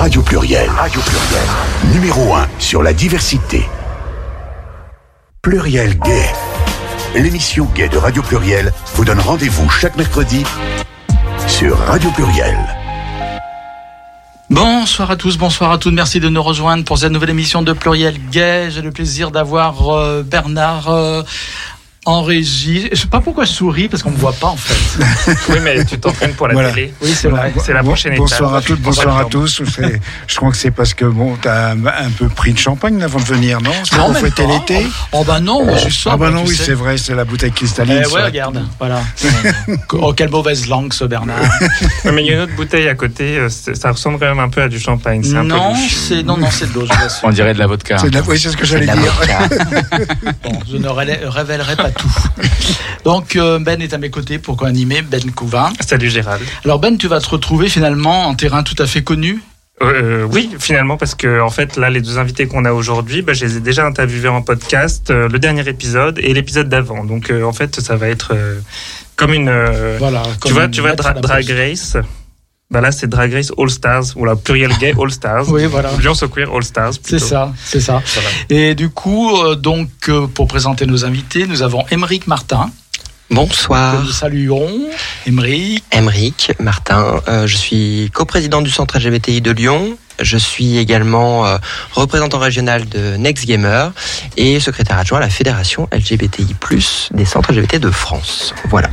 Radio Pluriel. Radio Pluriel. Numéro 1 sur la diversité. Pluriel Gay. L'émission Gay de Radio Pluriel vous donne rendez-vous chaque mercredi sur Radio Pluriel. Bonsoir à tous, bonsoir à toutes. Merci de nous rejoindre pour cette nouvelle émission de Pluriel Gay. J'ai le plaisir d'avoir euh, Bernard euh, en régie. Je sais pas pourquoi je souris, parce qu'on me voit pas en fait. oui, mais tu t'entraînes pour la Voilà. télé. Oui, c'est vrai. C'est la prochaine bonsoir étape. à toutes, bonsoir à tous. Je crois que c'est parce que bon, t'as un, un peu pris de champagne avant de venir, non? C'est Non, pour fêter l'été Oh bah non, moi, je suis sobre. Ah bah non, oui, c'est vrai, c'est la bouteille cristalline. Eh ouais, regarde, voilà. oh, quelle mauvaise langue ce Bernard. Mais il y a une autre bouteille à côté, euh, ça ressemble quand même un peu à du champagne. C'est un non, c'est non, non, c'est de l'eau. je. On dirait de la vodka. C'est de la- Oui, c'est ce que j'allais dire. Bon, je ne révélerai pas tout. Donc euh, Ben est à mes côtés pour co-animer, Ben Couvin. Salut Gérald. Alors Ben, tu vas te retrouver finalement en terrain tout à fait connu. Euh, oui, finalement, parce que en fait, là, les deux invités qu'on a aujourd'hui, bah, je les ai déjà interviewés en podcast, euh, le dernier épisode et l'épisode d'avant. Donc, euh, en fait, ça va être euh, comme une. euh, Voilà. tu vois, une tu vois, Dra- Drag. Race. Bah là, c'est Drag Race All Stars ou la pluriel gay All Stars. Oui, voilà. Lyon So Queer All Stars. C'est ça, c'est ça. Voilà. Et du coup, euh, donc, euh, pour présenter nos invités, nous avons Émeric Martin, que Bonsoir, nous saluons. Émeric, Emeric Martin. Euh, je suis coprésident du centre LGBTI de Lyon. Je suis également euh, représentant régional de Next Gamer et secrétaire adjoint à la fédération LGBTI+ des centres LGBT de France. Voilà.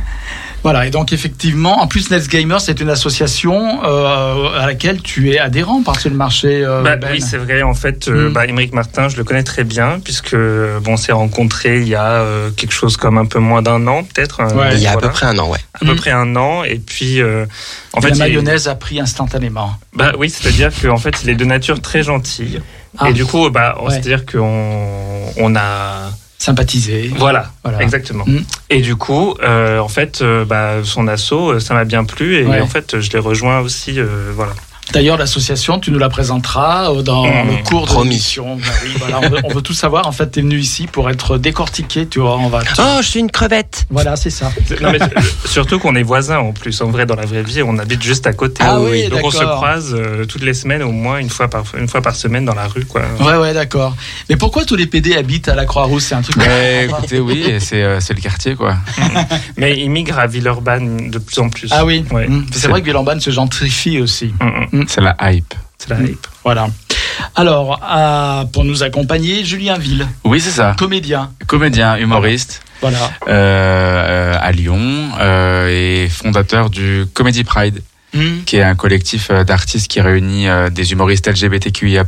Voilà, et donc effectivement, en plus Next Gamer, c'est une association euh, à laquelle tu es adhérent parce que le marché. euh, Bah, Ben. Oui, c'est vrai. En fait, euh, Mm. bah, Émeric Martin, je le connais très bien, puisque bon, on s'est rencontrés il y a euh, quelque chose comme un peu moins d'un an, peut-être. euh, Ouais. il y a à peu près un an, ouais. À peu Mm. près un an. Et puis, euh, en fait, la il mayonnaise a pris instantanément. bah oui, c'est-à-dire qu'en fait, il est de nature très gentil. Ah. Et du coup, bah, Ouais. c'est-à-dire qu'on on a, Sympathisé. voilà, Voilà. exactement. Mm. Et du coup, euh, en fait, euh, bah, son assaut, euh, ça m'a bien plu, et Ouais. en fait, je l'ai rejoint aussi, euh, voilà. D'ailleurs, l'association, tu nous la présenteras euh, dans Mmh, le cours de l'émission. Bah oui, voilà, on, veut, on veut tout savoir. En fait, tu es venu ici pour être décortiqué, tu vois. On va. Oh, je suis une crevette Voilà, c'est ça. Non, mais, surtout qu'on est voisins en plus. En vrai, dans la vraie vie, on habite juste à côté. Ah oui, Donc on se croise euh, toutes les semaines, au moins une fois par, une fois par semaine dans la rue. Quoi. Ouais, ouais, d'accord. Mais pourquoi tous les PD habitent à la Croix-Rousse? C'est un truc. Mais écoutez, oui, c'est euh, c'est le quartier, quoi. Mais ils migrent à Villeurbanne de plus en plus. Ah oui. Ouais. Mmh. C'est vrai que Villeurbanne se gentrifie aussi. Mm, mm. C'est la hype. C'est la Mm. hype. Voilà. Alors, à- pour nous accompagner, Julien Ville, Oui, c'est ça. comédien. Comédien, humoriste Voilà. euh, euh, à Lyon euh, et fondateur du Comedy Pride, Mmh. qui est un collectif euh, d'artistes qui réunit euh, des humoristes LGBTQIA+,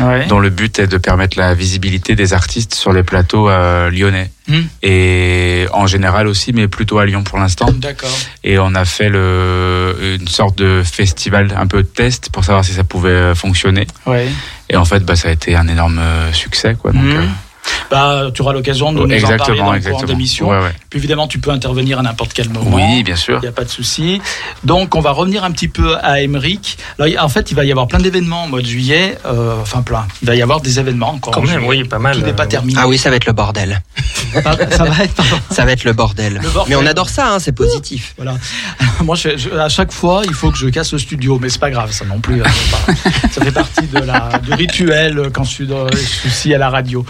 Ouais. dont le but est de permettre la visibilité des artistes sur les plateaux euh, lyonnais. Mm. Et en général aussi, mais plutôt à Lyon pour l'instant. D'accord. Et on a fait le, une sorte de festival un peu de test pour savoir si ça pouvait fonctionner. Ouais. Et en fait, bah, ça a été un énorme euh, succès. Quoi, donc, Mhm. euh, Bah, tu auras l'occasion de nous en parler exactement, dans le cours exactement. d'émission. Ouais, ouais. Puis évidemment, tu peux intervenir à n'importe quel moment. Oui, bien sûr. Il n'y a pas de souci. Donc, on va revenir un petit peu à Emmerich. Alors, en fait, il va y avoir plein d'événements au mois de juillet. Euh, enfin, plein. Il va y avoir des événements encore. Quand en même, juillet. oui, pas mal. Tout n'est pas terminé. Ah oui, ça va être le bordel. Ça va être. Ça va être le bordel. Le bordel. Mais on adore ça, hein, c'est positif. Voilà. Moi, je- je- à chaque fois, il faut que je casse le studio, mais c'est pas grave, ça non plus. hein, ça fait partie de la, du rituel quand je suis, dans- je suis ici à la radio.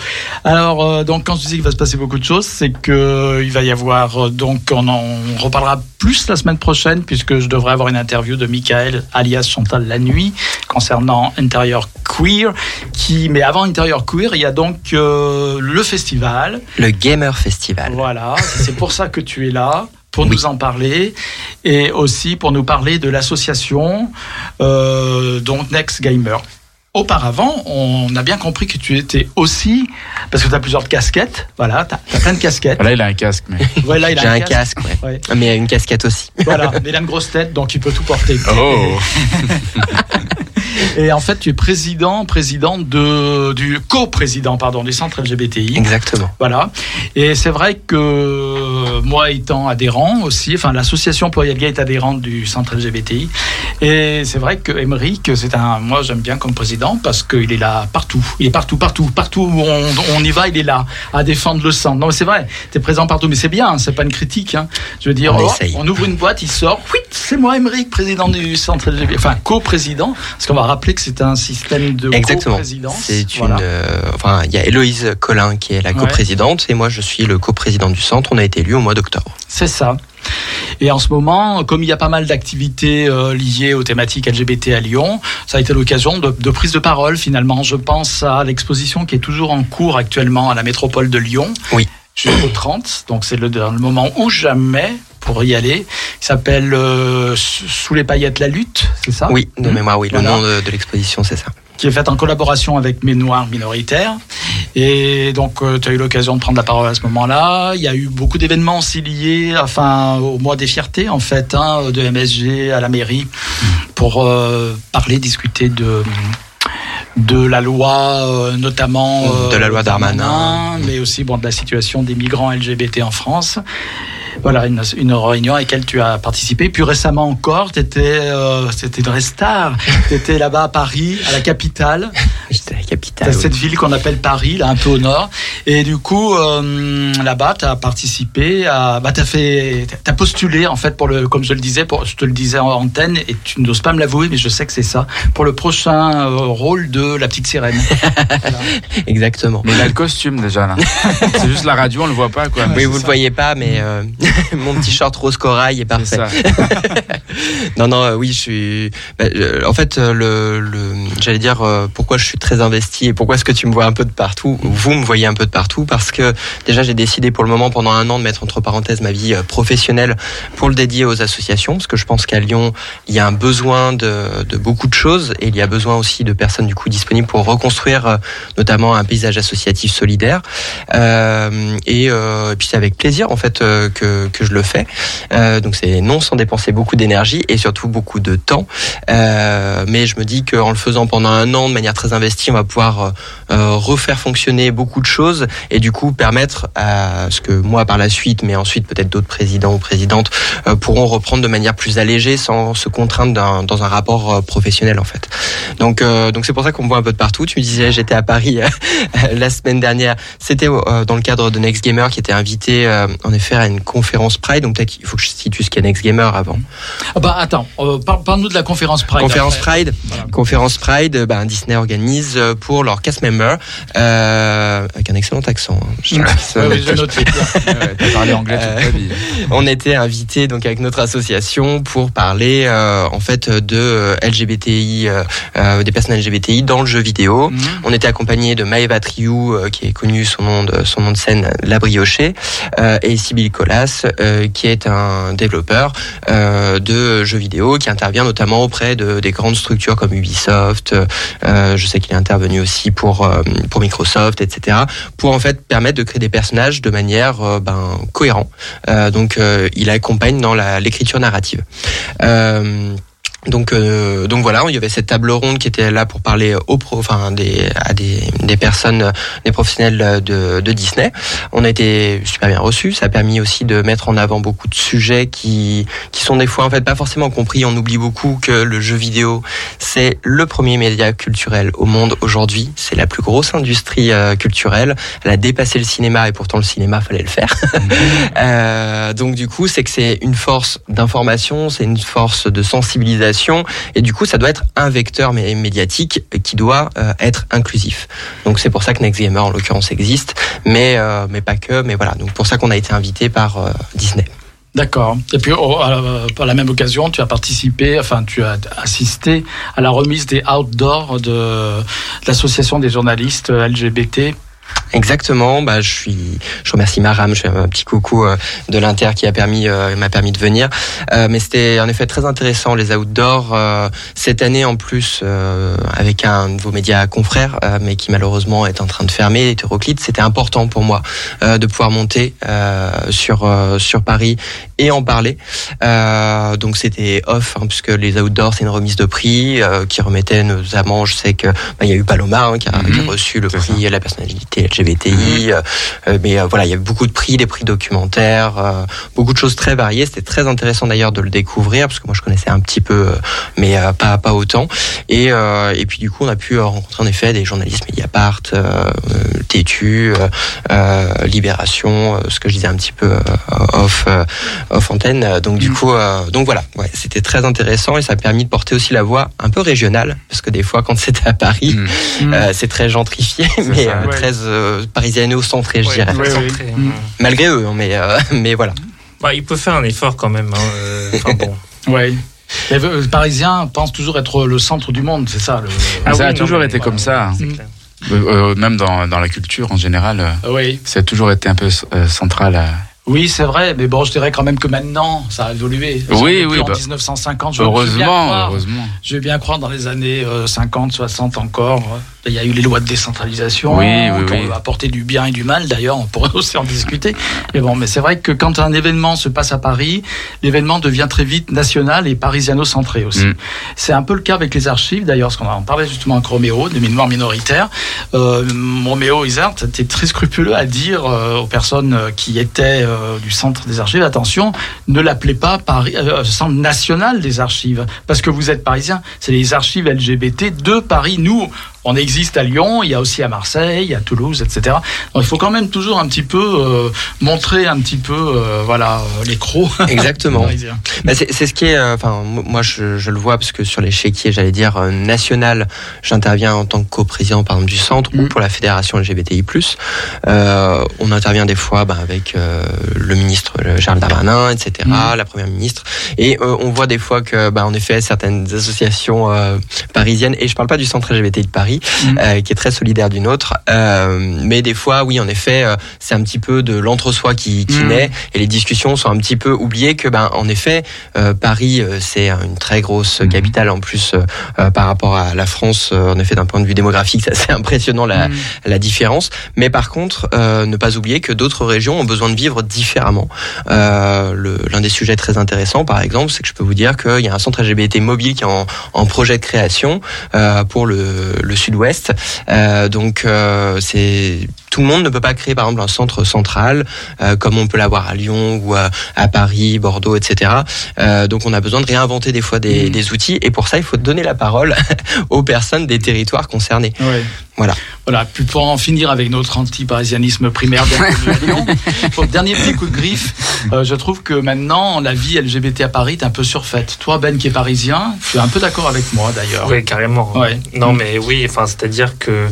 Alors, euh, donc, quand je dis qu'il va se passer beaucoup de choses, c'est que euh, il va y avoir, euh, donc, on en reparlera plus la semaine prochaine, puisque je devrais avoir une interview de Michael, alias Chantal La Nuit, concernant Intérieur Queer. Qui, mais avant Intérieur Queer, il y a donc euh, le festival. Le Gamer Festival. Voilà, c'est pour ça que tu es là pour Oui. nous en parler et aussi pour nous parler de l'association euh, donc Next Gamer. Auparavant, on a bien compris que tu étais aussi, parce que tu as plusieurs casquettes, voilà, tu as, plein de casquettes. Là, il a un casque, mais. Voilà, il a J'ai un casque, ouais. Ouais. Mais une casquette aussi. Voilà, mais il a une grosse tête, donc il peut tout porter. Oh Et en fait, tu es président, président de, du co-président, pardon, du centre LGBTI. Exactement. Voilà. Et c'est vrai que moi étant adhérent aussi, enfin l'association Pluriel Gay est adhérente du centre LGBTI, Et c'est vrai que Emmerich, c'est un, moi j'aime bien comme président parce qu'il est là partout. Il est partout, partout, partout où on, on y va, il est là à défendre le centre. Non, mais c'est vrai, tu es présent partout, mais c'est bien, c'est pas une critique. Hein. Je veux dire, On oh, on ouvre une boîte, il sort, oui, c'est moi Emmerich, président du centre LGBT, enfin co-président, parce qu'on va rappeler que c'est un système de co-présidence. C'est une. Voilà. euh, enfin, il y a Héloïse Collin qui est la Ouais. coprésidente et moi je suis le coprésident du centre. On a été élu au mois d'octobre. C'est ça. Et en ce moment, comme il y a pas mal d'activités euh, liées aux thématiques LGBT à Lyon, ça a été l'occasion de, de prise de parole finalement. Je pense à l'exposition qui est toujours en cours actuellement à la métropole de Lyon. Oui. Jusqu'au 30, donc c'est le, le moment où jamais pour y aller. Il s'appelle euh, Sous les paillettes la lutte, c'est ça? Oui, de Mhm. mémoire, oui. Voilà. Le nom de, de l'exposition, c'est ça. Qui est faite en collaboration avec mes Noirs minoritaires. Et donc, tu as eu l'occasion de prendre la parole à ce moment-là. Il y a eu beaucoup d'événements aussi liés enfin, au mois des fiertés, en fait, hein, de MSG à la mairie, pour euh, parler, discuter de de la loi, euh, notamment euh, De la loi Darmanin. mais aussi bon, de la situation des migrants LGBT en France. Voilà, une, une réunion à laquelle tu as participé. Puis récemment encore, tu étais, euh, c'était une star. Tu étais là-bas à Paris, à la capitale. J'étais à la capitale. Oui. cette ville qu'on appelle Paris, là, un peu au nord. Et du coup, euh, là-bas, tu as participé à. Bah, tu as, as postulé, en fait, pour le. Comme je le disais, pour, je te le disais en antenne, et tu n'oses pas me l'avouer, mais je sais que c'est ça. Pour le prochain euh, rôle de la petite sirène. Voilà. Exactement. Mais il a le costume déjà là. c'est juste la radio, on le voit pas quoi. Oui, c'est vous ça. le voyez pas, mais euh, mon petit short rose corail est parfait. ça. Non, non, euh, oui, je suis. bah, euh, en fait, euh, le, le j'allais dire pourquoi je suis très investi et pourquoi est-ce que tu me vois un peu de partout. ou Vous me voyez un peu de partout parce que déjà j'ai décidé pour le moment pendant un an de mettre entre parenthèses ma vie professionnelle pour le dédier aux associations parce que je pense qu'à Lyon il y a un besoin de, de beaucoup de choses et il y a besoin aussi de personnes du coup disponibles pour reconstruire notamment un paysage associatif solidaire. Euh, et, euh, et puis c'est avec plaisir en fait euh, que, je le fais. Euh, donc c'est non sans dépenser beaucoup d'énergie et surtout beaucoup de temps. Euh, mais je me dis qu'en le faisant pendant un an de manière très investie, on va pouvoir euh, refaire fonctionner beaucoup de choses et du coup permettre à ce que moi par la suite, mais ensuite peut-être d'autres présidents ou présidentes pourront reprendre de manière plus allégée sans se contraindre dans, un rapport professionnel en fait. Donc donc c'est pour ça qu'on me voit un peu de partout. Tu me disais j'étais à Paris la semaine dernière. C'était dans le cadre de Next Gamer qui était invité en effet à une conférence Pride. Donc peut-être qu'il faut que je situe ce qu'est Next Gamer avant. Ah bah, attends, euh, par- parle-nous de la conférence Pride. conférence après. Pride. Voilà. Conférence Pride, euh, ben, Disney organise euh, pour leurs cast members euh, avec un excellent accent. hein. Je oui, j'ai noté. Ouais, T'as parlé anglais toute ta vie. on était invités donc avec notre association pour parler euh, en fait de LGBTI, des personnes LGBTI dans le jeu vidéo. Mhm. On était accompagné de Maeva Triou, qui est connu son nom de son nom de scène La Briochée, et Sybille Colas, euh, qui est un développeur euh, de jeux vidéo, qui intervient notamment auprès de des grandes structures comme Ubisoft. Euh, je sais qu'il est intervenu aussi pour pour Microsoft, etc. Pour en fait permettre de créer des personnages de manière ben cohérente. Donc il accompagne dans l'écriture narrative. Donc, euh, donc voilà, il y avait cette table ronde qui était là pour parler aux pro, enfin des, à des, des personnes, des professionnels de, de Disney. On a été super bien reçus. Ça a permis aussi de mettre en avant beaucoup de sujets qui, qui sont des fois en fait pas forcément compris. On oublie beaucoup que le jeu vidéo c'est le premier média culturel au monde aujourd'hui. C'est la plus grosse industrie euh, culturelle. Elle a dépassé le cinéma et pourtant le cinéma fallait le faire. Euh, donc du coup, c'est que c'est une force d'information, c'est une force de sensibilisation, et du coup, ça doit être un vecteur mé- médiatique qui doit euh, être inclusif. Donc c'est pour ça que Next Gamer en l'occurrence existe, mais euh, mais pas que, mais voilà. Donc pour ça qu'on a été invité par euh, Disney. D'accord. Et puis, oh, à la- même occasion, tu as participé, enfin, tu as assisté à la remise des outdoors de l'association des journalistes LGBT. Exactement. Bah, je suis, je remercie Maram, je fais un petit coucou euh, de l'Inter qui a permis, euh, m'a permis de venir. Euh, mais c'était en effet très intéressant les outdoors euh, cette année en plus euh, avec un de vos médias confrères, euh, mais qui malheureusement est en train de fermer, hétéroclite. C'était important pour moi euh, de pouvoir monter euh, sur euh, sur Paris et en parler. Euh, donc c'était off hein, puisque les outdoors c'est une remise de prix euh, qui remettait notamment, je sais que bah, il y a eu Paloma hein, qui, a, qui a Mhm. reçu le prix la personnalité LGBTI. euh, mais euh, voilà, il y avait beaucoup de prix, des prix documentaires, euh, beaucoup de choses très variées. C'était très intéressant d'ailleurs de le découvrir parce que moi je connaissais un petit peu, euh, mais euh, pas pas autant. Et euh, et puis du coup, on a pu euh, rencontrer en effet des journalistes Mediapart, euh, euh, Tétu, euh, euh, Libération, euh, ce que je disais un petit peu euh, off euh, off antenne. Euh, Donc du coup, euh, donc voilà, ouais, c'était très intéressant et ça a permis de porter aussi la voix un peu régionale parce que des fois quand c'était à Paris, Mm. euh, c'est très gentrifié, mais ça, euh, ouais. très euh, parisiano-centré, je Ouais, dirais. Mm. hein. Malgré eux, hein, mais euh, mais voilà. Bah, il peut faire un effort quand même. hein, euh. Ouais. Les euh, Parisiens pensent toujours être le centre du monde, c'est ça. Le... Ah, ça a non, toujours été voilà, comme ça. Euh, euh, même dans, dans la culture en général, euh, Ah Oui, ça a toujours été un peu euh, central. à- oui, c'est vrai, mais bon, je dirais quand même que maintenant, ça a évolué. Oui, oui, En bah, 1950, je je veux bien Heureusement, croire. heureusement. Je vais bien croire dans les années euh, 50, 60 encore. euh, Il y a eu les lois de décentralisation Oui, oui, qui ont oui. apporté du bien et du mal. D'ailleurs, on pourrait aussi en discuter. Mais bon, mais c'est vrai que quand un événement se passe à Paris, l'événement devient très vite national et parisiano-centré aussi. Mm. C'est un peu le cas avec les archives, d'ailleurs, parce qu'on en parlait justement avec Roméo, des mémoires minoritaires. Euh, Roméo Isert était très scrupuleux à dire euh, aux personnes euh, qui étaient euh, du centre des archives, attention, ne l'appelez pas Paris, euh, centre national des archives, parce que vous êtes parisien. C'est les archives LGBT de Paris. Nous, on existe à Lyon, il y a aussi à Marseille, à Toulouse, etc. Donc il faut quand même toujours un petit peu euh, montrer un petit peu, euh, voilà, euh, les crocs. Exactement. Bah, c'est ce qui est, enfin, moi je, je le vois parce que sur l'échiquier, j'allais dire national, j'interviens en tant que coprésident par exemple du centre ou Mm. pour la fédération LGBTI+. On intervient des fois bah, avec le ministre Charles Darmanin, etc., Mm. la première ministre, et on voit des fois que, bah, en effet, certaines associations parisiennes, et je parle pas du centre LGBTI de Paris, Mm. euh, qui est très solidaire d'une autre, euh, mais des fois, oui, en effet, euh, c'est un petit peu de l'entre-soi qui, qui Mm. naît, et les discussions sont un petit peu oubliées que, ben, en effet, Paris, c'est une très grosse Mhm. capitale en plus par rapport à la France. en effet, d'un point de vue démographique, c'est assez impressionnant la, la différence. Mais par contre, ne pas oublier que d'autres régions ont besoin de vivre différemment. L'un des sujets très intéressants, par exemple, c'est que je peux vous dire qu'il y a un centre LGBT mobile qui est en, en projet de création euh, pour le, le Sud-Ouest. Euh, donc, euh, c'est tout le monde ne peut pas créer, par exemple, un centre central euh, comme on peut l'avoir à Lyon ou à, à Paris, Bordeaux, etc. Euh, donc, on a besoin de réinventer des fois des, Mm. des outils, et pour ça, il faut donner la parole aux personnes des territoires concernés. Ouais. Voilà. Voilà. Puis pour en finir avec notre anti-parisianisme primaire à Lyon, pour le dernier petit coup de griffe, euh, je trouve que maintenant la vie LGBT à Paris est un peu surfaite. Toi, Ben, qui est parisien, tu es un peu d'accord avec moi d'ailleurs. Oui, carrément. Ouais. Non, mais oui, enfin, c'est-à-dire que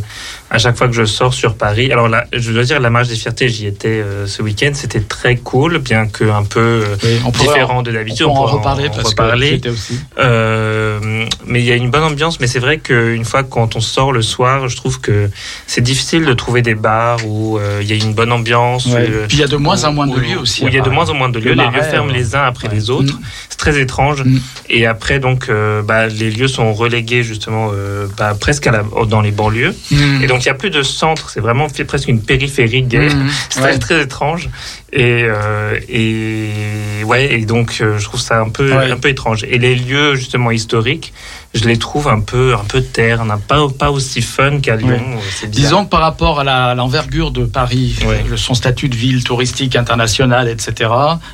à chaque fois que je sors sur Paris, alors je dois dire, la marche des fiertés, j'y étais euh, ce week-end, c'était très cool, bien que un peu euh, Oui, on différent de On d'habitude. pourra en pourra reparler parce reparler. que aussi. Euh, mais il y a une bonne ambiance, mais c'est vrai qu'une fois quand on sort le soir, je trouve que c'est difficile de trouver des bars où il y a une bonne ambiance. Ouais. Puis il y a de moins en moins de lieux aussi. où il y a de moins en moins de Le lieux. Les Marais, lieux ferment ouais. les uns après Ouais. les autres. Mm. C'est très étrange. Mm. Et après, donc, bah, les lieux sont relégués justement bah, presque à la, dans les banlieues. Mm. Et donc, il n'y a plus de centre. C'est vraiment fait presque une périphérie gay. Mm. C'est Ouais. très, très étrange. Et, euh, et ouais, et donc euh, je trouve ça un peu, Ouais. un peu étrange. Et les lieux justement historiques, je les trouve un peu, un peu ternes, pas, pas aussi fun qu'à Lyon. Ouais. Bizarre. Disons que par rapport à l'envergure de Paris, Ouais. euh, son statut de ville touristique internationale, etc.,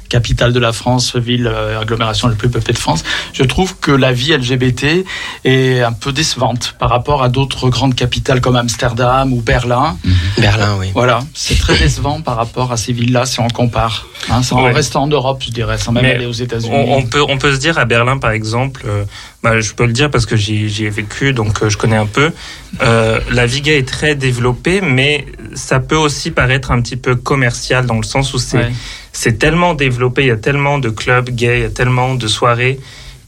capitale de la France, ville euh, agglomération la plus peuplée de France, je trouve que la vie LGBT est un peu décevante par rapport à d'autres grandes capitales comme Amsterdam ou Berlin. Berlin, oui. Voilà, c'est très décevant par rapport à ces villes-là si on compare. Hein, en Ouais. restant en Europe, je dirais, sans même Mais aller aux États-Unis. On, on peut, on peut se dire à Berlin, par exemple, euh, bah, je peux le dire parce que j'y ai vécu, donc euh, je connais un peu. Euh, la vie gay est très développée, mais ça peut aussi paraître un petit peu commercial dans le sens où c'est Ouais. c'est tellement développé, il y a tellement de clubs gays, il y a tellement de soirées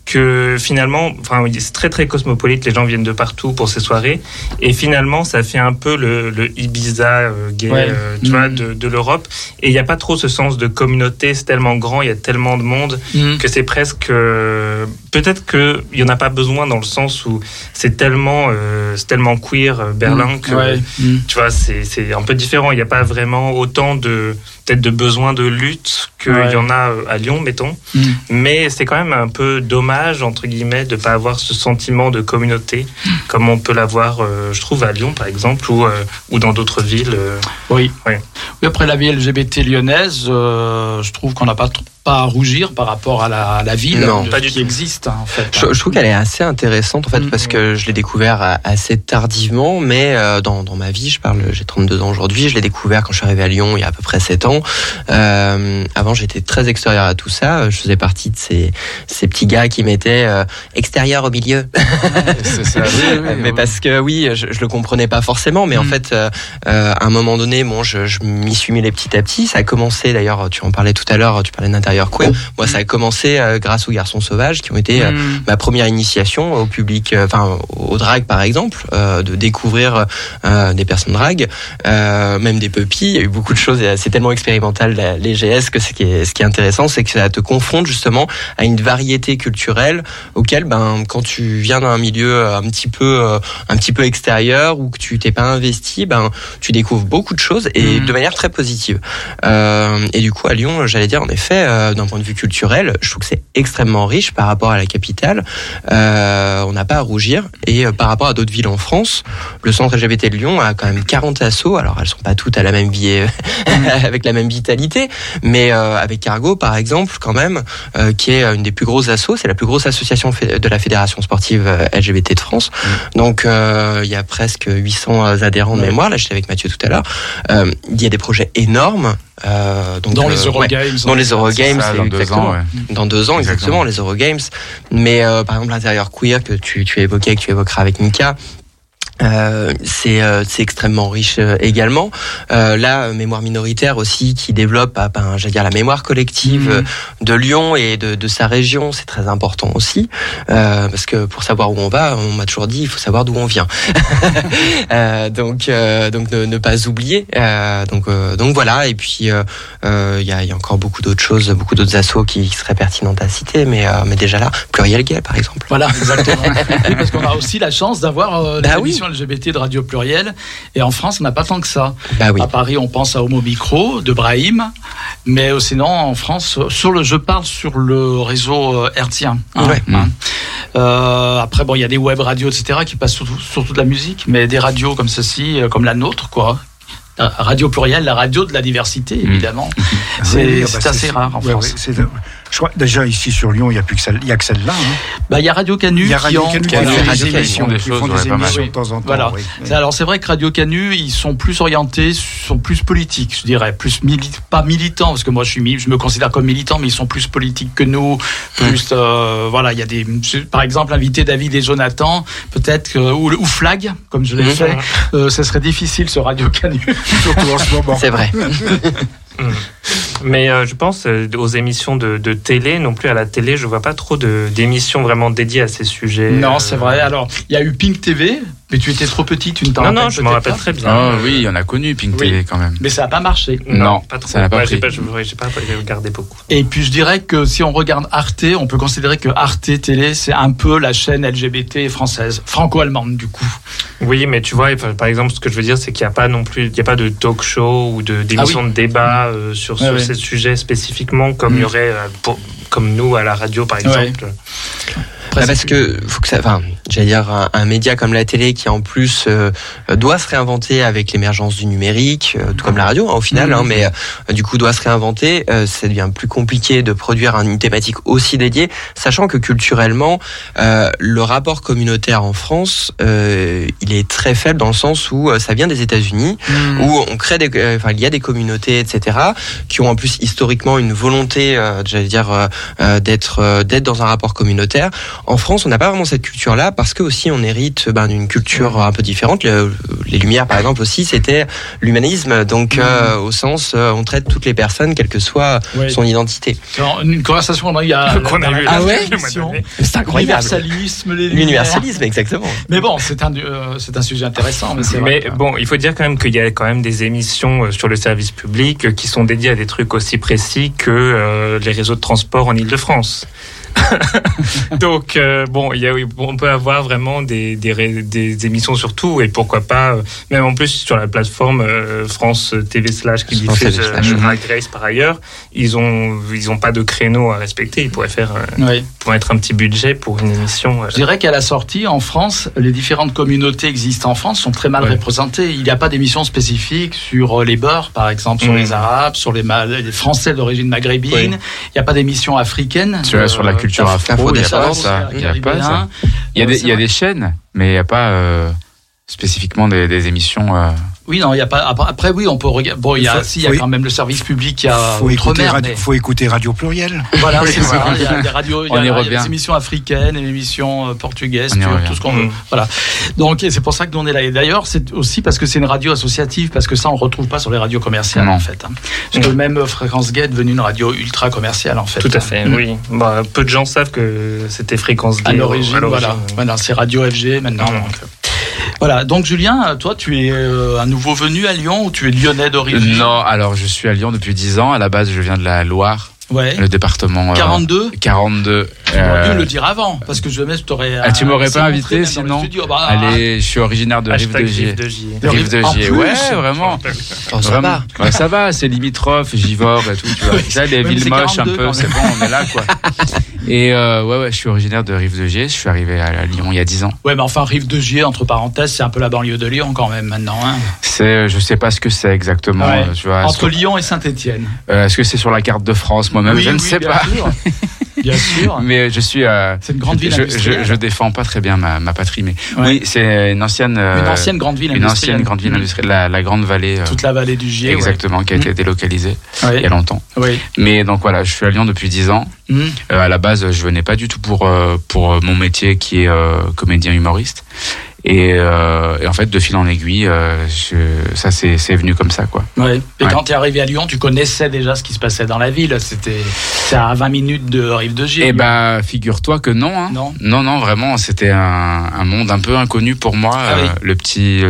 que finalement, enfin, c'est très très cosmopolite, les gens viennent de partout pour ces soirées, et finalement, ça fait un peu le, le Ibiza euh, gay, Ouais. euh, tu vois, de, de l'Europe, et il n'y a pas trop ce sens de communauté, c'est tellement grand, il y a tellement de monde, Mm. que c'est presque euh, peut-être que il y en a pas besoin dans le sens où c'est tellement c'est tellement queer Berlin Mm. que Ouais. Mm. tu vois c'est un peu différent il n'y a pas vraiment autant de peut-être de besoin de lutte qu'il Ouais. y en a euh, à Lyon, mettons. Mm. Mais c'est quand même un peu dommage, entre guillemets, de pas avoir ce sentiment de communauté, comme on peut l'avoir, euh, je trouve, à Lyon, par exemple, ou, euh, ou dans d'autres villes. euh. Oui. Ouais. Oui, après la vie LGBT lyonnaise, je trouve qu'on n'a pas, trop- pas à rougir par rapport à la, à la ville Non, de- pas du qui tout. existe hein, en fait. Je, je trouve qu'elle est assez intéressante en fait Mm. parce que je l'ai découvert assez tardivement, mais euh, dans, dans ma vie, je parle, j'ai 32 ans aujourd'hui, je l'ai découvert quand je suis arrivé à Lyon il y a à peu près 7 ans. Euh, avant, j'étais très extérieur à tout ça. Je faisais partie de ces, ces petits gars qui mettaient euh, extérieur au milieu. C'est ça, oui, oui, mais oui. parce que oui, je, je le comprenais pas forcément, mais en Mm. fait, euh, euh, à un moment donné, bon, je, je m'y suis mêlé petit à petit. Ça a commencé, d'ailleurs, tu en parlais tout à l'heure, tu parlais d'intérieur queer. Moi, ça a commencé euh, grâce aux garçons sauvages qui ont été euh, Mm. ma première initiation au public, euh, enfin au drag par exemple, de découvrir des personnes drag, même des puppies. Il y a eu beaucoup de choses. C'est tellement expérimental la- les GS que ce qui est, ce qui est intéressant, c'est que ça te confronte justement à une variété culturelle auquel, ben, quand tu viens d'un milieu un petit peu, un petit peu extérieur ou que tu t'es pas investi, ben, tu découvres beaucoup de choses et Mhm. de manière très positive. Et du coup, à Lyon, j'allais dire, en effet, euh, d'un point de vue culturel, je trouve que c'est extrêmement riche par rapport à la capitale. Euh, on n'a pas à rougir. Et euh, par rapport à d'autres villes en France, le centre LGBT de Lyon a quand même 40 assos. Alors, elles sont pas toutes à la même vie, avec la même vitalité, mais avec Cargo, par exemple, quand même, qui est une des plus grosses assos. C'est la plus grosse association de la fédération sportive LGBT de France. Donc, euh, il y a presque 800 adhérents de mémoire. Là, j'étais avec Mathieu tout à l'heure. Il y a des projets énormes. Euh, donc, Dans euh, les ouais. Eurogames. Dans les Eurogames, Ça, dans deux ans, ouais. Dans deux ans, exactement, Exactement. les Eurogames. Mais euh, par exemple, l'intérieur queer que tu, tu évoquais, que tu évoqueras avec Mika. Euh, c'est euh, c'est extrêmement riche euh, également. Euh, là, euh, mémoire minoritaire aussi qui développe, ah, ben, j'allais dire la mémoire collective Mhm. euh, de Lyon et de, de sa région, c'est très important aussi euh, parce que pour savoir où on va, on m'a toujours dit il faut savoir d'où on vient. Euh, donc euh, donc ne, ne pas oublier. Euh, donc euh, donc voilà et puis euh, euh, il y, a, il y a encore beaucoup d'autres choses, beaucoup d'autres assos qui seraient pertinentes à citer, mais euh, mais déjà là, pluriel gay par exemple. Voilà, exactement. Oui, parce qu'on a aussi la chance d'avoir euh, des Bah oui. LGBT de Radio Pluriel. Et en France, on n'a pas tant que ça. Bah oui. À Paris, on pense à Homo Micro de Brahim. Mais sinon, en France, sur le, je parle sur le réseau euh, hertzien. hein, Ouais. hein. Euh, après, bon, il y a des web radios, etc., qui passent surtout, surtout de la musique. Mais des radios comme ceci, euh, comme la nôtre, quoi. Radio Pluriel, la radio de la diversité, évidemment. C'est Oui, ah c'est bah, assez rare en ouais, France. c'est- je crois déjà ici sur Lyon, il n'y a plus que celle, il y a que celle-là. hein. Bah, il y a Radio Canu Il y a qui Radio en- Canu qui qui fait Radio des émissions, des font des mal. émissions de temps en temps. Voilà. oui. C'est- Alors c'est vrai que Radio Canu, ils sont plus orientés, sont plus politiques, je dirais, plus mili pas militants parce que moi je suis, mi- je me considère comme militant, mais ils sont plus politiques que nous. Plus euh, voilà, il y a des, par exemple, inviter David et Jonathan, peut-être ou, ou Flag, comme je l'ai fait, euh, ce serait difficile ce Radio Canu. Surtout en ce moment. C'est vrai. Mais euh, je pense euh, aux émissions de, de télé, non plus à la télé, je vois pas trop de- d'émissions vraiment dédiées à ces sujets. non, euh, c'est vrai. Alors il y a eu Pink TV, mais tu étais trop petite, tu ne t'en Non, non, rappelles je m'en rappelle pas. très bien. Ah oui, on a connu Pink Oui. TV quand même. Mais ça n'a pas marché. Non, pas trop. ça n'a pas Ouais, j'ai pris. pas, ouais, pas regardé beaucoup. Et puis je dirais que si on regarde Arte, on peut considérer que Arte Télé, c'est un peu la chaîne LGBT française, franco-allemande du coup. Oui, mais tu vois, par exemple, ce que je veux dire, c'est qu'il n'y a pas non plus, il y a pas de talk show ou de d'émission de débat euh, sur, Ouais, sur ouais. ces sujets spécifiquement, comme Mm. il y aurait euh, pour- comme nous à la radio, par exemple. Bah, parce que faut que ça, enfin, j'allais dire un, un média comme la télé qui en plus euh, doit se réinventer avec l'émergence du numérique, euh, tout comme la radio hein, au final, Mhm. hein, mais euh, du coup doit se réinventer. euh, ça devient plus compliqué de produire une thématique aussi dédiée, sachant que culturellement euh, le rapport communautaire en France, euh, il est très faible dans le sens où euh, ça vient des États-Unis où on crée des, euh, enfin il y a des communautés, etc., qui ont en plus historiquement une volonté, euh, j'allais dire, euh, euh, d'être euh, d'être dans un rapport communautaire. En France, on n'a pas vraiment cette culture-là parce que aussi on hérite ben, d'une culture un peu différente. Le- les Lumières, par exemple, aussi, c'était l'humanisme, donc euh, au sens euh, on traite toutes les personnes, quelle que soit Ouais. son identité. C'est une conversation qu'on a eu à Qu'on a eu Ah ouais. C'est incroyable. L'universalisme, les lumières. L'universalisme, exactement. Mais bon, c'est un, euh, c'est un sujet intéressant. Mais, vrai bon, il faut dire quand même qu'il y a quand même des émissions sur le service public qui sont dédiées à des trucs aussi précis que euh, les réseaux de transport en Ile-de-France. Donc euh, bon, il y a, on peut avoir vraiment des, des, ré- des émissions sur tout et pourquoi pas euh, même en plus sur la plateforme euh, France TV slash qui France diffuse slash. Drag Race par ailleurs, ils ont ils ont pas de créneau à respecter. Ils pourraient faire euh, Oui. pour mettre un petit budget pour une émission. euh, Je dirais qu'à la sortie, en France, les différentes communautés existantes en France sont très mal Ouais. représentées. Il n'y a pas d'émission spécifique sur les beurs, par exemple, sur Mm. les Arabes, sur les, Français d'origine maghrébine. Oui. Il n'y a pas d'émission africaine. Sur, Euh, sur la culture Afro- il n'y a pas ça. Il y a pas ça. Il y a des chaînes, mais il n'y a pas euh, spécifiquement des, des émissions. euh, Oui, non, il y a pas. Après, après, oui, on peut regarder. Bon, il y a, Faut- si, il y a faut- quand même le service public, il y a faut écouter, radio, mais- faut écouter Radio Pluriel. Voilà, c'est ça. Il y a des radios, il y a, On y il y a revient. des émissions africaines, des émissions euh, portugaises, tout ce qu'on veut. Mm. Voilà. Donc, c'est pour ça que nous on est là. Et d'ailleurs, c'est aussi parce que c'est une radio associative, parce que ça, on le retrouve pas sur les radios commerciales, Non. en fait. hein. Parce que même euh, Fréquence Gay est devenue une radio ultra commerciale, en fait. Tout hein. à fait, Mm. oui. Bah, peu de gens savent que c'était fréquence À gay l'origine, voilà. Voilà, c'est Radio FG maintenant. Mm. donc, euh, Voilà. Donc, Julien, toi, tu es euh, un nouveau venu à Lyon ou tu es lyonnais d'origine? Non, alors je suis à Lyon depuis 10 ans. À la base, je viens de la Loire, Ouais. le département. euh, 42 42. Tu aurais euh, dû le dire avant, parce que jamais je t'aurais. Ah, tu euh, m'aurais pas invité, sinon studio. Bah, Allez, je suis originaire de Rive de Gier. Rive de Gier. Ouais, vraiment. Oh, ça Vraiment. va. Ouais, ça va, c'est limitrophe, Givors et tout, tu vois. Ça, les villes moches un 42 peu, c'est bon, on est là, quoi. Et euh, ouais, ouais, je suis originaire de Rive de Gier, je suis arrivé à, Lyon il y a 10 ans. Ouais, mais enfin, Rive de Gier, entre parenthèses, c'est un peu la banlieue de Lyon quand même maintenant. hein. C'est, je sais pas ce que c'est exactement, Ouais. tu vois. Entre Lyon et Saint-Étienne. euh, est-ce que c'est sur la carte de France? Moi-même, je ne sais bien pas. sûr. Bien sûr. Mais je suis. euh, C'est une grande ville je, je, je défends pas très bien ma, ma patrie, mais Ouais. oui, c'est une ancienne. euh, Une ancienne grande ville une industrielle. ancienne grande ville Mhm. industrielle, la, la grande vallée. euh, Toute la vallée du Gier. exactement, qui a Mhm. été délocalisée Ouais. il y a longtemps. Oui. Mais donc voilà, je suis à Lyon depuis 10 ans. Euh, à la base, je venais pas du tout pour pour mon métier qui est comédien humoriste. Et, euh, et en fait, de fil en aiguille, euh, je- ça c'est c'est venu comme ça, quoi. Ouais. Et Ouais. quand tu es arrivé à Lyon, tu connaissais déjà ce qui se passait dans la ville. C'était à 20 minutes de Rive de Gier. Eh ben, figure-toi que non. Hein. Non. non, non, vraiment, c'était un, un monde un peu inconnu pour moi. Ah oui. euh, le petit,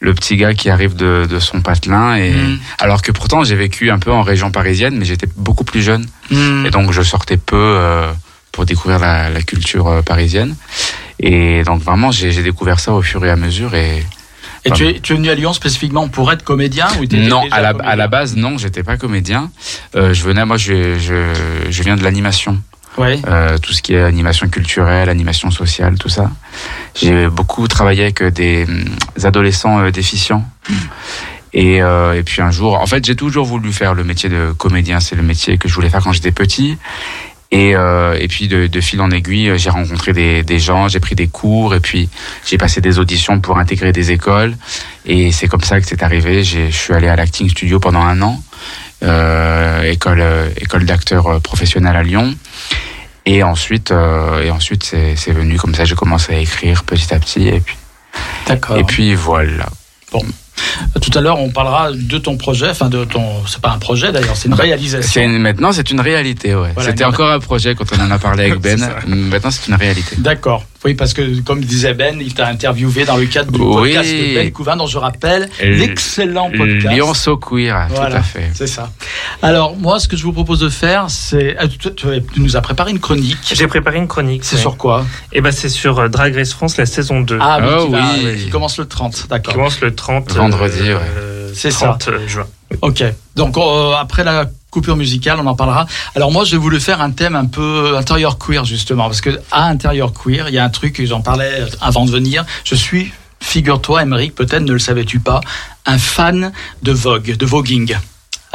le petit gars qui arrive de, de son patelin. Et Mhm. alors que pourtant, j'ai vécu un peu en région parisienne, mais j'étais beaucoup plus jeune, Mhm. et donc je sortais peu euh, pour découvrir la, la culture euh, parisienne. Et donc vraiment, j'ai découvert ça au fur et à mesure. Et Et tu es, tu es venu à Lyon spécifiquement pour être comédien ou non, déjà à la, comédien à la base, non, j'étais pas comédien. Euh, je venais, moi, je, je, je viens de l'animation. Ouais. Euh, tout ce qui est animation culturelle, animation sociale, tout ça. J'ai beaucoup travaillé avec euh, des, hum, adolescents euh, déficients. Et, et puis un jour, en fait, j'ai toujours voulu faire le métier de comédien. C'est le métier que je voulais faire quand j'étais petit. Et, euh, et puis de, de fil en aiguille, j'ai rencontré des, des gens, j'ai pris des cours, et puis j'ai passé des auditions pour intégrer des écoles. Et c'est comme ça que c'est arrivé. J'ai- Je suis allé à l'acting studio pendant un an, euh, école, euh, école d'acteur euh, professionnel à Lyon. Et ensuite, euh, et ensuite c'est c'est venu comme ça. J'ai commencé à écrire petit à petit, et puis, D'accord. et puis voilà. Tout à l'heure, on parlera de ton projet, enfin de ton. C'est pas un projet d'ailleurs, c'est une réalisation. une- maintenant, c'est une réalité. Ouais. Voilà, C'était encore un projet quand on en a parlé avec Ben. Maintenant, c'est une réalité. D'accord. Oui, parce que comme disait Ben, il t'a interviewé dans le cadre du Oui. podcast de Ben Couvin, dont je rappelle l'excellent podcast. Lyon So Queer, Voilà. tout à fait. C'est ça. Alors, moi, ce que je vous propose de faire, c'est. ah, Tu, tu- tu nous as préparé une chronique. J'ai préparé une chronique. C'est sur quoi? Et ben c'est sur euh, Drag Race France, la saison 2. Ah oui, Ah qui, va- oui. qui commence le 30, qui d'accord. commence le 30 Vendredi, ouais. Euh, C'est 30 juin. Ok. Donc, euh, après la coupure musicale, on en parlera. Alors, moi, j'ai voulu faire un thème un peu intérieur queer, justement, parce que à intérieur queer, il y a un truc, j'en parlais avant de venir. Je suis, figure-toi, Émeric, peut-être ne le savais-tu pas, un fan de Vogue, de voguing.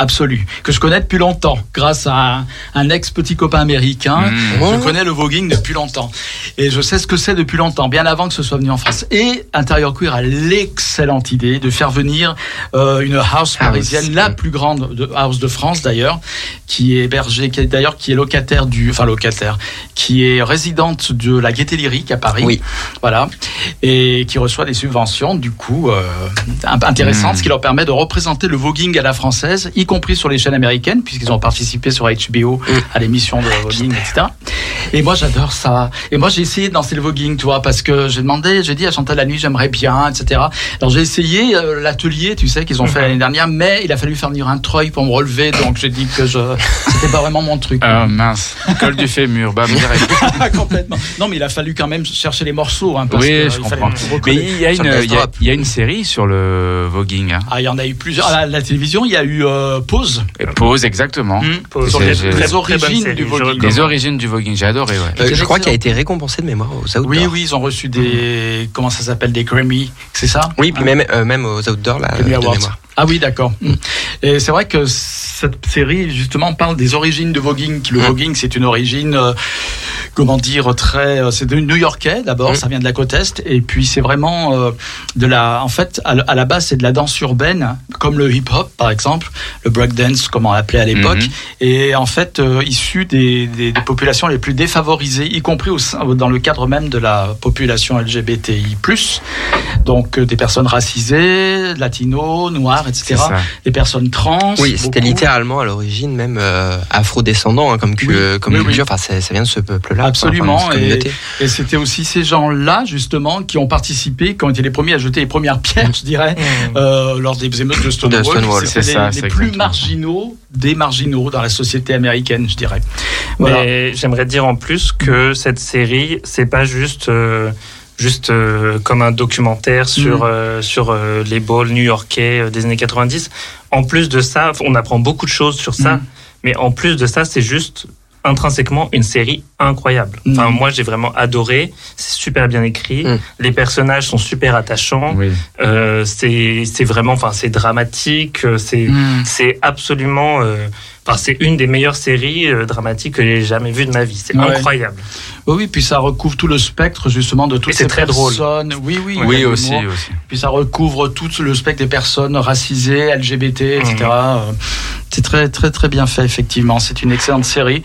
Absolu, que je connais depuis longtemps, grâce à un, un ex-petit copain américain. Mmh. Je connais le voguing depuis longtemps. Et je sais ce que c'est depuis longtemps, bien avant que ce soit venu en France. Et Intérieur Queer a l'excellente idée de faire venir euh, une house parisienne, la plus grande de, house de France d'ailleurs, qui est hébergée, qui est d'ailleurs qui est locataire du, enfin locataire, qui est résidente de la Gaieté Lyrique à Paris. Oui. Voilà. Et qui reçoit des subventions, du coup, euh, int- intéressantes, Mm. ce qui leur permet de représenter le voguing à la française, y compris sur les chaînes américaines, puisqu'ils ont participé sur HBO à l'émission de voguing, etc. Et moi, j'adore ça. Et moi, j'ai essayé de danser le voguing, tu vois, parce que j'ai demandé, j'ai dit à Chantal la nuit, j'aimerais bien, etc. Alors j'ai essayé euh, l'atelier, tu sais, qu'ils ont fait l'année dernière, mais il a fallu faire venir un treuil pour me relever, donc j'ai dit que je, c'était pas vraiment mon truc. Ah mince, col du fémur, bam, direct. Complètement. Non, mais il a fallu quand même chercher les morceaux, hein, parce Oui, que, je il fallait comprends. Mais il y a une, il y a, y une série sur le voguing. Hein. Ah, il y en a eu plusieurs. À la, la télévision, il y a eu euh, Pause. Et Pause, exactement. Hmm. Pause. Sur C'est- les, origines du voguing. Les origines du voguing, j'ai adoré, ouais. Euh, je crois qu'il a été récompensé de mémoire aux Outdoors. Oui, oui, ils ont reçu des. Comment ça s'appelle Des Grammy, c'est ça? Oui, puis même, euh, même aux Outdoors, là, Grammy Awards. mémoire. Ah oui, d'accord. Mm. Et c'est vrai que cette série, justement, parle des origines du voguing. Le Mm. voguing, c'est une origine, euh, comment dire, très. euh, C'est de New-Yorkais d'abord, ça vient de la côte Est. Et puis c'est vraiment euh, de la. En fait, à, la- à la base, c'est de la danse urbaine, comme le hip-hop, par exemple, le breakdance, comme on l'appelait à l'époque. Mhm. Et en fait, euh, issu des, des- des populations les plus défavorisées, y compris au sein- dans le cadre même de la population LGBTI+, donc euh, des personnes racisées, latinos, noirs, C'est etc., des personnes trans. Oui, c'était littéralement à l'origine même euh, afro-descendant hein, comme, cu- Oui. comme Oui. Enfin, ça, vient de ce peuple-là. Absolument, Enfin, et- c'était aussi ces gens-là, justement, qui ont participé, qui ont été les premiers à jeter les premières pierres, je dirais, Mmh. euh, lors des émeutes de Stonewall. De Stonewall, c'est les, ça, les c'est plus. Marginaux des marginaux dans la société américaine, je dirais. Voilà. Mais j'aimerais dire en plus que cette série, c'est pas juste euh, juste euh, comme un documentaire sur Mm. euh, sur euh, les balls new-yorkais des années 90. En plus de ça, on apprend beaucoup de choses sur ça. Mm. Mais en plus de ça, c'est juste intrinsèquement une série incroyable. Enfin, Mm. moi, j'ai vraiment adoré. C'est super bien écrit. Mm. Les personnages sont super attachants. Oui. Euh, c'est c'est vraiment, enfin, c'est dramatique. C'est Mm. c'est absolument. euh, Enfin, c'est une des meilleures séries euh, dramatiques que j'ai jamais vues de ma vie. C'est Ouais. incroyable. Oui, oui, puis ça recouvre tout le spectre justement de toutes Et c'est ces très drôle. personnes. Oui, oui. il y a Oui, de aussi, aussi. Puis ça recouvre tout le spectre des personnes racisées, LGBT, etc. C'est très, très, très bien fait, effectivement. C'est une excellente série.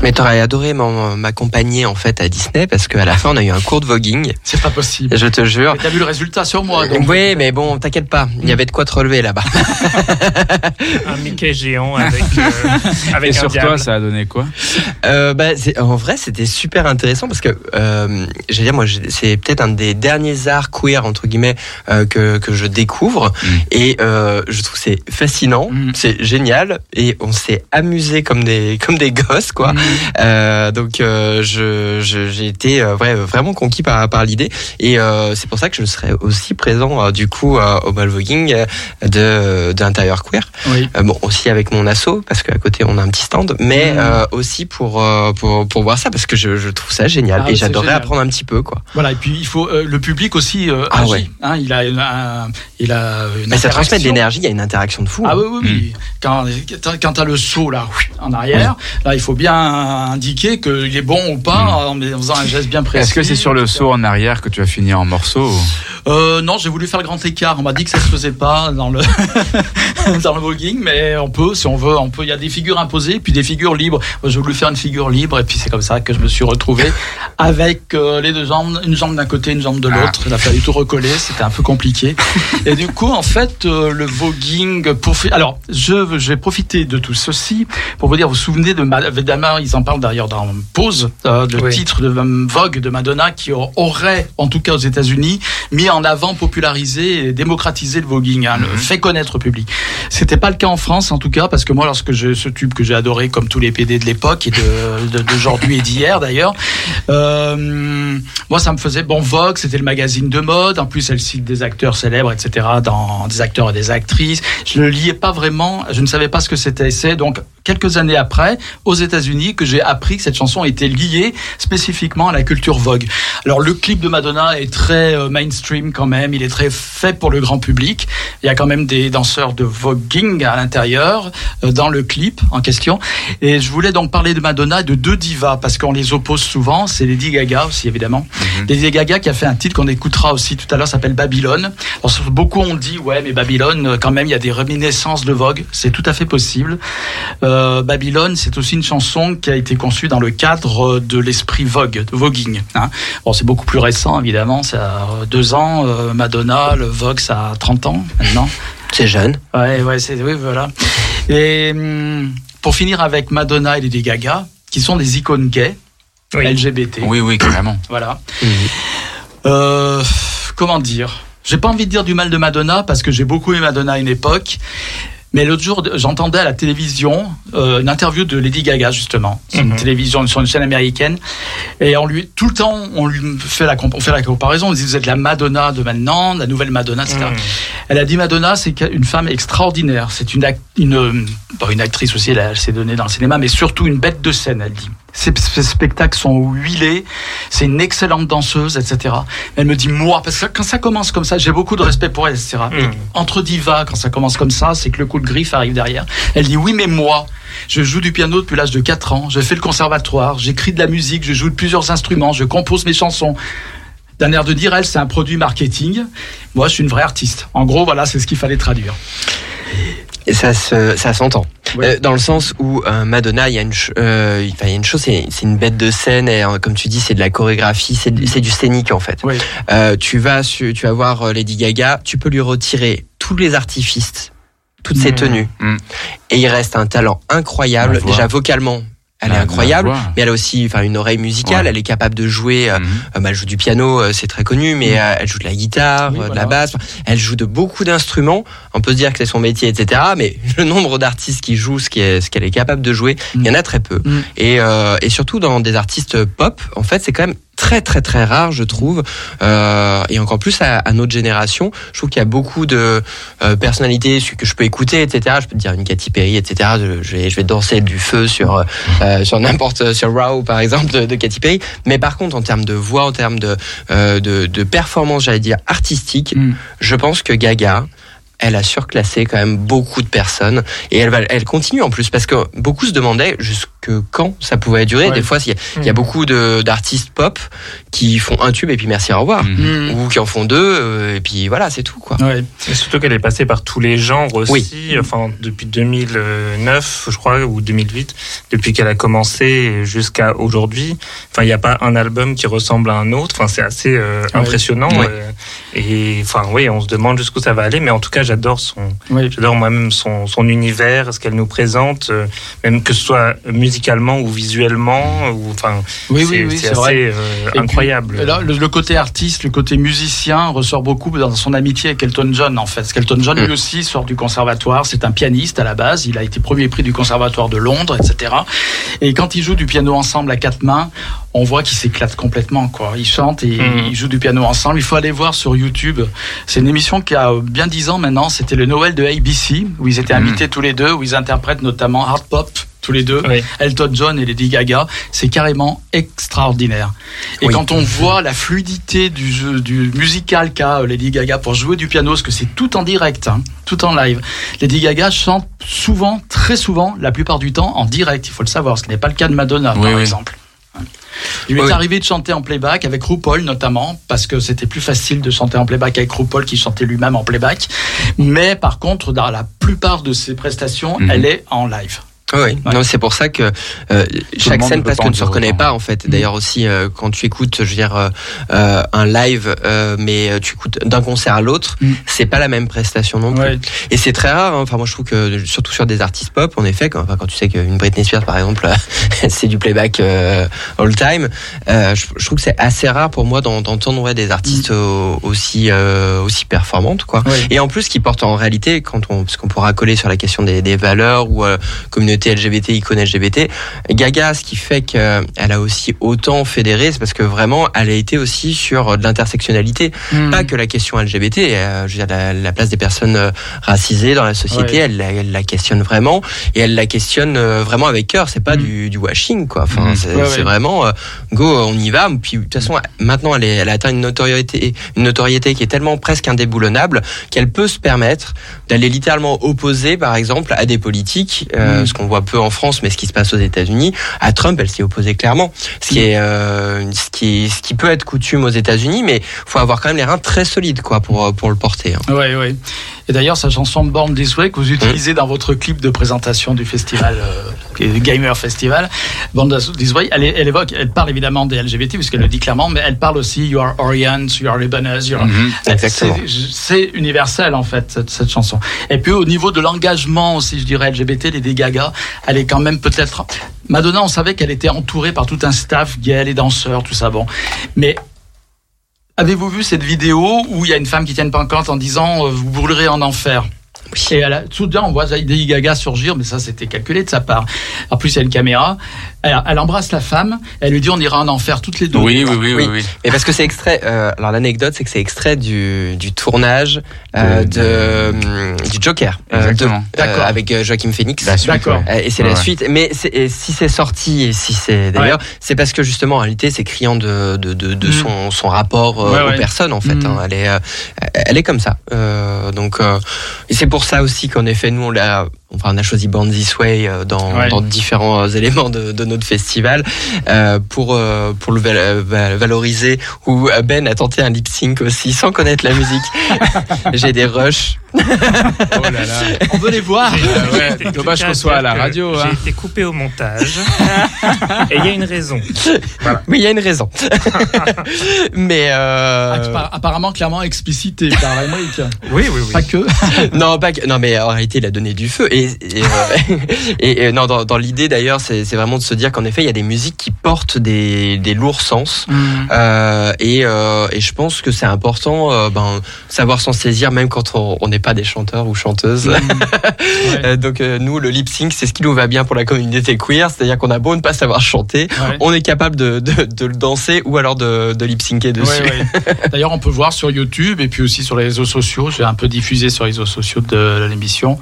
Mais t'aurais adoré m'accompagner en fait à Disney parce qu'à la fin on a eu un cours de voguing. C'est pas possible. Je te jure. T'as vu le résultat sur moi, donc. Oui, mais bon, t'inquiète pas, il y avait de quoi te relever là-bas. Un Mickey géant avec, euh, avec Et un sur diable. toi, ça a donné quoi? Euh, bah, en vrai, c'était super intéressant parce que, euh, j'allais dire, moi, c'est peut-être un des derniers arts queer entre guillemets euh, que que je découvre Mm. et euh, je trouve que c'est fascinant, Mm. c'est génial et on s'est amusé comme des comme des gosses quoi. Mhm. Euh, donc euh, je j'ai été euh, ouais, vraiment conquis par par l'idée et c'est pour ça que je serai aussi présent du coup au bal voguing euh, de d'intérieur queer. Oui. Bon, aussi avec mon asso, parce qu'à côté on a un petit stand, mais euh, aussi pour, pour, pour voir ça, parce que je, je trouve ça génial Ah, et génial. apprendre un petit peu, quoi. Voilà, et puis il faut le public aussi Ah agit. ouais. Hein, il a il a une Mais ça transmet de l'énergie, il y a une interaction de fou. Ah hein. oui, oui, oui. Quand, quand tu as le saut là, en arrière, là, il faut bien indiquer qu'il est bon ou pas en en faisant un geste bien précis. Est-ce que c'est sur le saut en arrière que tu as fini en morceaux Euh, non, j'ai voulu faire le grand écart. On m'a dit que ça se faisait pas dans le dans le voguing, mais on peut, si on veut, on peut. Il y a des figures imposées, puis des figures libres. J'ai voulu faire une figure libre, et puis c'est comme ça que je me suis retrouvé avec euh, les deux jambes, une jambe d'un côté, une jambe de l'autre. Il a fallu tout recoller, c'était un peu compliqué. Et du coup, en fait, euh, le voguing pour alors je j'ai profité de tout ceci pour vous dire, vous vous souvenez de Ma- évidemment, ils en parlent d'ailleurs dans Pause, euh, le Oui. titre de euh, Vogue de Madonna qui aurait, en tout cas aux États-Unis, mis en avant, popularisé et démocratisé le voguing, hein, le fait connaître au public. C'était pas le cas en France, en tout cas, parce que moi, lorsque j'ai ce tube que j'ai adoré, comme tous les PD de l'époque et de- de- d'aujourd'hui et d'hier d'ailleurs, euh, moi, ça me faisait bon Vogue, c'était le magazine de mode. En plus, elle cite des acteurs célèbres, etc., dans des acteurs et des actrices. Je ne liais pas vraiment, je ne savais pas ce que c'était. C'est donc quelques années après, aux États-Unis, que j'ai appris que cette chanson était liée spécifiquement à la culture Vogue. Alors, le clip de Madonna est très euh, mainstream quand même. Il est très fait pour le grand public. Il y a quand même des danseurs de voguing à l'intérieur euh, dans le clip en question. Et je voulais donc parler de Madonna et de deux divas parce qu'on les oppose souvent. C'est Lady Gaga aussi évidemment. Lady Gaga qui a fait un titre qu'on écoutera aussi tout à l'heure s'appelle Babylone. Alors, beaucoup ont dit ouais mais Babylone euh, quand même il y a des réminiscences de Vogue. C'est tout à fait possible. Euh, Babylone c'est aussi une chanson qui a été conçue dans le cadre de l'esprit Vogue, de voguing. Hein. Bon c'est beaucoup plus récent évidemment. Ça a deux ans. Euh, Madonna, le Vogue ça a 30 ans maintenant. C'est jeune. Ouais, ouais, c'est oui, voilà. Et hum, pour finir avec Madonna et Lady Gaga, qui sont des icônes gays, Oui. LGBT. Oui, oui, carrément. Voilà. Euh, comment dire? J'ai pas envie de dire du mal de Madonna parce que j'ai beaucoup aimé Madonna à une époque. Mais l'autre jour, j'entendais à la télévision euh, une interview de Lady Gaga justement, c'est une Mhm. télévision sur une chaîne américaine, et on lui tout le temps on lui fait la comp- on fait la comparaison. On dit vous êtes la Madonna de maintenant, la nouvelle Madonna, etc. Mm. Elle a dit Madonna, c'est une femme extraordinaire. C'est une, une, euh, bon, une actrice aussi, elle, elle s'est donnée dans le cinéma, mais surtout une bête de scène, elle dit. Ses, ses spectacles sont huilés, c'est une excellente danseuse, etc. Elle me dit, moi, parce que quand ça commence comme ça, j'ai beaucoup de respect pour elle, etc. Et Mm. entre divas, quand ça commence comme ça, c'est que le coup de griffe arrive derrière. Elle dit, oui, mais moi, je joue du piano depuis l'âge de 4 ans, je fais le conservatoire, j'écris de la musique, je joue de plusieurs instruments, je compose mes chansons. D'un air de dire, elle, c'est un produit marketing. Moi, je suis une vraie artiste. En gros, voilà, c'est ce qu'il fallait traduire. Et ça se, ça s'entend. Oui. Euh, dans le sens où euh, Madonna, il y a une, ch- euh, enfin, il y a une chose, c'est, une bête de scène et euh, comme tu dis, c'est de la chorégraphie, c'est, du- scénique en fait. Oui. Euh, tu vas, su- tu vas voir Lady Gaga, tu peux lui retirer tous les artifices, toutes ses Mhm. tenues, Mhm. et il reste un talent incroyable. Déjà vocalement, elle est la incroyable, mais elle a aussi, enfin, une oreille musicale. Ouais. Elle est capable de jouer. euh, Mhm. euh, bah, elle joue du piano, euh, c'est très connu, mais euh, elle joue de la guitare, Oui, de voilà. la basse. Elle joue de beaucoup d'instruments. On peut se dire que c'est son métier, etc. Mais le nombre d'artistes qui jouent ce qu'elle est capable de jouer, il y en a très peu. Mm. Et, euh, et surtout dans des artistes pop, en fait, c'est quand même très très très rare, je trouve. Euh, et encore plus à, à notre génération, je trouve qu'il y a beaucoup de euh, personnalités que je peux écouter, etc. Je peux te dire une Katy Perry, etc. Je, vais, je vais danser du feu sur euh, sur n'importe sur Raw par exemple de, de Katy Perry. Mais par contre, en termes de voix, en termes de de, de performance, j'allais dire artistique, Mm. je pense que Gaga. Elle a surclassé quand même beaucoup de personnes et elle va, elle continue en plus parce que beaucoup se demandaient jusque quand ça pouvait durer. Ouais. Des fois, il y a, il y a Mm. beaucoup de d'artistes pop qui font un tube et puis merci au revoir, Mhm. Mm. ou qui en font deux euh, et puis voilà, c'est tout quoi. Ouais. Et surtout qu'elle est passée par tous les genres aussi, Oui. enfin depuis 2009, je crois, ou 2008, depuis qu'elle a commencé jusqu'à aujourd'hui. Enfin, il n'y a pas un album qui ressemble à un autre. Enfin, c'est assez euh, impressionnant. Ouais. euh, et enfin, oui, on se demande jusqu'où ça va aller. Mais en tout cas, j'adore son, j'adore moi-même son, son univers, ce qu'elle nous présente, euh, même que ce soit musicalement ou visuellement. Ou enfin, Oui, c'est oui, oui, c'est c'est assez vrai. euh, Et puis, incroyable. là, le, le côté artiste, le côté musicien ressort beaucoup dans son amitié avec Elton John, en fait. Parce qu'Elton John, lui Mm. aussi, sort du conservatoire. C'est un pianiste à la base. Il a été premier prix du conservatoire de Londres, etc. Et quand ils jouent du piano ensemble à quatre mains, on voit qu'ils s'éclatent complètement, quoi. Ils chantent et Mm. ils jouent du piano ensemble. Il faut aller voir sur YouTube. C'est une émission qui a bien dix ans maintenant. C'était le Noël de ABC, où ils étaient Mm. invités tous les deux, où ils interprètent notamment Hard Pop, tous les deux. Oui. Elton John et Lady Gaga, c'est carrément extraordinaire. Et Oui. quand on voit la fluidité du jeu, du musical qu'a euh, Lady Gaga pour jouer du piano, parce que c'est tout en direct, hein, tout en live. Lady Gaga chante souvent, très souvent, la plupart du temps en direct. Il faut le savoir, ce qui n'est pas le cas de Madonna, Oui, par exemple. Il lui Oui. est arrivé de chanter en playback avec RuPaul notamment, parce que c'était plus facile de chanter en playback avec RuPaul qui chantait lui-même en playback. Mais par contre, dans la plupart de ses prestations, Mhm. elle est en live. Oui, Ouais. non, c'est pour ça que euh, chaque scène presque ne se reconnaît pas en fait. D'ailleurs aussi euh, quand tu écoutes, je veux dire euh, euh, un live, euh, mais euh, tu écoutes d'un concert à l'autre, Mm. c'est pas la même prestation non plus. Ouais. Et c'est très rare. hein. Enfin, moi, je trouve que surtout sur des artistes pop, en effet, quand, enfin, quand tu sais qu'une Britney Spears, par exemple, c'est du playback euh, all time, euh, je, je trouve que c'est assez rare pour moi d'en- d'entendre ouais, des artistes au- aussi euh, aussi performantes, quoi. Ouais. Et en plus, qui portent en réalité, quand on, parce qu'on pourra coller sur la question des, des valeurs ou euh, communauté LGBT, icône LGBT, Gaga, ce qui fait qu'elle a aussi autant fédéré, c'est parce que vraiment, elle a été aussi sur de l'intersectionnalité Mm. pas que la question LGBT, euh, je veux dire, la, la place des personnes euh, racisées dans la société, Ouais. elle, la- elle la questionne vraiment et elle la questionne euh, vraiment avec cœur. C'est pas Mm. du, du washing, quoi. Enfin, Mm. c'est Ouais, c'est ouais. vraiment euh, go, on y va. Puis de toute façon, maintenant, elle, est, elle a atteint une notoriété, une notoriété qui est tellement presque indéboulonnable qu'elle peut se permettre d'aller littéralement opposer, par exemple, à des politiques, euh, ce qu'on voit peu en France, mais ce qui se passe aux États-Unis. À Trump, elle s'y opposait clairement. Ce qui est, euh, ce qui, ce qui peut être coutume aux États-Unis, mais faut avoir quand même les reins très solides, quoi, pour pour le porter. hein. Oui, oui. Et d'ailleurs, sa chanson Born This Way que vous utilisez dans votre clip de présentation du festival euh, Gamer Festival. Band This Way, elle, elle, évoque, elle parle évidemment des LGBT puisqu'elle le dit clairement, mais elle parle aussi You are Orient, You are Lebanese, you are... Exactement. C'est universel en fait cette, cette, chanson. Et puis au niveau de l'engagement aussi, je dirais LGBT, Lady Gaga, elle est quand même peut-être. Madonna, on savait qu'elle était entourée par tout un staff gay, les danseurs, tout ça. Bon, mais Avez-vous vu cette vidéo où il y a une femme qui tient une pancarte en disant euh, vous brûlerez en enfer? Et soudain, on voit Lady Gaga surgir, mais ça, c'était calculé de sa part. En plus, il y a une caméra. Elle, elle, embrasse la femme. Elle lui dit, on ira en enfer toutes les deux. Oui, oui, oui, oui. oui. Et parce que c'est extrait. Euh, alors l'anecdote, c'est que c'est extrait du, du tournage euh, de, euh, du Joker. Exactement. D'accord. avec Joaquin Phoenix. D'accord. Et c'est la suite. Mais et si c'est sorti et si c'est d'ailleurs, ouais. c'est parce que justement, en réalité, c'est criant de, de, de, de mm. son, son rapport ouais, aux personnes. En fait, mm. hein. elle est, elle est comme ça. donc, et c'est pour ça aussi qu'en effet, nous, on l'a Enfin, on a choisi Band This Way dans, ouais. dans différents éléments de, de notre festival euh, pour euh, pour le val valoriser. Où Ben a tenté un lip sync aussi sans connaître la musique. J'ai des rushs. oh là là. On veut les voir. Ah ouais, dommage qu'on soit à la radio. Hein. J'ai été coupé au montage. Et il y a une raison. Voilà. Oui, il y a une raison. Mais euh... apparemment clairement explicité par Emmerich. Oui, oui, oui. Pas que. non, pas que. Non, mais en réalité, il a donné du feu. Et et, euh, et, et, non, dans, dans l'idée d'ailleurs, c'est vraiment de se dire qu'en effet, il y a des musiques qui portent des, des lourds sens. Mmh. Euh, et, euh, et, je pense que c'est important, euh, ben, savoir s'en saisir, même quand on n'est pas des chanteurs ou chanteuses. Mmh. ouais. Donc nous, le lip sync, c'est ce qui nous va bien pour la communauté queer, c'est-à-dire qu'on a beau ne pas savoir chanter, ouais. on est capable de, de, de, le danser ou alors de, de lip syncer dessus. Ouais, d'ailleurs, on peut voir sur YouTube et puis aussi sur les réseaux sociaux. J'ai un peu diffusé sur les réseaux sociaux de l'émission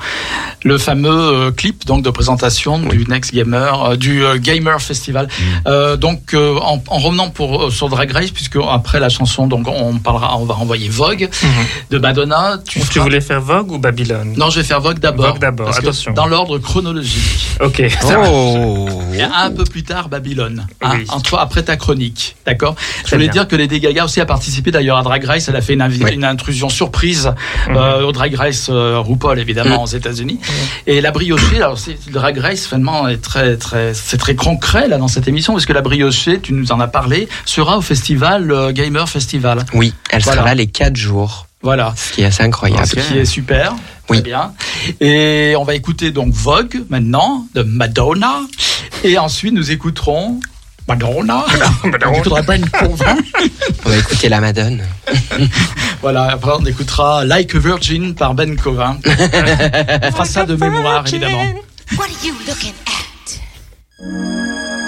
le fameux euh, clip donc de présentation oui. du Next Gamer, euh, du euh, Gamer Festival. Mmh. donc en, en, revenant pour sur Drag Race, puisque après la chanson, donc on parlera, on va renvoyer Vogue mmh. de Madonna. Tu, tu voulais faire Vogue ou Babylone? Non, je vais faire Vogue d'abord. Vogue d'abord. Attention. Dans l'ordre chronologique. Ok. Oh. Un peu plus tard Babylone. Hein, oui. entre, après ta chronique, d'accord? Je voulais bien. dire que Lady Gaga aussi a participé d'ailleurs à Drag Race. Elle a fait une, oui. une intrusion surprise mmh. au Drag Race RuPaul évidemment aux États-Unis. Et la briochée, alors c'est le Drag Race finalement est très très c'est très concret là dans cette émission parce que la briochée, tu nous en as parlé, sera au festival euh, Gamer Festival. Oui, elle voilà. sera là les quatre jours. Voilà. Ce qui est assez incroyable. Ce qui est super. Oui. Très bien. Et on va écouter donc Vogue maintenant de Madonna. Et ensuite nous écouterons Madonna. Madonna. faudrait pas une convaincre. On va écouter la Madone. voilà, après on écoutera Like a Virgin par Ben Covin. on fera ça de mémoire, évidemment. What are you looking at?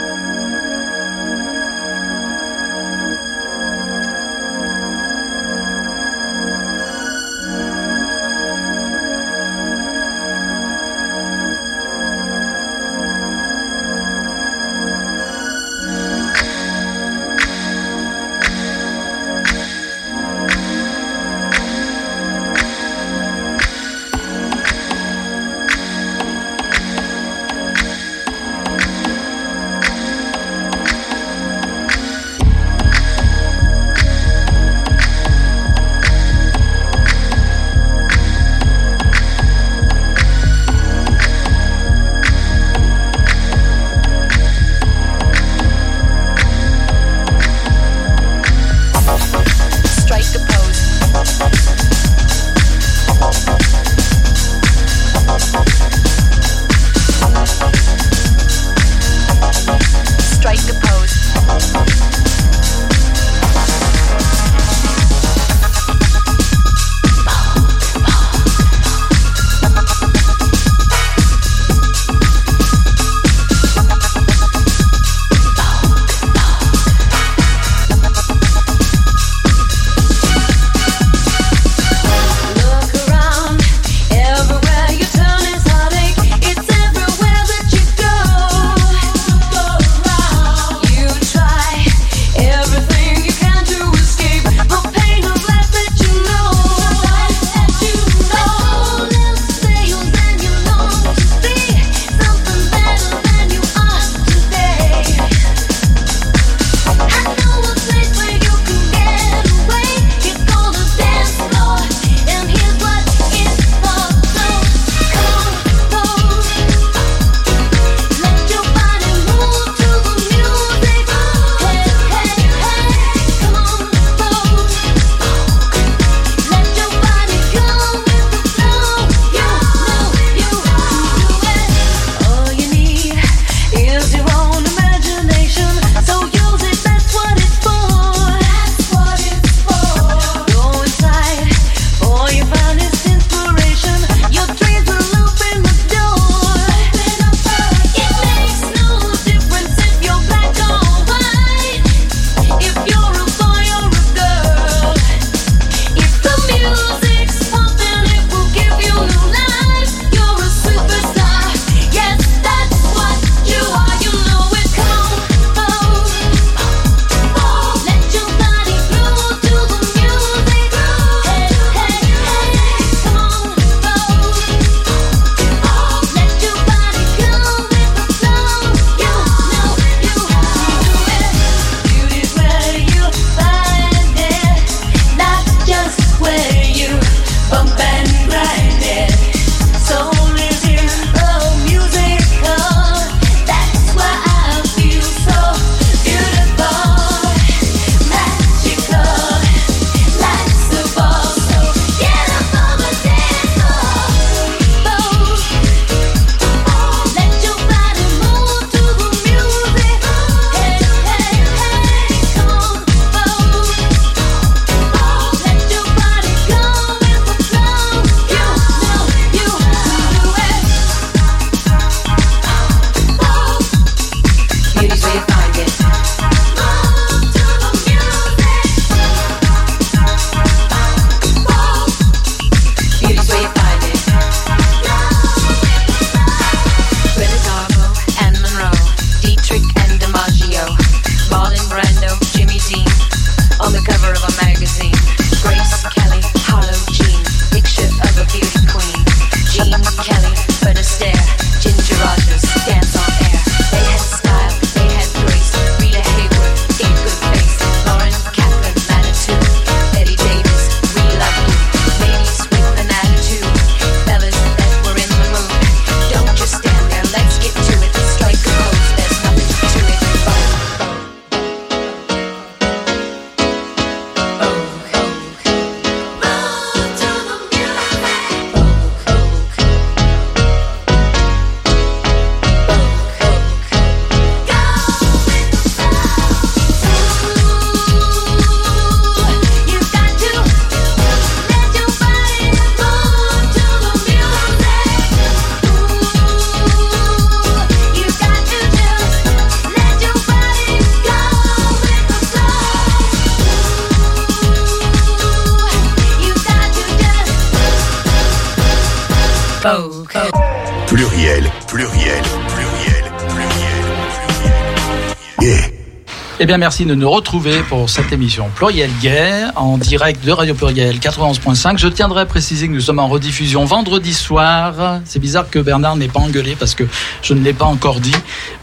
Merci de nous retrouver pour cette émission Pluriel Gay en direct de Radio Pluriel 91.5. Je tiendrai à préciser que nous sommes en rediffusion vendredi soir. C'est bizarre que Bernard n'ait pas engueulé parce que je ne l'ai pas encore dit.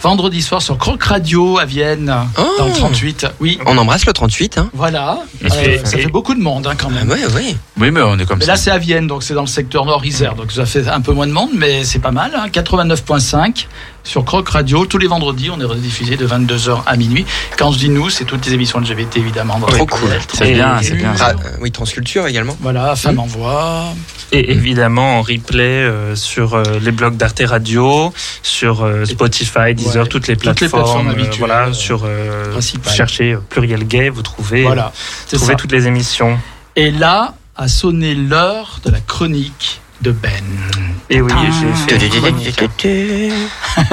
Vendredi soir sur Croc Radio à Vienne, Oh. dans le 38. Oui, On embrasse le 38. Hein. voilà. Euh, fait- ça fait beaucoup de monde hein, quand Ah même. ouais, ouais. Oui, mais on est comme Mais ça. là, c'est à Vienne, donc c'est dans le secteur nord-isère, donc ça fait un peu moins de monde, mais c'est pas mal. hein. 89.5 sur Croc Radio. Tous les vendredis, on est rediffusé de 22h à minuit. Quand je dis nous, c'est toutes les émissions LGBT, évidemment. dans Trop cool. C'est bien, c'est bien. Euh, oui, Transculture également. Voilà, Femme en voix. Et évidemment en replay euh, sur euh, les blogs d'Arte Radio, sur euh, Spotify, Deezer, Ouais, toutes les toutes les plateformes. plateformes euh, habituelles, voilà, euh, sur euh, euh, pluriel gay, vous trouvez, Voilà, trouvez ça. toutes les émissions. Et là a sonné l'heure de la chronique de Ben. Et oui, Ah. j'ai fait. une chronique.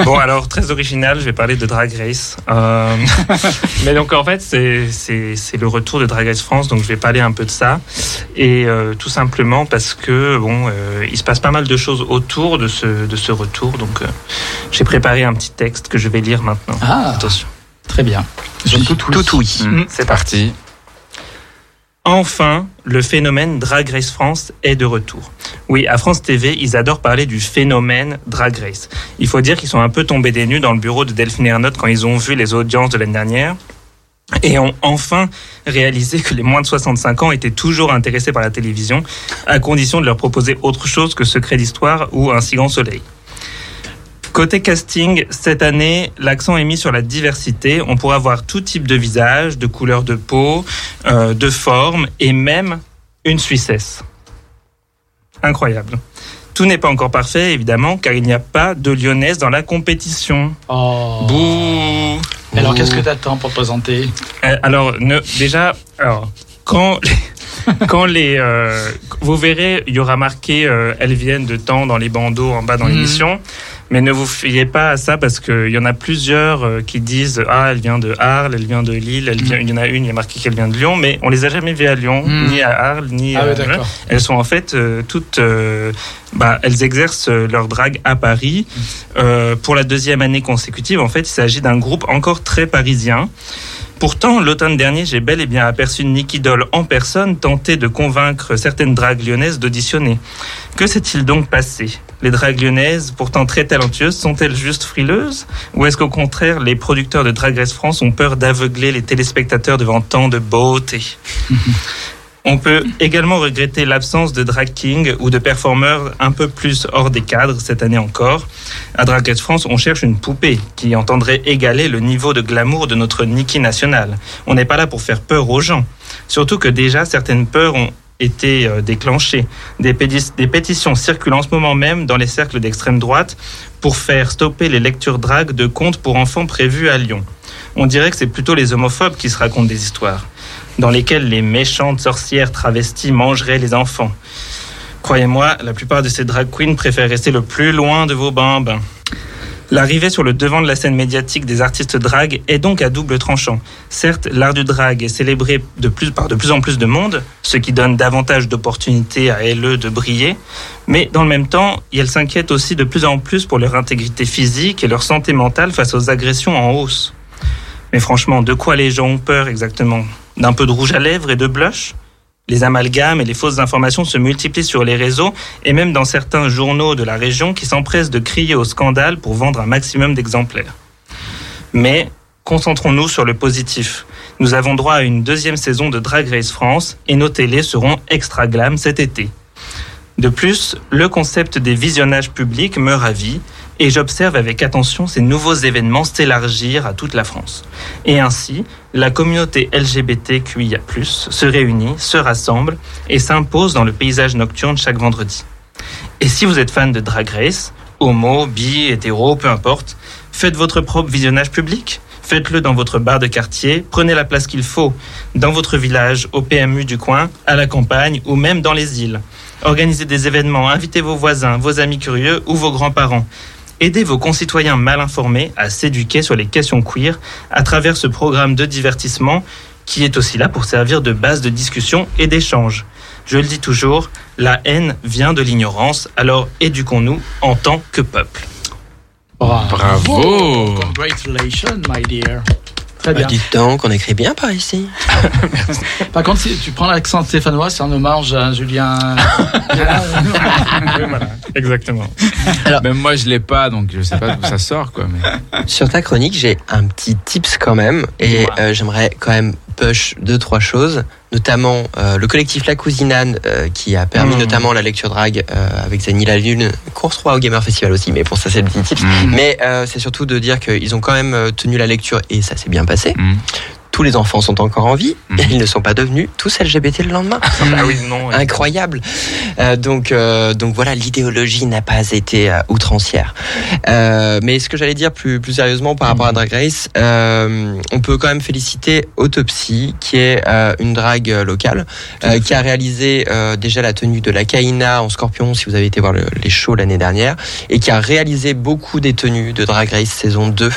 Bon, alors très original, je vais parler de Drag Race. Euh, mais donc en fait, c'est- le retour de Drag Race France, donc je vais parler un peu de ça. Et euh, tout simplement parce que, bon, euh, il se passe pas mal de choses autour de ce, de ce retour. Donc euh, j'ai préparé un petit texte que je vais lire maintenant. Ah, Attention. très bien. Je tout oui. Tout oui. Mm, c'est parti. Enfin, le phénomène Drag Race France est de retour. Oui, à France TV, ils adorent parler du phénomène Drag Race. Il faut dire qu'ils sont un peu tombés des nues dans le bureau de Delphine Ernotte quand ils ont vu les audiences de l'année dernière et ont enfin réalisé que les moins de 65 ans étaient toujours intéressés par la télévision, à condition de leur proposer autre chose que Secret d'Histoire ou Un si grand soleil. Côté casting, cette année, l'accent est mis sur la diversité. On pourra voir tout type de visage, de couleur de peau, euh, de forme et même une Suissesse. Incroyable. Tout n'est pas encore parfait, évidemment, car il n'y a pas de lyonnaise dans la compétition. Oh. Bouh Alors, qu'est-ce que t'attends pour te présenter? Euh, alors, ne, déjà, alors, quand les, quand les, euh, vous verrez, il y aura marqué, euh, elles viennent de temps dans les bandeaux en bas dans Mhm. l'émission. Mais ne vous fiez pas à ça parce qu'il y en a plusieurs euh, qui disent ah elle vient de Arles, elle vient de Lille, elle vient, il y en a une il y a marqué qu'elle vient de Lyon, mais on les a jamais vues à Lyon, Mhm. ni à Arles, ni Ah à d'accord. elles sont en fait euh, toutes, euh, bah, elles exercent euh, leur drague à Paris euh, pour la deuxième année consécutive. En fait, il s'agit d'un groupe encore très parisien. Pourtant, l'automne dernier, j'ai bel et bien aperçu Nicky Doll en personne tenter de convaincre certaines dragues lyonnaises d'auditionner. Que s'est-il donc passé? Les dragues lyonnaises, pourtant très talentueuses, sont-elles juste frileuses? Ou est-ce qu'au contraire, les producteurs de Drag Race France ont peur d'aveugler les téléspectateurs devant tant de beauté? On peut également regretter l'absence de drag king ou de performeurs un peu plus hors des cadres cette année encore. À Drag Race France, on cherche une poupée qui entendrait égaler le niveau de glamour de notre Nikki national. On n'est pas là pour faire peur aux gens. Surtout que déjà certaines peurs ont été euh, déclenchées. Des, des pétitions circulent en ce moment même dans les cercles d'extrême droite pour faire stopper les lectures drag de contes pour enfants prévus à Lyon. On dirait que c'est plutôt les homophobes qui se racontent des histoires dans lesquelles les méchantes sorcières travesties mangeraient les enfants. Croyez-moi, la plupart de ces drag queens préfèrent rester le plus loin de vos bambes. L'arrivée sur le devant de la scène médiatique des artistes drag est donc à double tranchant. Certes, l'art du drag est célébré de plus, par de plus en plus de monde, ce qui donne davantage d'opportunités à LE de briller, mais dans le même temps, elles s'inquiètent aussi de plus en plus pour leur intégrité physique et leur santé mentale face aux agressions en hausse. Mais franchement, de quoi les gens ont peur exactement? D'un peu de rouge à lèvres et de blush? Les amalgames et les fausses informations se multiplient sur les réseaux et même dans certains journaux de la région qui s'empressent de crier au scandale pour vendre un maximum d'exemplaires. Mais concentrons-nous sur le positif. Nous avons droit à une deuxième saison de Drag Race France et nos télés seront extra glam cet été. De plus, le concept des visionnages publics me ravit et j'observe avec attention ces nouveaux événements s'élargir à toute la France. Et ainsi, la communauté LGBTQIA+, se réunit, se rassemble et s'impose dans le paysage nocturne chaque vendredi. Et si vous êtes fan de Drag Race, homo, bi, hétéro, peu importe, faites votre propre visionnage public. Faites-le dans votre bar de quartier, prenez la place qu'il faut, dans votre village, au PMU du coin, à la campagne ou même dans les îles. Organisez des événements, invitez vos voisins, vos amis curieux ou vos grands-parents. Aidez vos concitoyens mal informés à s'éduquer sur les questions queer à travers ce programme de divertissement qui est aussi là pour servir de base de discussion et d'échange. Je le dis toujours, la haine vient de l'ignorance, alors éduquons-nous en tant que peuple. Bravo. Congratulations, my dear. Très Bah, bien. dites donc, on écrit bien par ici. Par contre, si tu prends l'accent stéphanois, c'est un hommage à Julien. Exactement. Même moi, je l'ai pas, donc je sais pas d'où ça sort, quoi. Mais... Sur ta chronique, j'ai un petit tips quand même, et euh, j'aimerais quand même push deux trois choses, notamment euh, le collectif La Cousinane euh, qui a permis Mmh. notamment la lecture drag euh, avec Zani la Lune, course 3 au Gamer Festival aussi, mais pour ça c'est le petit tips. Mm. Mais c'est surtout de dire qu'ils ont quand même tenu la lecture et ça s'est bien passé. Mm. Tous les enfants sont encore en vie et ils ne sont pas devenus tous LGBT le lendemain. Ah oui, non. Incroyable. Euh, donc, euh, donc voilà, l'idéologie n'a pas été euh, outrancière. Mais ce que j'allais dire plus, plus sérieusement par rapport à Drag Race, on peut quand même féliciter Autopsy, qui est une drague locale, qui a réalisé déjà la tenue de la Kaina en scorpion, si vous avez été voir le- les shows l'année dernière, et qui a réalisé beaucoup des tenues de Drag Race saison 2.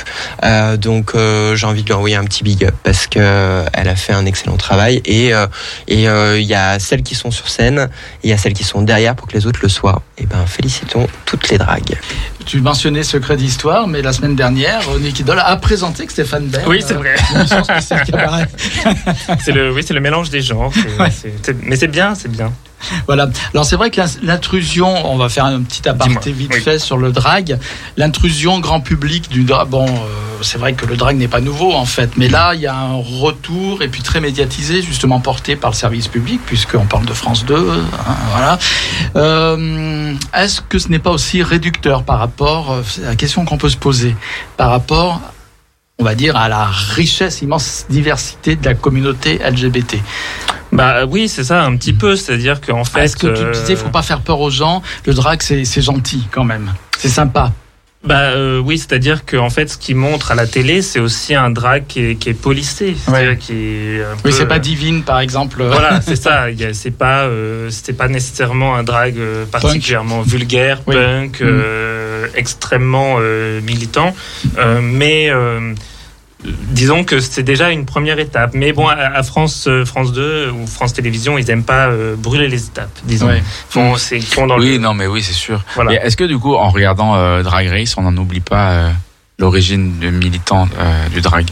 Euh, donc j'ai envie de lui envoyer un petit big up parce que euh, elle a fait un excellent travail et euh, et euh, il y a celles qui sont sur scène et il y a celles qui sont derrière pour que les autres le soient. Et ben félicitons toutes les dragues. tu mentionnais Secret d'Histoire, mais la semaine dernière, Nicky Doll a présenté que Stéphane Bern. Oui, c'est vrai. euh. C'est le, oui, c'est le mélange des genres. mais c'est bien, c'est bien. Voilà. Alors c'est vrai que l'in- l'intrusion, on va faire un petit aparté vite Oui. fait sur le drag. L'intrusion grand public du drag. Bon, euh, c'est vrai que le drag n'est pas nouveau en fait, mais là il y a un retour et puis très médiatisé, justement porté par le service public, puisqu'on parle de France 2. hein, voilà. Euh, Est-ce que ce n'est pas aussi réducteur par rapport, euh, c'est la question qu'on peut se poser, par rapport on va dire, à la richesse, immense diversité de la communauté LGBT. Bah oui, c'est ça, un petit peu. C'est-à-dire qu'en fait. Est-ce que tu euh, disais, faut pas faire peur aux gens Le drag, c'est gentil quand même. C'est sympa. Bah euh, oui, c'est-à-dire qu'en fait, ce qui montre à la télé, c'est aussi un drag qui est, qui est policé. Ouais. qui est un Oui, peu- c'est pas divine, par exemple. Voilà, c'est ça. C'est pas, euh, c'était pas nécessairement un drag euh, particulièrement vulgaire, Oui. punk, euh, extrêmement euh, militant, Euh, mais euh, disons que c'est déjà une première étape. Mais bon, à, France, euh, France 2 ou France Télévisions, ils aiment pas euh, brûler les étapes. Disons, ils font dans Oui, le. non, mais oui, c'est sûr. Voilà. Est-ce que du coup, en regardant euh, Drag Race, on n'en oublie pas euh, l'origine de militant euh, du drag?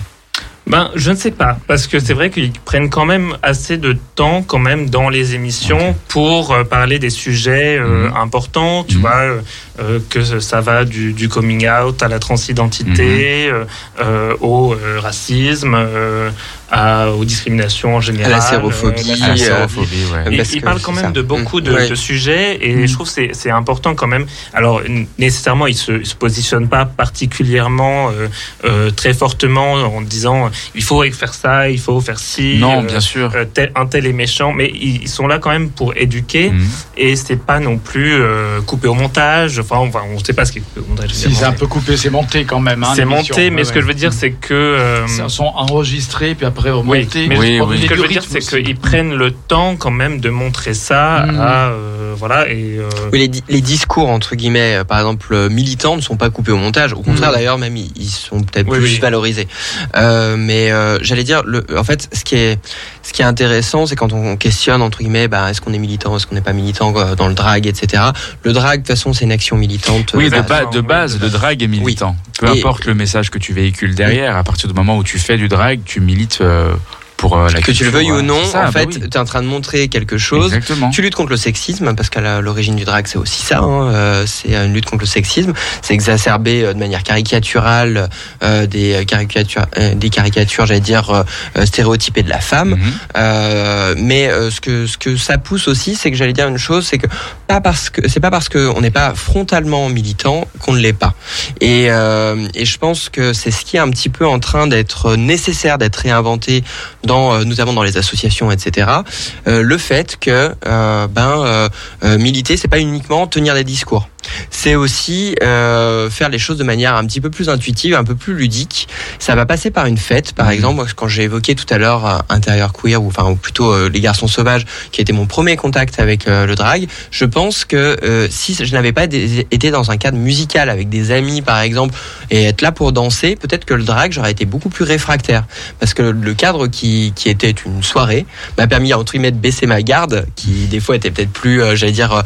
Ben, je ne sais pas, parce que c'est vrai qu'ils prennent quand même assez de temps quand même dans les émissions pour euh, parler des sujets euh, Mhm. importants, tu Mhm. vois, euh, euh, que ça va du, du coming out à la transidentité, Mhm. euh, euh, au racisme, euh, à, aux discriminations en général. À la sérophobie, euh, la euh, sérophobie, ouais. il, parle quand même ça. de beaucoup de, Ouais. de sujets et Mm. je trouve que c'est- important quand même. Alors nécessairement, il se, il se positionne pas particulièrement euh, euh, très fortement en disant il faut faire ça, il faut faire ci. Non, euh, bien sûr. euh, tel, un tel est méchant, mais ils, ils sont là quand même pour éduquer Mhm. et c'est pas non plus euh, coupé au montage. Enfin, enfin, on sait pas ce qui est coupé au montage. Si, c'est un peu coupé, c'est monté quand même. hein, c'est monté, mais Ouais, ce que je veux dire, c'est que euh, Ils sont enregistrés, puis après oui, mais Oui, ce que je veux dire, c'est qu'ils prennent le temps quand même de montrer ça Mhm. à euh, voilà et euh, Oui, les, di- les discours entre guillemets, euh, par exemple euh, militants, ne sont pas coupés au montage. Au contraire, Mm. d'ailleurs, même ils, ils sont peut-être Oui, plus oui. valorisés. Euh, mais euh, j'allais dire, le, en fait, ce qui est, ce qui est intéressant, c'est quand on questionne entre guillemets, bah, est-ce qu'on est militant, est-ce qu'on n'est pas militant euh, dans le drag, etc. Le drag, de toute façon, c'est une action militante. Oui, euh, de, bah, ba- de base, de le drag est militant. Peu Et- importe le message que tu véhicules derrière, à partir du moment où tu fais du drag, tu milites euh, pour euh, la que tu le veuilles ou euh, non, ça, en bah fait, oui. tu es en train de montrer quelque chose. Exactement. Tu luttes contre le sexisme, parce qu'à l'origine du drag, c'est aussi ça. hein, euh, c'est une lutte contre le sexisme. C'est exacerber euh, de manière caricaturale euh, des caricatures, euh, des caricatures, j'allais dire euh, stéréotypées de la femme. Euh, mais ce que ce que ça pousse aussi, c'est que j'allais dire une chose, c'est que pas parce que c'est pas parce qu'on n'est pas frontalement militant qu'on ne l'est pas. Et euh, et je pense que c'est ce qui est un petit peu en train d'être nécessaire d'être réinventé dans euh, notamment dans les associations, etc. Euh, le fait que euh, ben euh, euh, militer, c'est pas uniquement tenir des discours. C'est aussi euh, faire les choses de manière un petit peu plus intuitive, un peu plus ludique. Ça va passer par une fête, par exemple. Moi, quand j'ai évoqué tout à l'heure euh, intérieur queer, ou enfin ou plutôt euh, les garçons sauvages, qui été mon premier contact avec le drag, je pense que si je n'avais pas été dans un cadre musical avec des amis, par exemple, et être là pour danser, peut-être que le drag j'aurais été beaucoup plus réfractaire, parce que le cadre qui, qui était une soirée m'a permis entre guillemets de baisser ma garde, qui des fois était peut-être plus, j'allais dire,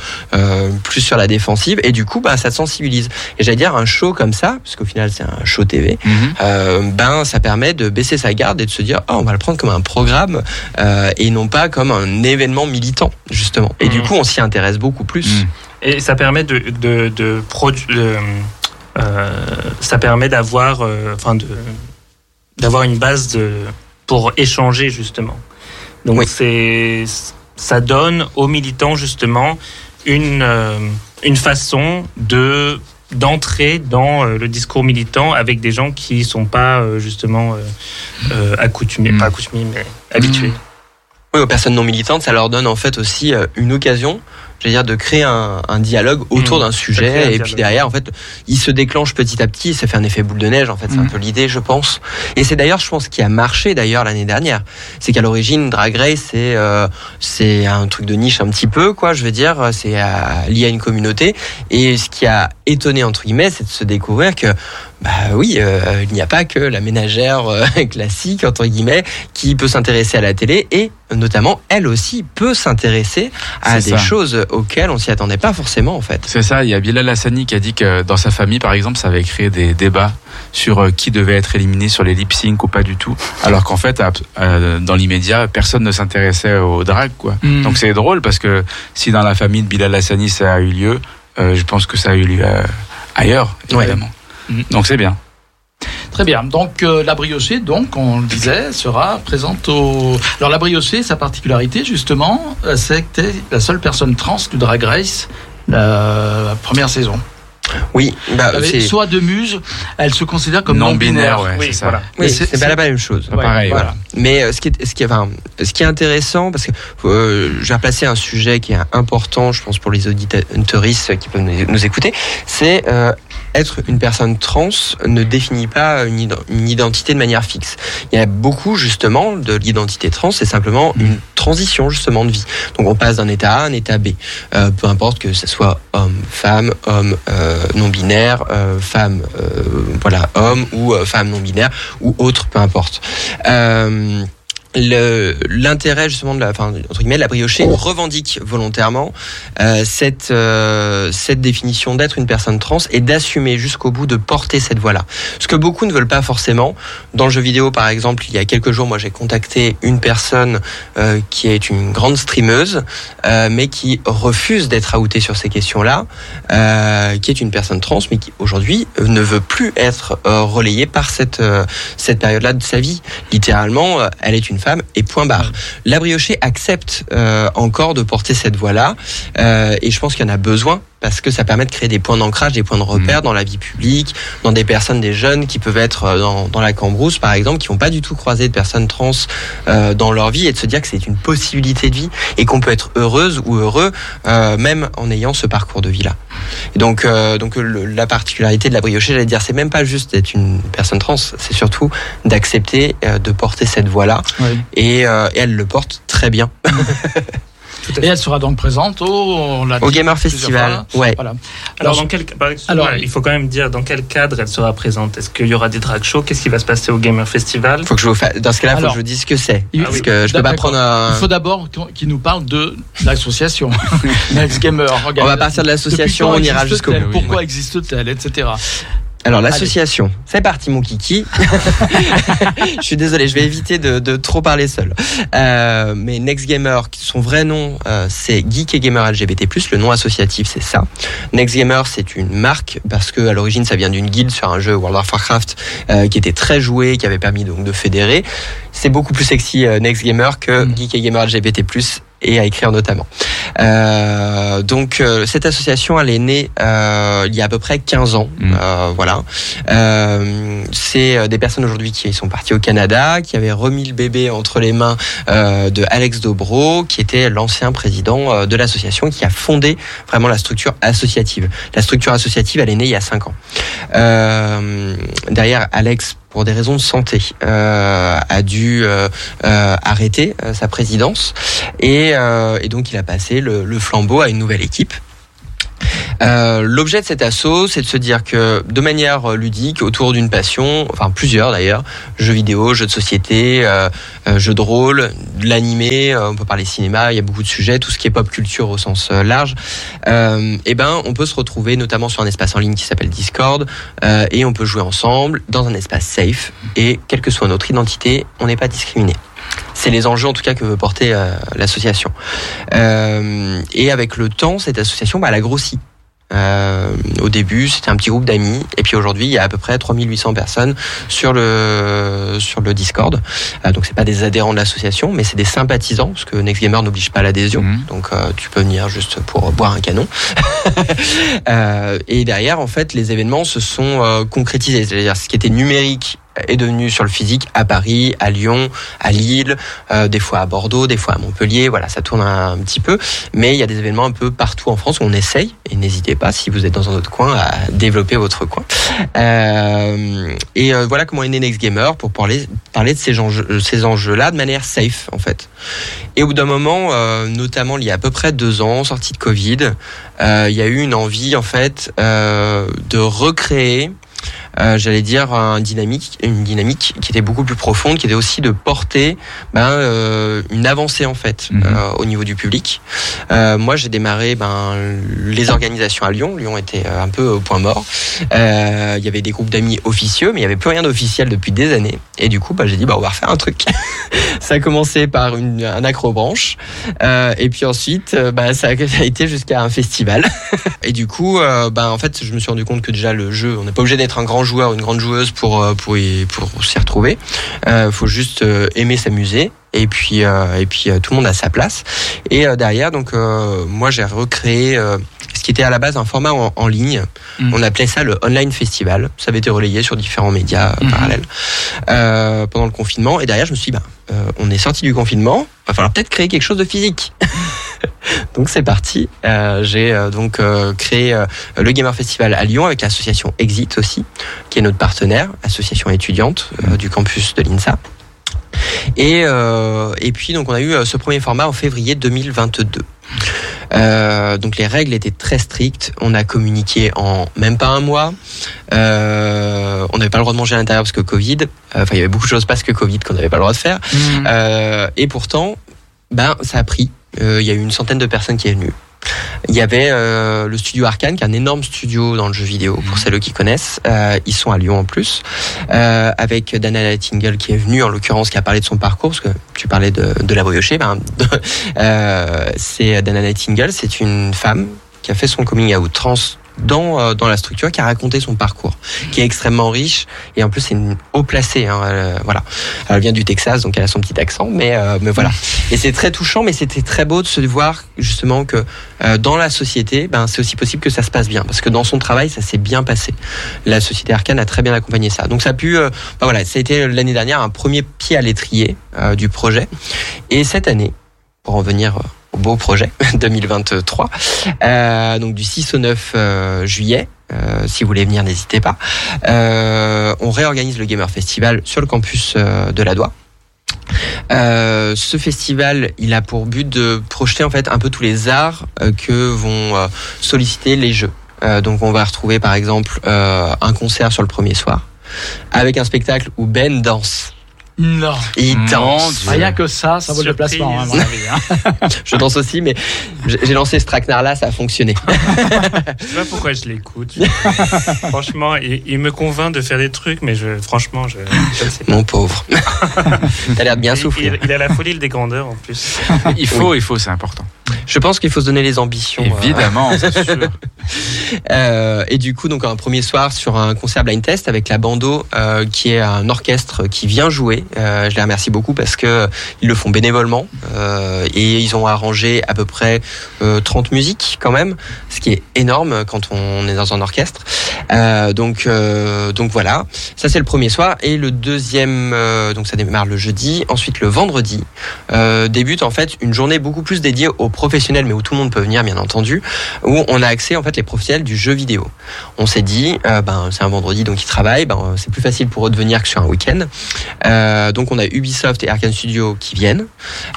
plus sur la défensive, et du coup, bah, ça te sensibilise. Et j'allais dire un show comme ça, parce qu'au final c'est un show TV, Mhm. euh, ben ça permet de baisser sa garde et de se dire, oh, on va le prendre comme un programme euh, et non pas comme un événement militant justement. Et du Mhm. coup, on s'y intéresse beaucoup plus. Mhm. Et ça permet de, de, de produ- de, euh, ça permet d'avoir, euh, enfin de, d'avoir une base de, pour échanger justement. Donc Oui. c'est, ça donne aux militants justement une, euh, une façon de d'entrer dans euh, le discours militant avec des gens qui sont pas euh, justement euh, accoutumés, Mm. pas accoutumés mais habitués. Oui, aux personnes non militantes, ça leur donne en fait aussi une occasion, je veux dire, de créer un, un dialogue autour Mmh, d'un sujet. Et puis derrière, en fait, il se déclenche petit à petit. Ça fait un effet boule de neige. En fait, c'est un Mmh. peu l'idée, je pense. Et c'est d'ailleurs, je pense, qui a marché d'ailleurs l'année dernière. C'est qu'à l'origine, Drag Race, c'est euh, c'est un truc de niche un petit peu, quoi. Je veux dire, c'est euh, lié à une communauté. Et ce qui a étonné entre guillemets, c'est de se découvrir que bah oui, euh, il n'y a pas que la ménagère euh, classique entre guillemets qui peut s'intéresser à la télé et notamment elle aussi peut s'intéresser à des ça. choses auxquelles on s'y attendait pas forcément en fait. C'est ça, il y a Bilal Hassani qui a dit que dans sa famille, par exemple, ça avait créé des débats sur euh, qui devait être éliminé sur les lip sync ou pas du tout. Alors qu'en fait, à- euh, dans l'immédiat, personne ne s'intéressait au drag, quoi. Mm. Donc c'est drôle parce que si dans la famille de Bilal Hassani ça a eu lieu, euh, je pense que ça a eu lieu euh, ailleurs, évidemment. Donc c'est bien. Très bien. Donc euh, la briochée, donc on le disait, sera présente au. Alors la briochée, sa particularité justement, euh, c'est que t'es la seule personne trans du Drag Race. La première saison. Oui, bah, Avec c'est soit de muse, elle se considère comme non non binaire, binaire. ouais, Oui, c'est ça. voilà. oui, pas la même chose. Pareil, voilà. voilà. Mais euh, ce qui est, ce qui est, enfin, ce qui est intéressant, parce que euh, je vais replacer un sujet qui est important, je pense, pour les auditeurs qui peuvent nous, nous écouter, c'est euh, être une personne trans ne définit pas une, id- une identité de manière fixe. Il y a beaucoup justement de l'identité trans, c'est simplement une transition justement de vie. Donc on passe d'un état A à un état B, Euh, peu importe que ce soit homme, femme, homme euh, non binaire, euh, femme, euh, voilà, homme ou euh, femme non binaire ou autre, peu importe. L'intérêt justement de la, enfin, entre guillemets, la briochée revendique volontairement euh, cette euh, cette définition d'être une personne trans et d'assumer jusqu'au bout de porter cette voix-là. Ce que beaucoup ne veulent pas forcément. Dans le jeu vidéo, par exemple, il y a quelques jours, moi, j'ai contacté une personne euh, qui est une grande streameuse, euh, mais qui refuse d'être outée sur ces questions-là, euh, qui est une personne trans, mais qui aujourd'hui ne veut plus être euh, relayée par cette cette période-là de sa vie. Littéralement, elle est une femme et point barre. La briochée accepte euh, encore de porter cette voix-là, euh, et je pense qu'il y en a besoin parce que ça permet de créer des points d'ancrage, des points de repère dans la vie publique, dans des personnes, des jeunes qui peuvent être euh, dans, dans la cambrousse, par exemple, qui n'ont pas du tout croisé de personnes trans euh, dans leur vie, et de se dire que c'est une possibilité de vie et qu'on peut être heureuse ou heureux euh, même en ayant ce parcours de vie-là. Et donc, euh, donc le- la particularité de la briochée, j'allais dire, c'est même pas juste d'être une personne trans, c'est surtout d'accepter de porter cette voix-là, Oui. et, et elle le porte très bien. Et elle sera donc présente au, Au Gamer Festival, ouais. Voilà. Alors, Alors, dans quel, par exemple, alors- il faut quand même dire dans quel cadre elle sera présente. Est-ce qu'il y aura des drag shows? Qu'est-ce qui va se passer au Gamer Festival? Faut que je vous fasse, dans ce cas-là, faut Alors, que je vous dise ce que c'est. il- Parce que je peux pas prendre un. Il faut d'abord qu'il nous parle de l'association Next Gamer. On va partir de l'association, on ira jusqu'au bout. Pourquoi existe-t-elle, etc. Alors l'association, c'est parti mon kiki. je suis désolé, je vais éviter de, de trop parler seul. Euh, mais Next Gamer, son vrai nom, euh, c'est Geek et Gamer LGBT+. Le nom associatif, c'est ça. Next Gamer, c'est une marque parce que à l'origine, ça vient d'une guilde sur un jeu World of Warcraft euh, qui était très joué, qui avait permis donc de fédérer. C'est beaucoup plus sexy euh, Next Gamer que Mm. Geek et Gamer LGBT+ et à écrire notamment. Euh, donc euh, cette association, elle est née euh, il y a à peu près 15 ans. Mm. Voilà. C'est des personnes aujourd'hui qui sont parties au Canada, qui avaient remis le bébé entre les mains de Alex Dobro, qui était l'ancien président de l'association, qui a fondé vraiment la structure associative. La structure associative, elle est née il y a 5 ans. Derrière Alex pour des raisons de santé, euh, a dû euh, euh, arrêter sa présidence et, donc il a passé le flambeau à une nouvelle équipe. Euh, L'objet de cet assaut, c'est de se dire que de manière euh, ludique, autour d'une passion, enfin plusieurs d'ailleurs, jeux vidéo, jeux de société, euh, jeux de rôle, de l'animé, on peut parler cinéma, il y a beaucoup de sujets, tout ce qui est pop culture au sens large. Et ben, on peut se retrouver notamment sur un espace en ligne qui s'appelle Discord et on peut jouer ensemble dans un espace safe et quelle que soit notre identité, on n'est pas discriminé. C'est les enjeux en tout cas que veut porter euh, l'association. Euh, et avec le temps, cette association, bah, elle a grossi. Euh, au début, c'était un petit groupe d'amis, et puis aujourd'hui, il y a à peu près 3800 personnes sur le sur le Discord. Euh, donc, c'est pas des adhérents de l'association, mais c'est des sympathisants, parce que Next Gamer n'oblige pas l'adhésion. Mhm. Donc, euh, tu peux venir juste pour boire un canon. Et derrière, en fait, les événements se sont concrétisés. C'est-à-dire, ce qui était numérique est devenu sur le physique à Paris, à Lyon, à Lille, euh, des fois à Bordeaux, des fois à Montpellier. Voilà, ça tourne un, petit peu. Mais il y a des événements un peu partout en France où on essaye. Et n'hésitez pas, si vous êtes dans un autre coin, à développer votre coin. Euh, et euh, voilà comment est né Next Gamer pour parler, parler de ces enjeux, ces enjeux-là de manière safe, en fait. Et au bout d'un moment, euh, notamment il y a à peu près deux ans, sortie de Covid, euh, il y a eu une envie, en fait, euh, de recréer euh, j'allais dire un dynamique, une dynamique qui était beaucoup plus profonde, qui était aussi de porter ben, euh, une avancée en fait Mhm. euh, au niveau du public. Moi, j'ai démarré ben, les organisations à Lyon. Lyon était un peu au point mort. Il y avait des groupes d'amis officieux, mais il y avait plus rien d'officiel depuis des années. Et du coup, bah, j'ai dit bah on va refaire un truc. ça a commencé par une, un acrobranche, euh, et puis ensuite, euh, bah, ça, a, ça a été jusqu'à un festival. et du coup, euh, bah, en fait, je me suis rendu compte que déjà le jeu, on n'est pas obligé d'être un grand joueur, ou une grande joueuse pour euh, pour y, pour s'y retrouver. Euh, faut juste euh, aimer s'amuser. Et puis euh, et puis euh, tout le monde a sa place. Et euh, derrière, donc moi j'ai recréé ce qui était à la base un format en, en ligne. Mhm. On appelait ça le online festival. Ça avait été relayé sur différents médias Mhm. parallèles pendant le confinement. Et derrière, je me suis dit, bah, on est sorti du confinement, va falloir peut-être créer quelque chose de physique. donc c'est parti. Euh, J'ai euh, donc euh, créé le Gamer Festival à Lyon avec l'association Exit aussi, qui est notre partenaire, association étudiante euh, du campus de l'INSA. Et, et puis donc on a eu ce premier format en février 2022. Euh, donc les règles étaient très strictes. On a communiqué en même pas un mois. Euh, on n'avait pas le droit de manger à l'intérieur parce que Covid. Euh, Enfin, il y avait beaucoup de choses parce que Covid qu'on n'avait pas le droit de faire. Euh, et pourtant, ben ça a pris. Euh, Il y a eu une centaine de personnes qui est venues. Il y avait euh, le studio Arcane, qui est un énorme studio dans le jeu vidéo, pour celles qui connaissent. Euh, ils sont à Lyon en plus, euh, avec Dana Nightingale qui est venue, en l'occurrence, qui a parlé de son parcours, parce que tu parlais de, de la briochée. Ben, euh, c'est Dana Nightingale, c'est une femme qui a fait son coming out trans dans, euh, dans la structure, qui a raconté son parcours, qui est extrêmement riche, et en plus c'est une haut placée. Hein, euh, voilà, elle vient du Texas, donc elle a son petit accent, mais euh, mais voilà. Et c'est très touchant, mais c'était très beau de se voir justement que euh, dans la société, ben c'est aussi possible que ça se passe bien, parce que dans son travail, ça s'est bien passé. La société Arcane a très bien accompagné ça. Donc ça a pu, euh, ben voilà, ça a été l'année dernière un premier pied à l'étrier euh, du projet, et cette année, pour en venir beau projet 2023, euh, donc du 6 au 9 euh, juillet. euh, si vous voulez venir, n'hésitez pas. Euh, on réorganise le Gamer Festival sur le campus euh, de la Doua. Euh, ce festival, il a pour but de projeter en fait un peu tous les arts que vont solliciter les jeux. Donc on va retrouver par exemple un concert sur le premier soir avec un spectacle où Ben danse. Non. Il danse. Rien que ça, ça vaut le placement, hein, à mon avis. hein. Je danse aussi, mais j'ai lancé ce traquenard là, ça a fonctionné. Je sais pas pourquoi je l'écoute. franchement, il, il me convainc de faire des trucs, mais je, franchement, je, je ne sais pas. Mon pauvre. T'as l'air de bien. Il, il a la folie des grandeurs en plus. Il faut, il faut, c'est important. Je pense qu'il faut se donner les ambitions. euh, Évidemment, c'est sûr. Euh, et du coup, donc un premier soir sur un concert blind test avec la Bando, euh, qui est un orchestre qui vient jouer. Euh, je les remercie beaucoup parce que ils le font bénévolement euh, et ils ont arrangé à peu près euh, 30 musiques quand même, ce qui est énorme quand on est dans un orchestre. Donc donc voilà, ça c'est le premier soir et le deuxième, donc ça démarre le jeudi. Ensuite le vendredi débute en fait une journée beaucoup plus dédiée aux professionnels, mais où tout le monde peut venir bien entendu, où on a accès en fait les professionnels du jeu vidéo. On s'est dit, euh, ben c'est un vendredi donc ils travaillent, ben c'est plus facile pour eux de venir que sur un week-end. Euh, donc on a Ubisoft et Arkane Studio qui viennent.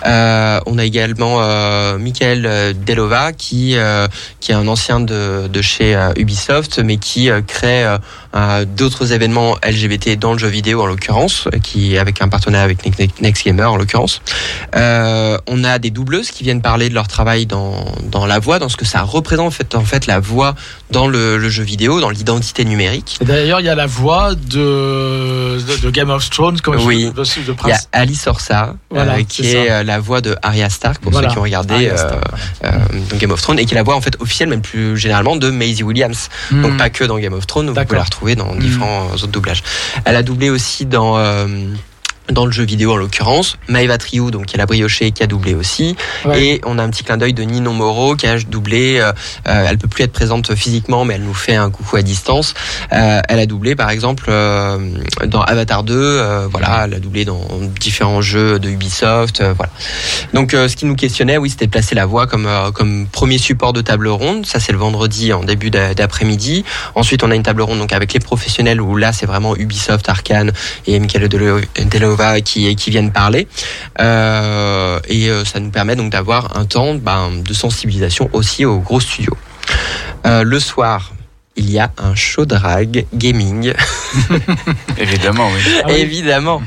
Euh, on a également euh, Michael euh, Delova qui euh, qui est un ancien de, de chez euh, Ubisoft, mais qui euh, crée euh, euh, d'autres événements LGBT dans le jeu vidéo en l'occurrence, euh, qui avec un partenariat avec Ne- Ne- Next Gamer en l'occurrence. Euh, on a des doubleuses qui viennent parler de leur travail dans, dans la voix, dans ce que ça représente en fait, en fait la voix dans le, le jeu vidéo, dans l'identité numérique. D'ailleurs, il y a la voix de, de, de Game of Thrones, comme Oui. de, de Il y a Prince. Alice Orsa, Voilà, euh, qui est euh, la voix de Arya Stark, pour Voilà. ceux qui ont regardé euh, euh, dans Game of Thrones, et qui est la voix en fait officielle, même plus généralement, de Maisie Williams. Donc Hmm. pas que dans Game of Thrones, vous pouvez la retrouver dans différents autres doublages. Elle a doublé aussi dans dans le jeu vidéo en l'occurrence, Maeva Triou, donc qui est la briochée, qui a doublé aussi, Ouais. et on a un petit clin d'œil de Ninon Moreau qui a doublé. Euh, euh, elle peut plus être présente physiquement, mais elle nous fait un coucou à distance. Euh, elle a doublé, par exemple, euh, dans Avatar 2. euh, voilà, elle a doublé dans différents jeux de Ubisoft. euh, voilà. Donc, euh, ce qui nous questionnait, oui, c'était de placer la voix comme euh, comme premier support de table ronde. Ça, c'est le vendredi en début d'a- d'après-midi. Ensuite, on a une table ronde donc avec les professionnels où là, c'est vraiment Ubisoft, Arkane et Michael Delo- Qui qui viennent parler. Euh, et euh, ça nous permet donc d'avoir un temps ben, de sensibilisation aussi aux gros studios. Euh, le soir, il y a un show drag gaming, Évidemment, oui. Ah oui. évidemment.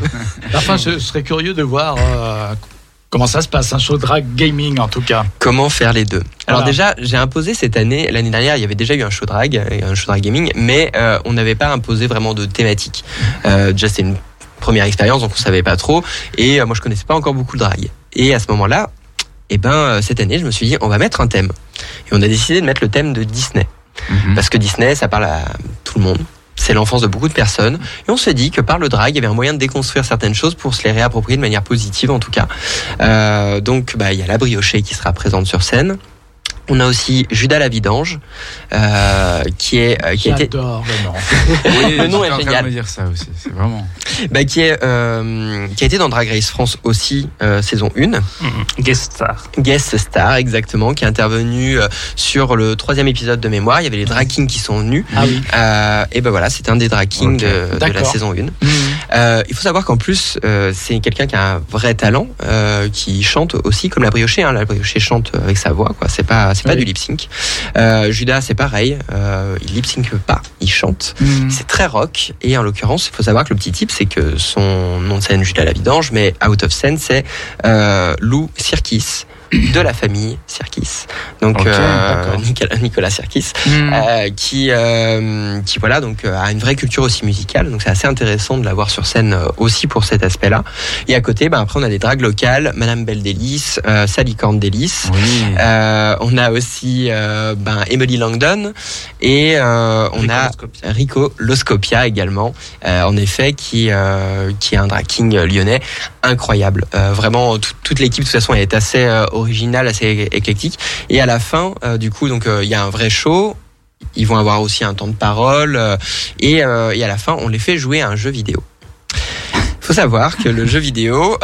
Enfin, je serais curieux de voir euh, comment ça se passe, un show drag gaming en tout cas. Comment faire les deux? Alors Voilà. déjà, j'ai imposé cette année, l'année dernière, il y avait déjà eu un show drag, et un show drag gaming, mais euh, on n'avait pas imposé vraiment de thématique. Euh, déjà, c'était une première expérience, donc on savait pas trop, et euh, moi je connaissais pas encore beaucoup le drag. Et à ce moment-là, eh ben euh, cette année, je me suis dit, on va mettre un thème. Et on a décidé de mettre le thème de Disney. Mhm. Parce que Disney, ça parle à tout le monde. C'est l'enfance de beaucoup de personnes. Et on s'est dit que par le drag, il y avait un moyen de déconstruire certaines choses pour se les réapproprier de manière positive, en tout cas. Euh, donc, bah, il y a la briochée qui sera présente sur scène. On a aussi Judas la vidange, euh, qui est euh, qui a été J'adore le nom. Oui, Le nom j'étais est en train génial. de me dire ça aussi. C'est vraiment. bah, qui est euh, qui a été dans Drag Race France aussi euh, saison 1 Mhm. Guest star. guest star exactement qui est intervenu euh, sur le troisième épisode de mémoire il y avait les drag kings qui sont venus Ah oui. Euh, et ben voilà c'était un des drag kings de, de la saison 1 Mhm. Euh, il faut savoir qu'en plus, euh, c'est quelqu'un qui a un vrai talent, euh, qui chante aussi comme la briochée. Hein. La briochée chante avec sa voix, quoi. C'est pas, c'est pas Oui. du lip sync. Euh, Judas, c'est pareil. Euh, il lip sync pas, il chante. Mhm. C'est très rock. Et en l'occurrence, il faut savoir que le petit type, c'est que son nom de scène, Judas la vidange, mais out of scène, c'est euh, Lou Sirkis de la famille Sirkis. Donc euh. Nicolas, Nicolas Sirkis Mhm. euh, qui euh, qui voilà donc a une vraie culture aussi musicale donc c'est assez intéressant de la voir sur scène aussi pour cet aspect là et à côté ben après on a des dragues locales Madame Belle Délice Sally Corn Délice Oui. on a aussi ben Emily Langdon et on a. Rico Loscopia également, en effet, qui qui est un drag king lyonnais incroyable. Vraiment, tout- toute l'équipe de toute façon est assez originale, assez éclectique. Et à la fin, euh, du coup, donc euh, il y a un vrai show. Ils vont avoir aussi un temps de parole euh, et, à la fin, on les fait jouer à un jeu vidéo. faut savoir que le jeu vidéo.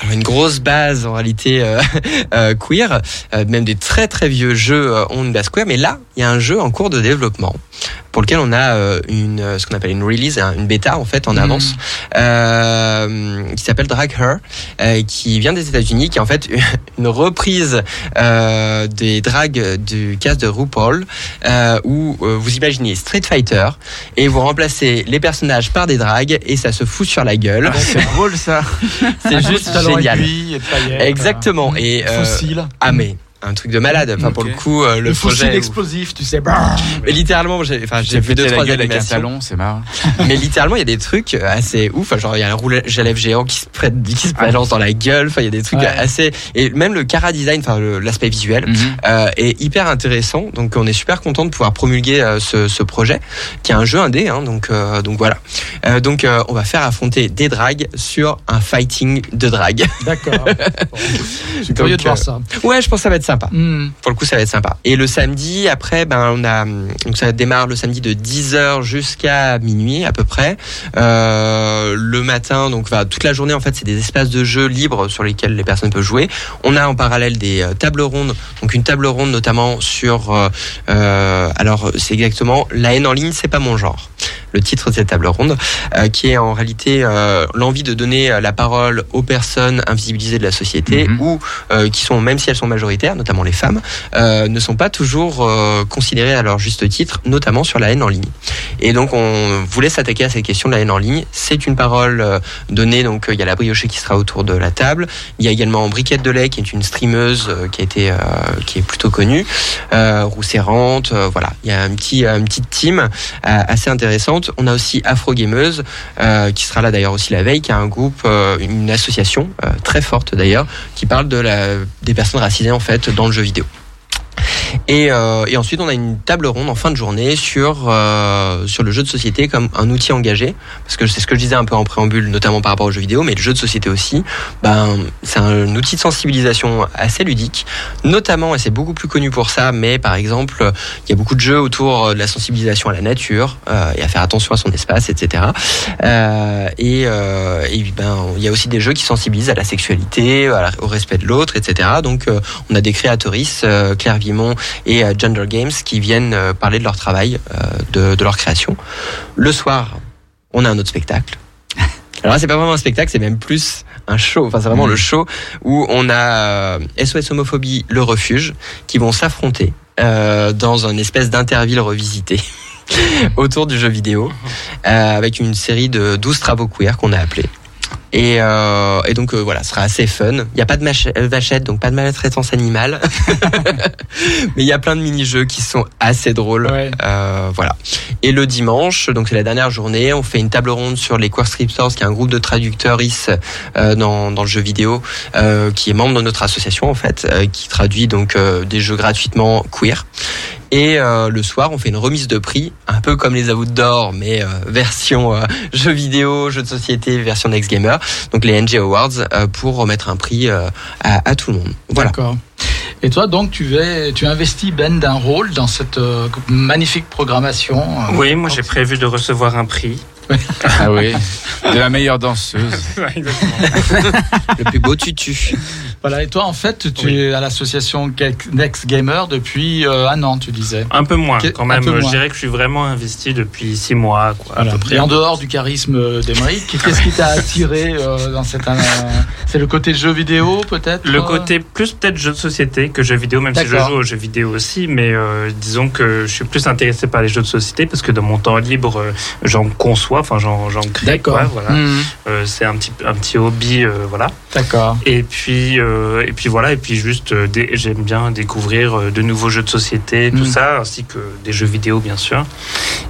Alors une grosse base en réalité queer, même des très très vieux jeux ont une base queer, mais là il y a un jeu en cours de développement pour lequel on a euh, une euh, ce qu'on appelle une release, hein, une bêta en fait en Mhm. avance, euh, qui s'appelle Drag Her, euh, qui vient des États-Unis, qui est en fait une reprise euh, des drags du cast de RuPaul, euh, où euh, vous imaginez Street Fighter et vous remplacez les personnages par des drags et ça se fout sur la gueule. c'est drôle ça. C'est juste génial. aiguille et Exactement. euh, Et, euh. Ah mais un truc de malade. Enfin, pour le coup, euh, le, projet. explosif, tu sais. Mais littéralement, j'ai enfin, j'ai vu deux trois animations. c'est marrant. Mais littéralement, il y a des trucs assez ouf. Genre, il y a un roulage à lèvres géant qui se, prête, qui se balance dans la gueule. Enfin, il y a des trucs Ouais. assez. Et même le cara design, enfin, le- l'aspect visuel. Mhm. euh, est hyper intéressant. Donc on est super content de pouvoir promulguer euh, ce, ce projet, qui est un jeu indé. Hein, donc euh, donc voilà. Euh, donc euh, on va faire affronter des drags sur un fighting de drag. D'accord. Bon. Je suis curieux de voir euh, ça. ouais, je pense que ça va être sympa. Hmm. Pour le coup, ça va être sympa. Et le samedi, après, ben on a donc ça démarre le samedi de 10h jusqu'à minuit à peu près. Euh, le matin, donc va toute la journée en fait, c'est des espaces de jeu libres sur lesquels les personnes peuvent jouer. On a en parallèle des euh, tables rondes, donc une table ronde notamment sur euh, alors c'est exactement la haine en ligne, c'est pas mon genre. Le titre de cette table ronde, euh, qui est en réalité euh, l'envie de donner la parole aux personnes invisibilisées de la société Mhm. ou euh, qui sont, même si elles sont majoritaires, notamment les femmes, euh, ne sont pas toujours euh, considérées à leur juste titre, notamment sur la haine en ligne. Et donc on voulait s'attaquer à cette question de la haine en ligne. C'est une parole euh, donnée, donc il y a la briochée qui sera autour de la table. Il y a également Briquette de lait qui est une streameuse qui a qui est plutôt connue, Rousserrante, voilà. Il y a un petit une petite team assez intéressante. On a aussi Afro Gameuse qui sera là d'ailleurs aussi la veille, qui a un groupe, une association très forte d'ailleurs, qui parle de la des personnes racisées en fait dans le jeu vidéo. Et, euh, et ensuite, on a une table ronde en fin de journée sur euh, sur le jeu de société comme un outil engagé, parce que c'est ce que je disais un peu en préambule, notamment par rapport aux jeux vidéo, mais le jeu de société aussi. Ben, c'est un outil de sensibilisation assez ludique, notamment, et c'est beaucoup plus connu pour ça, mais par exemple, il y a beaucoup de jeux autour de la sensibilisation à la nature euh, et à faire attention à son espace, etc. Euh, et, euh, et ben, il y a aussi des jeux qui sensibilisent à la sexualité, au respect de l'autre, etc. Donc, euh, on a des créatrices, euh, Claire Vimon et euh, Gender Games, qui viennent euh, parler de leur travail, euh, de, de leur création. Le soir, on a un autre spectacle. Alors là, c'est pas vraiment un spectacle, c'est même plus un show. Enfin, c'est vraiment le show où on a SOS Homophobie, le refuge, qui vont s'affronter euh, dans une espèce d'interville revisité autour du jeu vidéo, euh, avec une série de 12 travaux queer qu'on a appelés. Et, euh, et donc euh, voilà, ce sera assez fun. Il n'y a pas de euh, vachette, donc pas de maltraitance animale. Mais il y a plein de mini-jeux qui sont assez drôles. Ouais. Euh, voilà. Et le dimanche, donc c'est la dernière journée, on fait une table ronde sur les Queer Scriptors, qui est un groupe de traducteurs euh, dans, dans le jeu vidéo, euh, qui est membre de notre association en fait, euh, qui traduit donc euh, des jeux gratuitement queer. Et euh, le soir, on fait une remise de prix, un peu comme les Awards d'or, mais euh, version euh, jeux vidéo, jeux de société, version Next Gamer. Donc les NG Awards euh, pour remettre un prix euh, à, à tout le monde. Voilà. D'accord. Et toi, donc, tu, vas, tu investis, Ben, d'un rôle dans cette euh, magnifique programmation. euh, Oui, moi j'ai prévu de recevoir un prix. Ah oui, de la meilleure danseuse. Le plus beau tutu. Voilà, et toi, en fait, tu Oui. es à l'association Next Gamer depuis euh, un an, tu disais. Un peu moins quand même. moins. Je dirais que je suis vraiment investi depuis six mois. Quoi, à Voilà. peu près. Et en dehors du charisme d'Emeric, qu'est-ce qui t'a attiré euh, dans cette. euh, c'est le côté jeu vidéo, peut-être Le euh côté plus peut-être jeu de société que jeux vidéo, même si je joue aux jeux vidéo aussi, mais euh, disons que je suis plus intéressé par les jeux de société parce que dans mon temps libre, euh, j'en conçois, enfin j'en j'en crée. D'accord. quoi, voilà. Mhm. Euh, c'est un petit un petit hobby, euh, voilà. D'accord. Et puis euh, et puis voilà, et puis juste des- j'aime bien découvrir de nouveaux jeux de société, tout Mhm. ça, ainsi que des jeux vidéo bien sûr.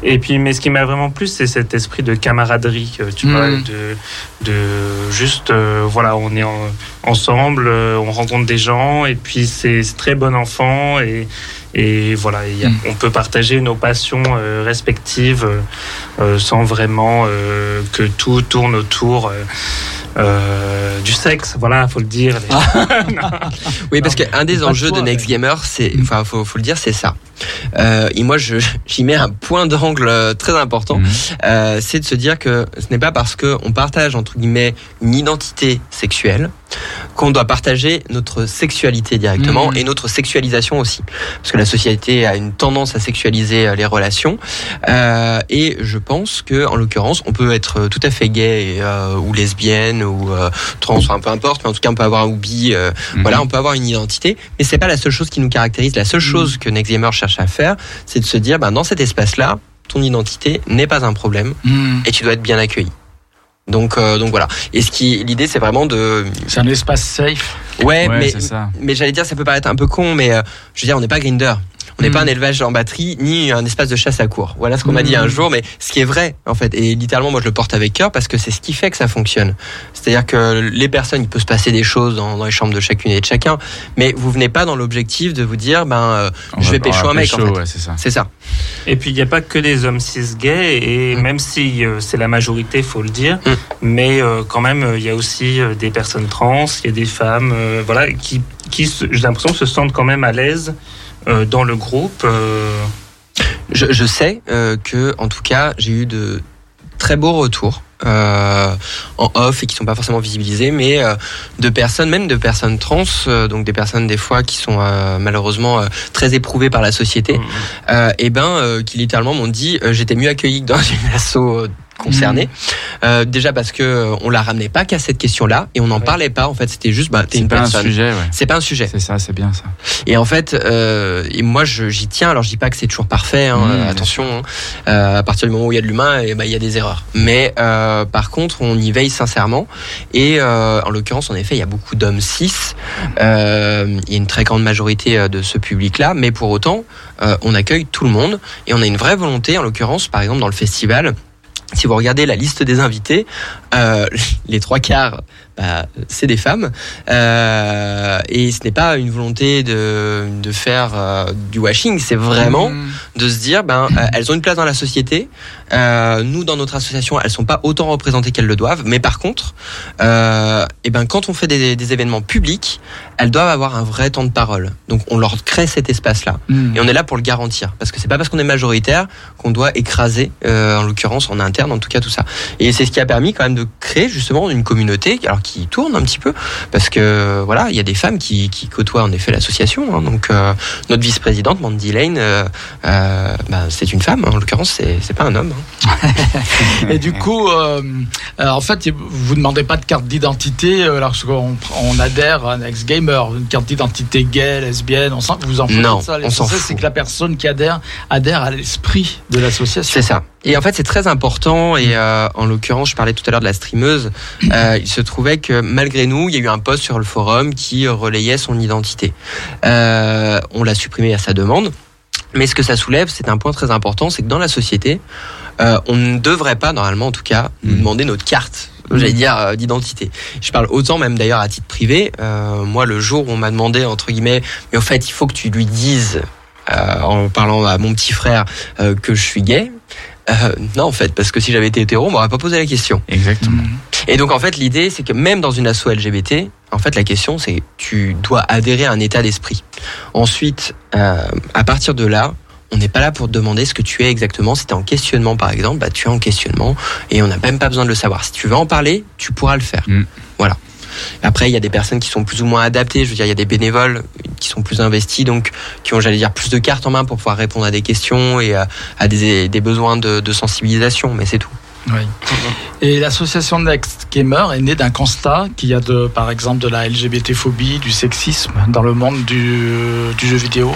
Et puis mais ce qui m'a vraiment plu, c'est cet esprit de camaraderie, tu Mhm. vois, de de juste voilà, on est en- ensemble, euh, on rencontre des gens et puis c'est très bon enfant et et voilà, Mm. on peut partager nos passions euh, respectives euh, sans vraiment euh, que tout tourne autour du sexe. Voilà, faut le dire. Les- Oui, parce qu'un des enjeux de Next Gamer, c'est, Mm. enfin, faut, faut le dire, c'est ça. Et moi, j'y mets un point d'angle très important. Euh, c'est de se dire que ce n'est pas parce que on partage entre guillemets une identité sexuelle qu'on doit partager notre sexualité directement Mhm. et notre sexualisation aussi, parce que la société a une tendance à sexualiser euh, les relations. Euh, et je pense que, en l'occurrence, on peut être tout à fait gay euh, ou lesbienne ou euh, trans, enfin peu importe, mais en tout cas on peut avoir un hobby. euh, Mhm. voilà, on peut avoir une identité, mais c'est pas la seule chose qui nous caractérise. La seule chose que Next Gamer cherche à faire, c'est de se dire, ben, dans cet espace-là, ton identité n'est pas un problème Mhm. et tu dois être bien accueilli. Donc, euh, donc voilà. Et ce qui, l'idée, c'est vraiment de. C'est un espace safe. Ouais, Ouais, mais mais j'allais dire, ça peut paraître un peu con, mais euh, je veux dire, on n'est pas Grinder. On n'est pas un élevage en batterie, ni un espace de chasse à cours. Voilà ce qu'on m'a dit un jour, mais ce qui est vrai, en fait. Et littéralement, moi, je le porte avec cœur parce que c'est ce qui fait que ça fonctionne. C'est-à-dire que les personnes, il peut se passer des choses dans, dans les chambres de chacune et de chacun, mais vous venez pas dans l'objectif de vous dire, ben, euh, On je va- vais va un mec, en fait. ouais, c'est ça. C'est ça. Et puis il n'y a pas que des hommes cis gays, et Mm. même si euh, c'est la majorité, faut le dire, mais euh, quand même il y a aussi euh, des personnes trans, il y a des femmes, euh, voilà, qui, qui se- j'ai l'impression se sentent quand même à l'aise dans le groupe. euh. Je, je sais euh, que, en tout cas, j'ai eu de très beaux retours euh, en off et qui sont pas forcément visibilisés, mais euh, de personnes, même de personnes trans, euh, donc des personnes des fois qui sont euh, malheureusement euh, très éprouvées par la société, euh, et ben euh, qui littéralement m'ont dit euh, j'étais mieux accueilli que dans une asso euh, concernée. Euh, déjà parce que euh, on la ramenait pas qu'à cette question-là et on n'en Ouais. parlait pas. En fait, c'était juste bah t'es C'est une pas un sujet, ouais. C'est pas un sujet. C'est ça, c'est bien ça. Et en fait, euh, et moi j'y tiens. Alors je dis pas que c'est toujours parfait. Hein, Mmh, bien attention. hein. À partir du moment où il y a de l'humain, et ben il y a des erreurs. Mais par contre, on y veille sincèrement. Et en l'occurrence, en effet, il y a beaucoup d'hommes cis. Il y a une très grande majorité de ce public-là. Mais pour autant, on accueille tout le monde et on a une vraie volonté. En l'occurrence, par exemple dans le festival. Si vous regardez la liste des invités, euh, les trois quarts, bah, c'est des femmes. Euh, et ce n'est pas une volonté de, de faire euh, du washing, c'est vraiment Mm. de se dire, ben, euh, elles ont une place dans la société. Euh, nous, dans notre association, elles sont pas autant représentées qu'elles le doivent. Mais par contre, euh, et ben, quand on fait des, des événements publics, elles doivent avoir un vrai temps de parole. Donc, on leur crée cet espace-là. Mm. Et on est là pour le garantir. Parce que c'est pas parce qu'on est majoritaire qu'on doit écraser, euh, en l'occurrence en interne, en tout cas tout ça. Et c'est ce qui a permis quand même de créer justement une communauté, alors qui tourne un petit peu, parce que voilà, il y a des femmes qui, qui côtoient en effet l'association. hein. donc euh, notre vice-présidente Mandy Lane, euh, euh, bah, c'est une femme. hein. En l'occurrence, c'est c'est pas un homme. hein. Et du coup, en fait, vous demandez pas de carte d'identité lorsqu'on on adhère à un ex-gamer, une carte d'identité gay, lesbienne, on s'en, vous en foutez Non, de ça on s'en L'essentiel, fout. c'est que la personne qui adhère adhère à l'esprit de l'association. C'est ça. Et en fait, c'est très important. Et euh, en l'occurrence, je parlais tout à l'heure de la streameuse. Euh, il se trouvait que malgré nous, il y a eu un post sur le forum qui relayait son identité. Euh, on l'a supprimé à sa demande. Mais ce que ça soulève, c'est un point très important, c'est que dans la société, euh, on ne devrait pas, normalement en tout cas, nous Mm. demander notre carte. J'allais dire euh, d'identité. Je parle autant même d'ailleurs à titre privé. Euh, moi, le jour où on m'a demandé entre guillemets, mais au fait, il faut que tu lui dises, euh, en parlant à mon petit frère, euh, que je suis gay. Euh, non, en fait, parce que si j'avais été hétéro, on m'aurait pas posé la question. Exactement. Mm. Et donc, en fait, l'idée, c'est que même dans une asso LGBT, en fait, la question, c'est tu dois adhérer à un état d'esprit. Ensuite, euh, à partir de là, on n'est pas là pour te demander ce que tu es exactement. Si tu es en questionnement, par exemple, bah, tu es en questionnement et on n'a même pas besoin de le savoir. Si tu veux en parler, tu pourras le faire. Mm. Voilà. Après, il y a des personnes qui sont plus ou moins adaptées. Je veux dire, il y a des bénévoles qui sont plus investis, donc qui ont, j'allais dire, plus de cartes en main pour pouvoir répondre à des questions et à, à des, des besoins de, de sensibilisation. Mais c'est tout. Oui. Et l'association Next Gamer est née d'un constat qu'il y a de, par exemple, de la LGBT-phobie, du sexisme dans le monde du, du jeu vidéo?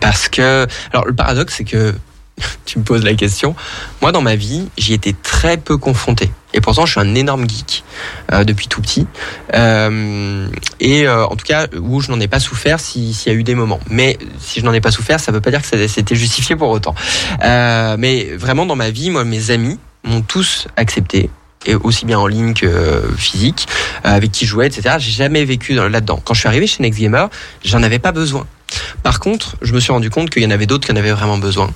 Parce que, alors le paradoxe, c'est que tu me poses la question. Moi, dans ma vie, j'y étais très peu confronté. Et pourtant, je suis un énorme geek euh, depuis tout petit. Euh, et euh, en tout cas, où je n'en ai pas souffert si- s'il y a eu des moments. Mais si je n'en ai pas souffert, ça ne veut pas dire que c'était justifié pour autant. Euh, mais vraiment, dans ma vie, moi, mes amis m'ont tous accepté. Et aussi bien en ligne que euh, physique, euh, avec qui je jouais, etc. J'ai jamais vécu dans- là-dedans. Quand je suis arrivé chez Next Gamer, j'en avais pas besoin. Par contre, je me suis rendu compte qu'il y en avait d'autres qui en avaient vraiment besoin.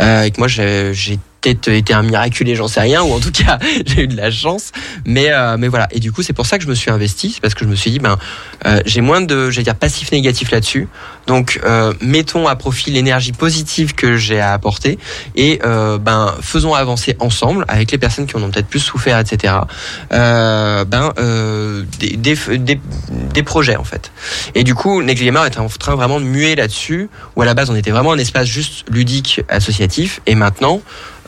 Euh, et que moi, j'ai peut-être été un miraculé, j'en sais rien, ou en tout cas, j'ai eu de la chance. Mais, euh, mais voilà. Et du coup, c'est pour ça que je me suis investi, c'est parce que je me suis dit, ben, euh, j'ai moins de, j'allais dire, passif négatif là-dessus. Donc, euh, mettons à profit l'énergie positive que j'ai à apporter et ben, faisons avancer ensemble avec les personnes qui en ont peut-être plus souffert, etc. Ben, des, des, des, projets en fait. Et du coup, Gamer est en train vraiment de muer là-dessus, où à la base on était vraiment un espace juste ludique, associatif, et maintenant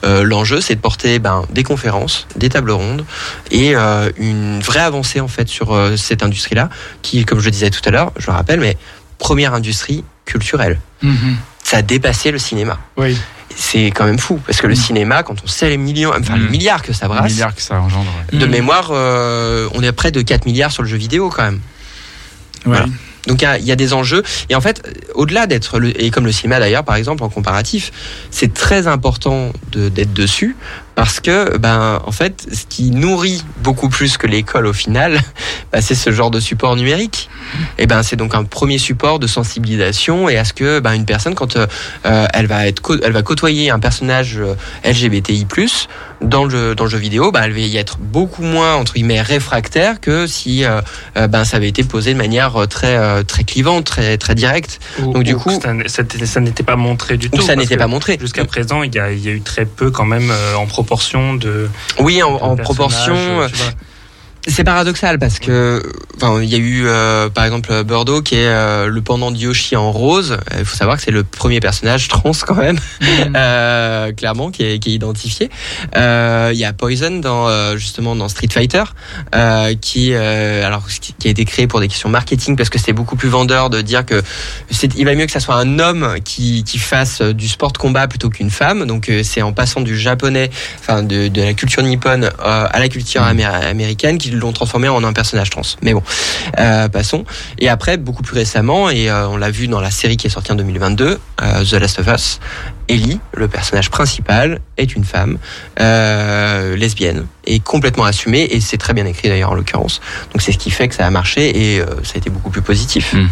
l'enjeu c'est de porter ben, des conférences, des tables rondes et euh, une vraie avancée en fait sur euh, cette industrie-là, qui, comme je le disais tout à l'heure, je le rappelle, mais première industrie culturelle. Mhm. Ça a dépassé le cinéma. Oui. c'est quand même fou parce que le cinéma, quand on sait les millions, enfin les Mm. milliards que ça brasse, milliard que ça engendre. ouais. de mémoire, euh, on est à près de 4 milliards sur le jeu vidéo quand même. Voilà. Donc il y a- des enjeux et en fait au-delà d'être et comme le cinéma d'ailleurs par exemple en comparatif, c'est très important de- d'être dessus parce que ben en fait ce qui nourrit beaucoup plus que l'école au final, ben, c'est ce genre de support numérique. Et ben c'est donc un premier support de sensibilisation et à ce que ben une personne quand euh, elle va être elle va côtoyer un personnage euh, LGBTI+ dans le jeu, dans le jeu vidéo, ben elle va y être beaucoup moins entre guillemets réfractaire que si euh, euh, ben ça avait été posé de manière euh, très très clivante, très très directe. Ou- Donc, du ou coup- ça, n'était- ça n'était pas montré du Ou tout. ça n'était pas montré. Jusqu'à présent, il y, a, il y a eu très peu quand même euh, en proportion de. Oui, en, proportion. C'est paradoxal parce que, enfin, il y a eu euh, par exemple Bordeaux qui est euh, le pendant de Yoshi en rose. Il faut savoir que c'est le premier personnage trans quand même, euh, clairement, qui est, qui est identifié. Il y a Poison dans justement dans Street Fighter, qui alors qui a été créé pour des questions marketing parce que c'était beaucoup plus vendeur de dire que c'est, il va mieux que ça soit un homme qui, qui fasse du sport de combat plutôt qu'une femme. Donc c'est en passant du japonais, enfin de, de la culture nippone à la culture amé- américaine qu'ils l'ont transformé en un personnage trans. Mais bon, euh, passons. Et après, beaucoup plus récemment, et euh, on l'a vu dans la série qui est sortie en 2022, euh, The Last of Us, Ellie, le personnage principal, est une femme lesbienne et complètement assumée et c'est très bien écrit d'ailleurs en l'occurrence. Donc c'est ce qui fait que ça a marché et ça a été beaucoup plus positif. Mm.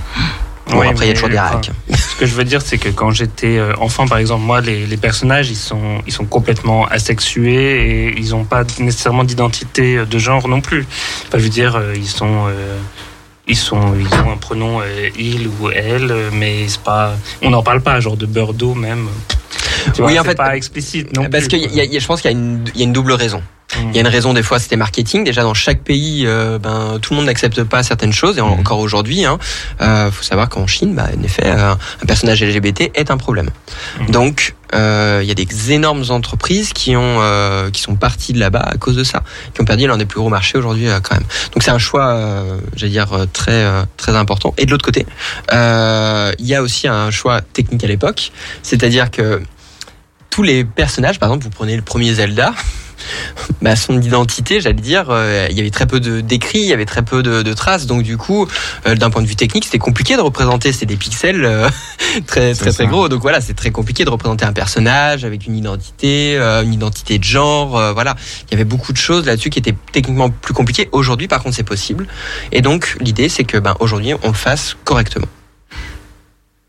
Bon, Oui, après il y a toujours des hacks. Ce que je veux dire, c'est que quand j'étais euh, enfant, par exemple, moi, les, les personnages, ils sont, ils sont complètement asexués et ils n'ont pas nécessairement d'identité de genre non plus. Enfin, je veux dire, euh, ils sont. euh, ils, sont, ils ont un pronom euh, il ou elle, euh, mais c'est pas, on n'en parle pas, genre de Bordeaux même. Tu Oui, vois, en c'est fait, pas explicite non Parce plus. que y a- y a- je pense qu'il y a une double raison. Mm. Il y a une raison des fois c'était marketing. Déjà dans chaque pays, euh, ben tout le monde n'accepte pas certaines choses et Mhm. encore aujourd'hui, hein, euh, faut savoir qu'en Chine, bah, en effet, euh, un personnage LGBT est un problème. Mhm. Donc euh, il y a des énormes entreprises qui ont euh, qui sont parties de là-bas à cause de ça, qui ont perdu l'un des plus gros marchés aujourd'hui quand même. Donc c'est un choix, euh, j'allais dire très euh, très important. Et de l'autre côté, euh, il y a aussi un choix technique à l'époque, c'est-à-dire que tous les personnages, par exemple, vous prenez le premier Zelda, bah, son identité, j'allais dire, euh, il y avait très peu de d'écrits, il y avait très peu de, de traces, donc du coup, euh, d'un point de vue technique, c'était compliqué de représenter, c'était des pixels euh, très C'est très très gros, donc voilà, c'est très compliqué de représenter un personnage avec une identité, une identité de genre, voilà, il y avait beaucoup de choses là-dessus qui étaient techniquement plus compliquées. Aujourd'hui, par contre, c'est possible, et donc l'idée, c'est que ben aujourd'hui, on le fasse correctement.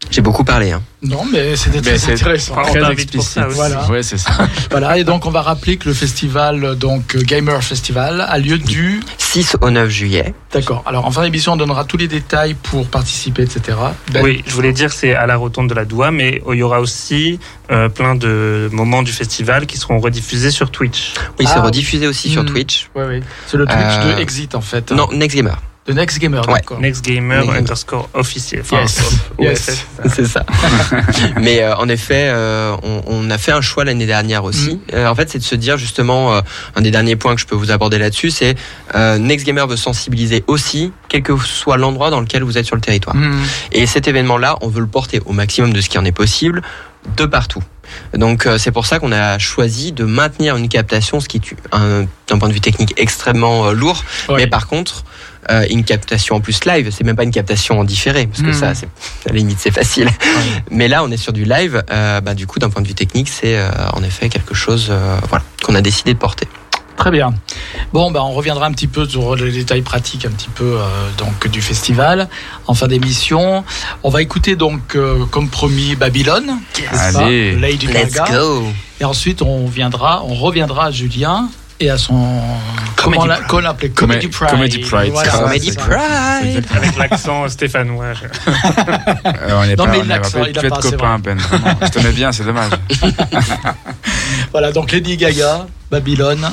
J'ai beaucoup parlé, hein. Non, mais c'était très Mais c'est intéressant. On Très pour explicite. ça aussi. Voilà. Ouais, c'est ça. Voilà, et donc on va rappeler que le festival, donc euh, Gamer Festival, a lieu du. 6 au 9 juillet. D'accord. Alors en fin d'émission, on donnera tous les détails pour participer, etc. Ben, Oui, je voulais dire c'est à la rotonde de la Doua, mais il y aura aussi euh, plein de moments du festival qui seront rediffusés sur Twitch. Oui, c'est Ah, rediffusé aussi sur Hmm. Twitch. Ouais, ouais. C'est le Twitch Euh, de Exit en fait. Non, Next Gamer. De Next Gamer, Ouais. d'accord. Next Gamer Next underscore officiel. Enfin, Yes. Yes. C'est ça. Mais euh, en effet, euh, on, on a fait un choix l'année dernière aussi. Mm. Euh, en fait, c'est de se dire justement, euh, un des derniers points que je peux vous aborder là-dessus, c'est euh, Next Gamer veut sensibiliser aussi, quel que soit l'endroit dans lequel vous êtes sur le territoire. Hmm. Et cet événement-là, on veut le porter au maximum de ce qui en est possible, de partout. Donc euh, c'est pour ça qu'on a choisi de maintenir une captation, ce qui est un- d'un point de vue technique extrêmement euh, lourd, Ouais. mais par contre euh, une captation en plus live, c'est même pas une captation en différé, parce que Mhm. ça, c'est à la limite c'est facile. Mais là, on est sur du live. euh, bah, du coup, d'un point de vue technique, c'est euh, en effet quelque chose, euh, voilà, qu'on a décidé de porter. Très bien. Bon, ben, on reviendra un petit peu sur les détails pratiques un petit peu euh, donc du festival en fin d'émission. On va écouter donc euh, comme promis Babylone, Allez. Lady Let's Gaga. go. Et ensuite on viendra, on reviendra à Julien et à son comment Comedy la- Pride. qu'on l'appelait Comé- Comedy Pride. Comedy Pride, Voilà, Comedy. Pride. Avec l'accent stéphanois. Euh, on n'est Non, pas, mais on l'accent, pas il a pas, à peine. vraiment. Je t'aimais bien, c'est dommage. Voilà, donc Lady Gaga, Babylone.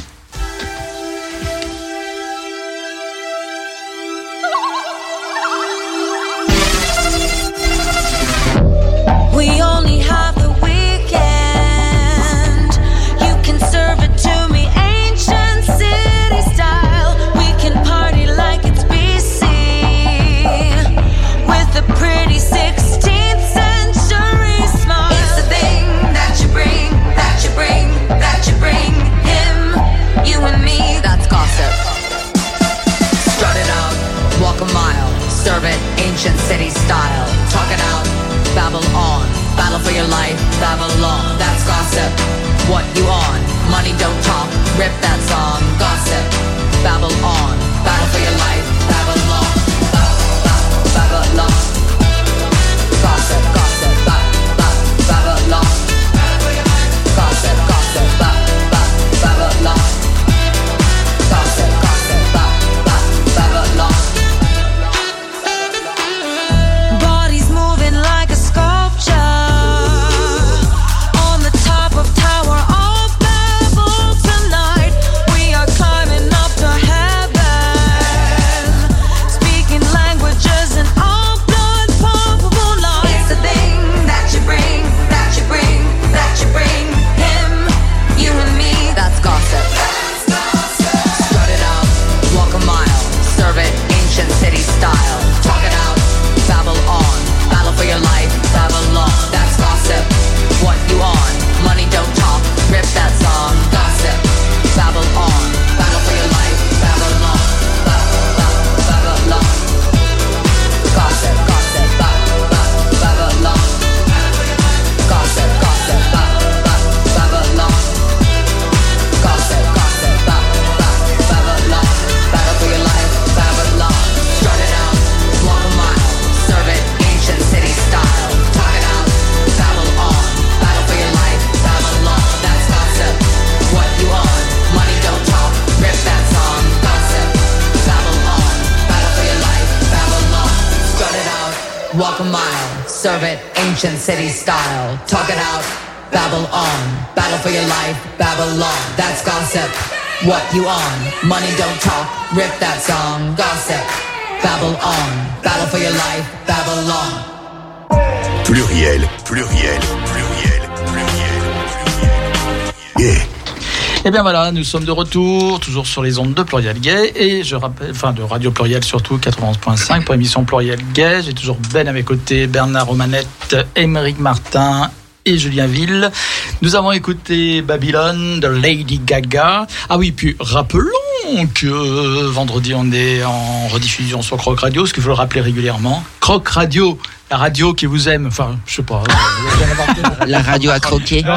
style. Talk it out, babble on. Battle for your life, babble on. That's gossip. What you on? Money don't talk. Rip that song. Gossip. City style. Talk it out, babble on. Battle for your life, Babylon. That's gossip. What you on? Money don't talk. Rip that song. Gossip. Babble on. Battle for your life, Babylon. Pluriel, pluriel, pluriel, pluriel, pluriel. Yeah. Et bien voilà, nous sommes de retour, toujours sur les ondes de Pluriel Gay, et je rappelle, enfin de Radio Pluriel surtout, 91.5 pour émission Pluriel Gay. J'ai toujours Ben à mes côtés, Bernard Romanette, Émeric Martin et Julien Ville. Nous avons écouté Babylone de Lady Gaga. Ah oui, puis rappelons que vendredi on est en rediffusion sur Croc Radio, ce qu'il faut le rappeler régulièrement. Croc Radio, la radio qui vous aime, enfin je sais pas. La radio à croquer. La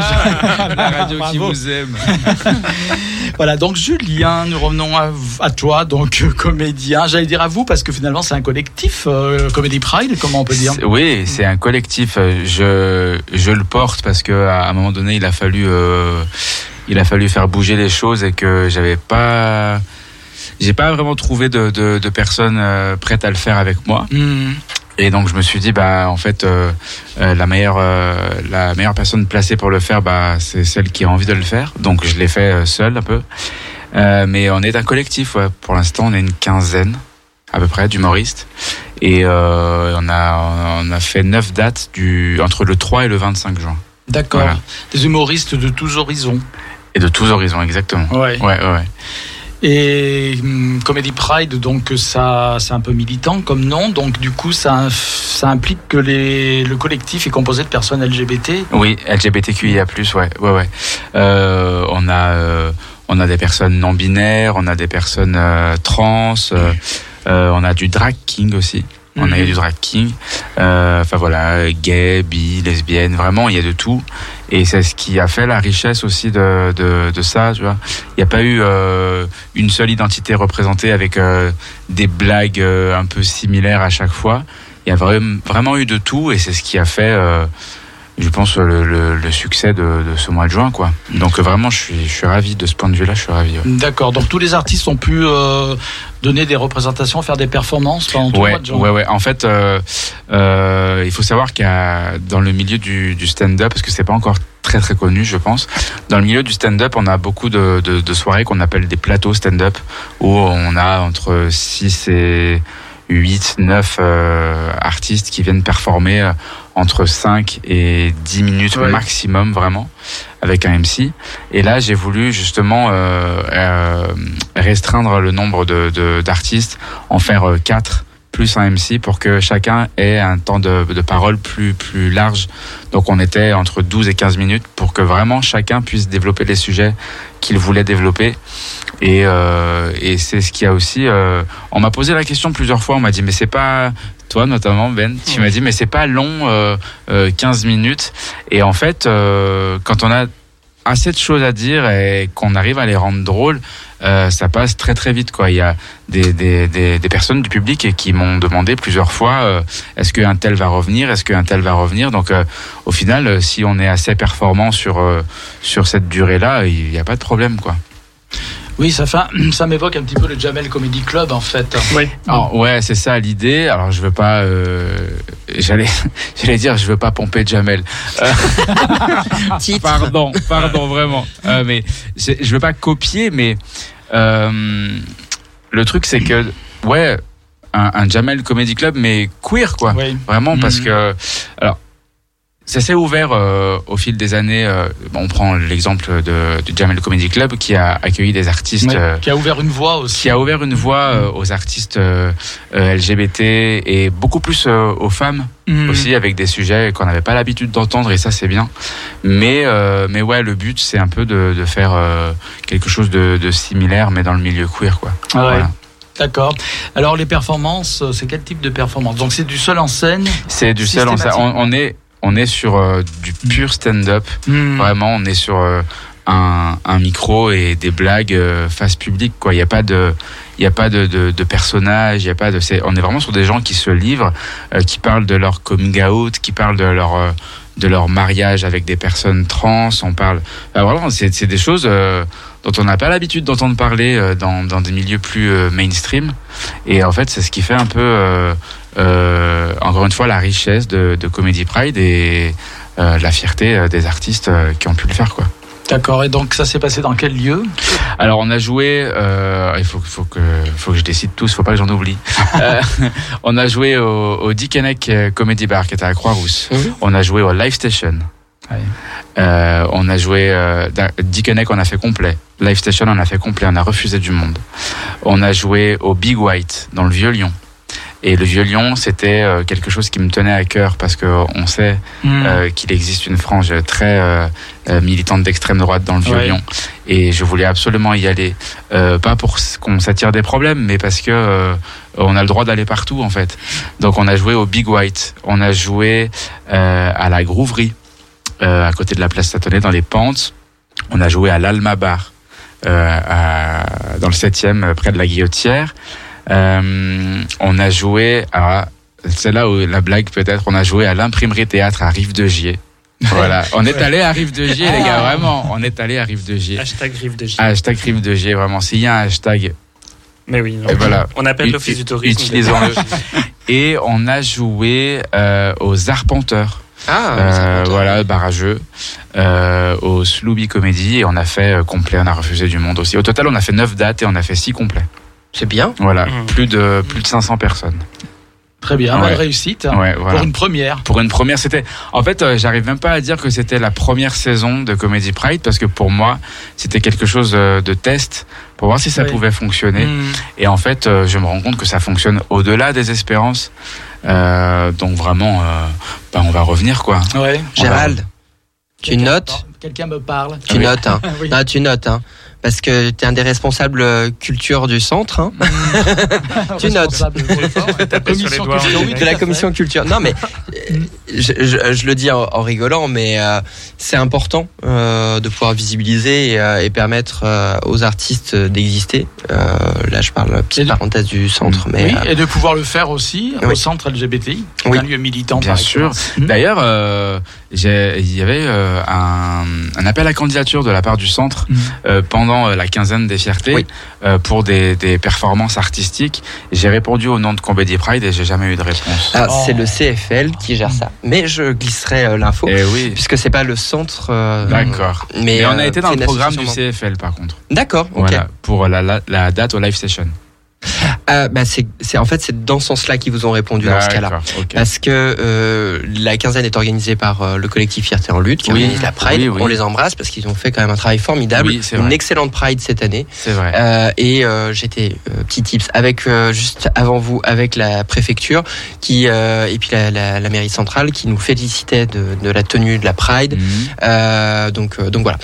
radio qui Bravo. vous aime. Voilà, donc Julien, nous revenons à, à toi, donc euh, comédien. J'allais dire à vous parce que finalement c'est un collectif, euh, Comedy Pride, comment on peut dire? Oui, c'est un collectif. euh, Je, je le porte parce que à un moment donné, il a fallu, euh, il a fallu faire bouger les choses et que j'avais pas, j'ai pas vraiment trouvé de, de, de personnes euh, prêtes à le faire avec moi. Hmm. Et donc je me suis dit, bah en fait, euh, euh, la meilleure, euh, la meilleure personne placée pour le faire, bah c'est celle qui a envie de le faire. Donc je l'ai fait seul un peu. Mais on est un collectif. Ouais. Pour l'instant, on est une quinzaine à peu près d'humoristes. Et on a on a fait neuf dates du entre le 3 et le 25 juin. D'accord. Voilà. Des humoristes de tous horizons. Et de tous horizons, exactement. Ouais, ouais, ouais. Et hum, Comedy Pride, donc ça, c'est un peu militant comme nom. Donc du coup, ça, ça implique que les, le collectif est composé de personnes LGBT. Oui, LGBTQIA+, ouais, ouais, ouais. Euh, on a, euh, on a des personnes non binaires, on a des personnes euh, trans, on a du drag king aussi. On a eu du drag king, enfin voilà, gay, bi, lesbienne, vraiment il y a de tout. Et c'est ce qui a fait la richesse aussi de, de, de ça, tu vois. Il n'y a pas eu euh, une seule identité représentée avec euh, des blagues euh, un peu similaires à chaque fois. Il y a vraiment, eu de tout et c'est ce qui a fait, euh, je pense, le, le, le succès de, de ce mois de juin, quoi. Donc vraiment, je suis, je suis ravi de ce point de vue-là, je suis ravi. ouais. D'accord. Donc tous les artistes ont pu euh, donner des représentations, faire des performances pendant tout le mois de juin. ouais, ouais. En fait, euh, euh, il faut savoir qu'il y a dans le milieu du, du stand-up, parce que c'est pas encore très très connu, je pense. Dans le milieu du stand-up, on a beaucoup de, de, de soirées qu'on appelle des plateaux stand-up, où on a entre 6 et 8, 9 euh, artistes qui viennent performer euh, entre 5 et 10 minutes Ouais. maximum, vraiment, avec un MC. Et là, j'ai voulu justement euh, euh, restreindre le nombre de- d'artistes, en faire 4 plus un MC pour que chacun ait un temps de, de parole plus, plus large. Donc on était entre 12 et 15 minutes pour que vraiment chacun puisse développer les sujets qu'il voulait développer. Et, euh, et c'est ce qui a aussi... euh, on m'a posé la question plusieurs fois, on m'a dit mais c'est pas toi notamment Ben, tu m'as dit mais c'est pas long, euh, euh, 15 minutes. Et en fait, euh, quand on a assez de choses à dire et qu'on arrive à les rendre drôles, euh, ça passe très très vite quoi. Il y a des, des, des, des personnes du public qui m'ont demandé plusieurs fois euh, est-ce qu'un tel va revenir, est-ce qu'un tel va revenir? Donc euh, au final, euh, si on est assez performant sur euh, sur cette durée-là, il n'y a pas de problème quoi. Oui, ça, fait, ça m'évoque un petit peu le Jamel Comedy Club en fait. Oui. Alors, ouais, c'est ça l'idée. Alors, je veux pas, euh, j'allais, j'allais dire, je veux pas pomper Jamel. Euh, pardon, pardon, vraiment. Euh, mais je, veux pas copier, mais euh, le truc c'est que, ouais, un, un Jamel Comedy Club, mais queer quoi. Oui. Vraiment, parce Mhm. que, alors, ça s'est ouvert euh, au fil des années. euh, bon, on prend l'exemple de, du Jamel Comedy Club qui a accueilli des artistes. Ouais, euh, qui a ouvert une voie aussi. qui a ouvert une voie euh, aux artistes euh, LGBT et beaucoup plus euh, aux femmes Mhm. aussi avec des sujets qu'on n'avait pas l'habitude d'entendre et ça c'est bien. Mais euh, mais ouais le but c'est un peu de, de faire euh, quelque chose de, de similaire mais dans le milieu queer quoi. Ah ouais. Voilà. D'accord. Alors les performances, c'est quel type de performance Donc c'est du seul en scène? C'est du seul en ça. On, on est on est sur euh, du pur stand-up. Hmm. Vraiment on est sur euh, un, un micro et des blagues euh, face publique quoi. Il y a pas de il y a pas de, de, de personnages, il y a pas de c'est on est vraiment sur des gens qui se livrent, euh, qui parlent de leur coming out, qui parlent de leur euh, de leur mariage avec des personnes trans, on parle enfin, vraiment c'est c'est des choses euh, dont on n'a pas l'habitude d'entendre parler euh, dans, dans des milieux plus euh, mainstream et en fait c'est ce qui fait un peu euh, encore une fois la richesse de, de Comedy Pride et la fierté des artistes qui ont pu le faire quoi. D'accord. Et donc ça s'est passé dans quel lieu? Alors on a joué, euh, il faut, faut que faut que je décide tous, faut pas que j'en oublie. Euh, on a joué au, au Dickeneck Comedy Bar qui était à Croix-Rousse. On a joué au Live Station. Euh, on a joué euh, Dickeneck, on a fait complet. Live Station, on a fait complet. On a refusé du monde. On a joué au Big White dans le Vieux Lyon. Et le Vieux Lyon, c'était euh, quelque chose qui me tenait à cœur parce que on sait Hmm. euh, qu'il existe une frange très militante d'extrême droite dans le vieux Ouais. Lyon et je voulais absolument y aller pas pour qu'on s'attire des problèmes mais parce que on a le droit d'aller partout en fait donc on a joué au Big White on a joué à la Grouverie à côté de la place Satonnet dans les pentes on a joué à l'Alma Bar euh, à- dans le 7e euh, près de la Guillotière euh, on a joué à c'est là où la blague peut-être on a joué à l'imprimerie théâtre à Rive de Gier voilà, on est allé à Rive de Gier, les gars, vraiment. On est allé à Rive de Gier. Hashtag Rive de J. Hashtag Rive de Gier, vraiment. S'il y a un hashtag, Mais oui. et voilà. On appelle l'Office du tourisme. utilisons-le. Et on a joué euh, aux Arpenteurs. Ah, Euh, voilà, barrageux, euh, au Slooby Comedy et on a fait euh, complet, on a refusé du monde aussi. Au total, on a fait 9 dates et on a fait 6 complets. C'est bien. Voilà, Mhm. plus de plus de 500 personnes. Très bien. Ouais. Réussite. hein, Ouais, voilà. Pour une première. Pour une première, c'était. En fait, euh, j'arrive même pas à dire que c'était la première saison de Comedy Pride parce que pour moi, c'était quelque chose euh, de test pour voir si ça Oui. pouvait fonctionner. Hmm. Et en fait, euh, je me rends compte que ça fonctionne au-delà des espérances. Euh, donc vraiment, euh, bah, on va revenir quoi. Ouais. Gérald, tu notes Quelqu'un me parle. Tu Oui. notes, hein. Oui. Non, tu notes, hein. Parce que tu es un des responsables euh, culture du centre, hein, Tu notes. De la commission culture. Non, mais euh, je, je- je le dis en, en rigolant, mais euh, c'est important euh, de pouvoir visibiliser et, euh, et permettre euh, aux artistes d'exister. Euh, là, je parle Et petite parenthèse du centre, mais Oui, euh, et de pouvoir le faire aussi au centre LGBTI, Oui. un lieu militant. Bien par sûr. Hmm. D'ailleurs, euh, il y avait euh, un, un appel à candidature de la part du centre euh, pendant euh, la quinzaine des fiertés Oui. euh, pour des, des performances artistiques. J'ai répondu au nom de Comedy Pride et j'ai jamais eu de réponse. ah, Oh. c'est le CFL qui gère ça. Mais je glisserai euh, l'info. Oui. Puisque c'est pas le centre. euh, D'accord. Mais, Mais on a été dans le programme du CFL par contre. D'accord, ok. Voilà, pour la, la, la date au live session. Ah, bah c'est, en fait c'est dans ce sens-là qu'ils vous ont répondu dans ce cas-là. Parce que euh, la quinzaine est organisée par euh, le collectif Fierté en lutte qui Oui, organise la Pride. oui, oui. On les embrasse parce qu'ils ont fait quand même un travail formidable. Une vrai. excellente Pride cette année. C'est vrai. Euh, et j'étais petit tips avec juste avant vous avec la préfecture qui et puis la, la, la mairie centrale qui nous félicitait de, de la tenue de la Pride. Mhm. Donc donc voilà.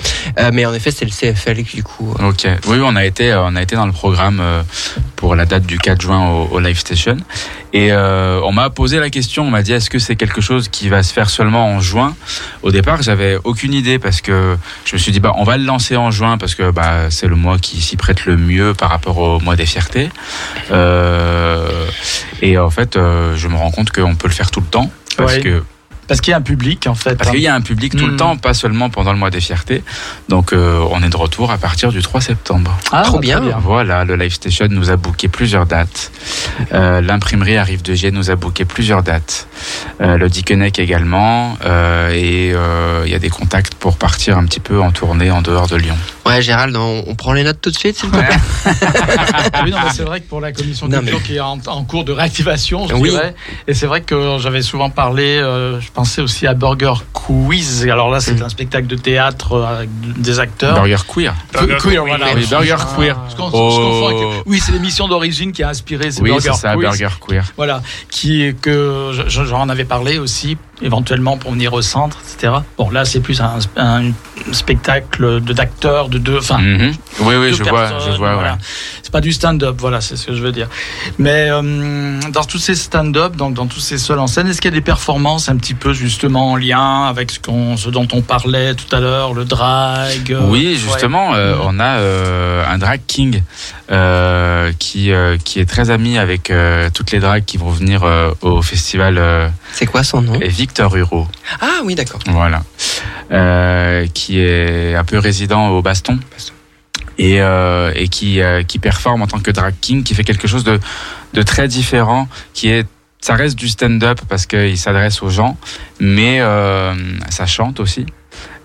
Mais en effet c'est le CFL qui du coup. Ok. Oui, on a été, on a été dans le programme pour la date du 4 juin au, au Live Station. Et euh, on m'a posé la question, on m'a dit est-ce que c'est quelque chose qui va se faire seulement en juin? Au départ, j'avais aucune idée parce que je me suis dit bah on va le lancer en juin parce que bah c'est le mois qui s'y prête le mieux par rapport au mois des fiertés. Euh, et en fait, euh, je me rends compte qu'on peut le faire tout le temps parce Ouais. que Parce qu'il y a un public, en fait. parce hein. qu'il y a un public tout le Mm. temps, pas seulement pendant le mois des fiertés. Donc euh, on est de retour à partir du 3 septembre. Ah, Trop très bien. Voilà, le Live Station nous a booké plusieurs dates. Euh, L'imprimerie Arrive de Gier nous a booké plusieurs dates. Euh, le Dickeneck également. Euh, et euh, il y a des contacts pour partir un petit peu en tournée en dehors de Lyon. Ouais, Gérald, on, on prend les notes tout de suite, s'il te plaît. Oui, non, mais c'est vrai que pour la commission culture qui est en, en cours de réactivation, je Oui. dirais, et c'est vrai que j'avais souvent parlé, euh, je pensais aussi à Burger Quiz. Et alors là, c'est Mm. un spectacle de théâtre euh, avec des acteurs. Burger Queer. Burger Queer, voilà. Oui, Burger Queer. Oh. Oui, c'est l'émission d'origine qui a inspiré ce Oui, Burger c'est ça, Quiz. Burger Queer. Voilà, qui que je- je- j'en avais parlé aussi, éventuellement pour venir au centre, etc. Bon, là, c'est plus un, un spectacle d'acteurs, de deux, enfin, Mhm. Oui, oui, je vois, je vois, voilà. ouais. C'est pas du stand-up, voilà, c'est ce que je veux dire. Mais euh, dans tous ces stand-up, donc dans tous ces seuls en scène, est-ce qu'il y a des performances un petit peu justement en lien avec ce, qu'on, ce dont on parlait tout à l'heure, le drag euh, Oui, ouais. justement, euh, on a euh, un drag king euh, qui euh, qui est très ami avec euh, toutes les drags qui vont venir au festival C'est quoi son nom? et Victor Hugo. Ah oui, d'accord. Voilà. Qui est un peu résident au Baston. Et, euh, et qui, qui performe en tant que drag king, qui fait quelque chose de, de très différent, qui est ça reste du stand-up parce qu'il s'adresse aux gens, mais ça chante aussi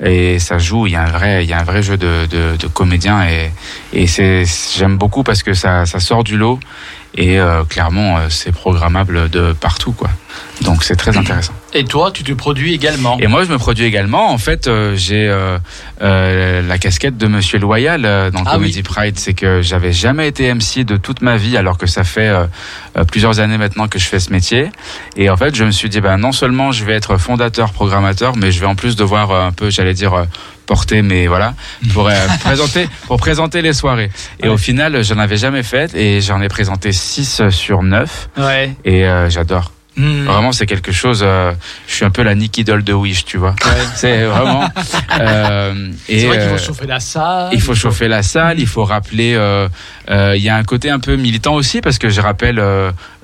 et ça joue. Il y a un vrai, il y a un vrai jeu de, de, de comédien et, et c'est j'aime beaucoup parce que ça, ça sort du lot et euh, clairement euh, c'est programmable de partout quoi. Donc c'est très intéressant. Et toi, tu te produis également. Et moi, je me produis également. En fait, euh, j'ai euh, euh, la casquette de Monsieur Loyal euh, dans Ah Comedy oui. Pride. C'est que j'avais jamais été MC de toute ma vie, alors que ça fait euh, plusieurs années maintenant que je fais ce métier. Et en fait, je me suis dit, ben non seulement je vais être fondateur, programmateur, mais je vais en plus devoir un peu, j'allais dire. porter mais voilà pour euh, présenter pour présenter les soirées et Ouais. au final j'en avais jamais fait et j'en ai présenté 6 sur 9 Ouais. et euh, j'adore Hmm. Vraiment, c'est quelque chose. euh, je suis un peu la Nicky Doll de Wish, tu vois. C'est vraiment. euh, et C'est vrai qu'il faut euh, chauffer la salle. il faut chauffer la salle, il faut rappeler. euh, Il y a un côté un peu militant aussi parce que je rappelle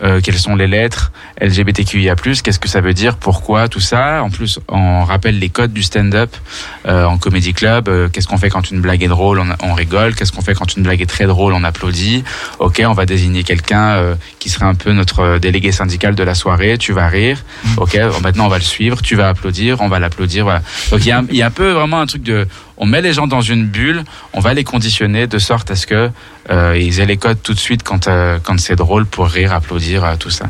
euh, quelles sont les lettres LGBTQIA+, qu'est-ce que ça veut dire, pourquoi, tout ça. En plus, on rappelle les codes du stand-up euh, en comedy club. euh, qu'est-ce qu'on fait quand une blague est drôle, on, on rigole. Qu'est-ce qu'on fait quand une blague est très drôle, on applaudit. Ok, on va désigner quelqu'un euh, qui serait un peu notre euh, délégué syndical de la soirée. Tu vas rire. Ok, maintenant on va le suivre. Tu vas applaudir, on va l'applaudir. Voilà. Donc il y, a y a un peu vraiment un truc de on met les gens dans une bulle, on va les conditionner de sorte à ce que euh, ils aient les codes tout de suite quand euh, quand c'est drôle pour rire, applaudir, euh, tout ça.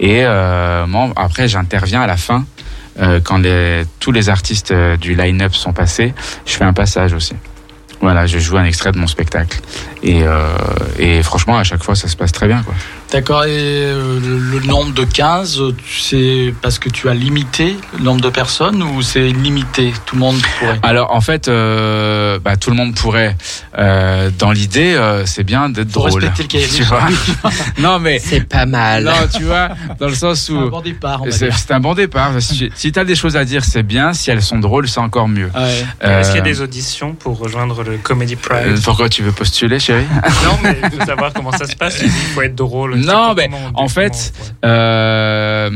Et euh, moi, après, j'interviens à la fin euh, quand les, tous les artistes du line-up sont passés. Je fais un passage aussi. Voilà, je joue un extrait de mon spectacle. Et, et franchement, à chaque fois, ça se passe très bien. Quoi. D'accord, et euh, le, le nombre de 15, euh, c'est parce que tu as limité le nombre de personnes ou c'est limité Tout le monde pourrait? Alors, en fait, euh, bah, tout le monde pourrait. Euh, dans l'idée, euh, c'est bien d'être drôle. respecter le cahier des Tu vois non, mais C'est pas mal. non, tu vois, dans le sens C'est un où bon départ, c'est un bon départ. Si, si tu as des choses à dire, c'est bien. Si elles sont drôles, c'est encore mieux. Ouais. Est-ce qu'il y a des auditions pour rejoindre le Comedy Pride? Pourquoi tu veux postuler, chérie? Non, mais faut savoir comment ça se passe. Il faut être drôle. Non, mais en fait, ouais. Euh,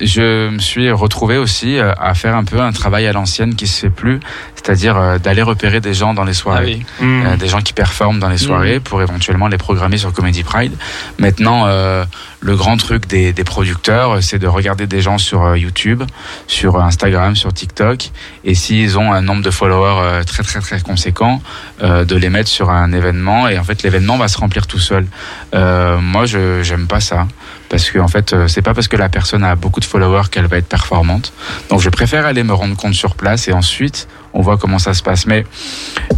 je me suis retrouvé aussi euh, à faire un peu un travail à l'ancienne qui se fait plus, c'est-à-dire euh, d'aller repérer des gens dans les Ah soirées. oui. Hmm. Des gens qui performent dans les soirées pour éventuellement les programmer sur Comedy Pride. Maintenant, euh, le grand truc des, des producteurs, euh, c'est de regarder des gens sur euh, YouTube, sur Instagram, sur TikTok, et s'ils ont un nombre de followers euh, très très très conséquent, euh, de les mettre sur un événement, et en fait l'événement va se remplir tout seul. Euh, moi, je j'aime pas ça. Parce que en fait, euh, c'est pas parce que la personne a beaucoup de followers qu'elle va être performante. Donc, je préfère aller me rendre compte sur place et ensuite, on voit comment ça se passe. Mais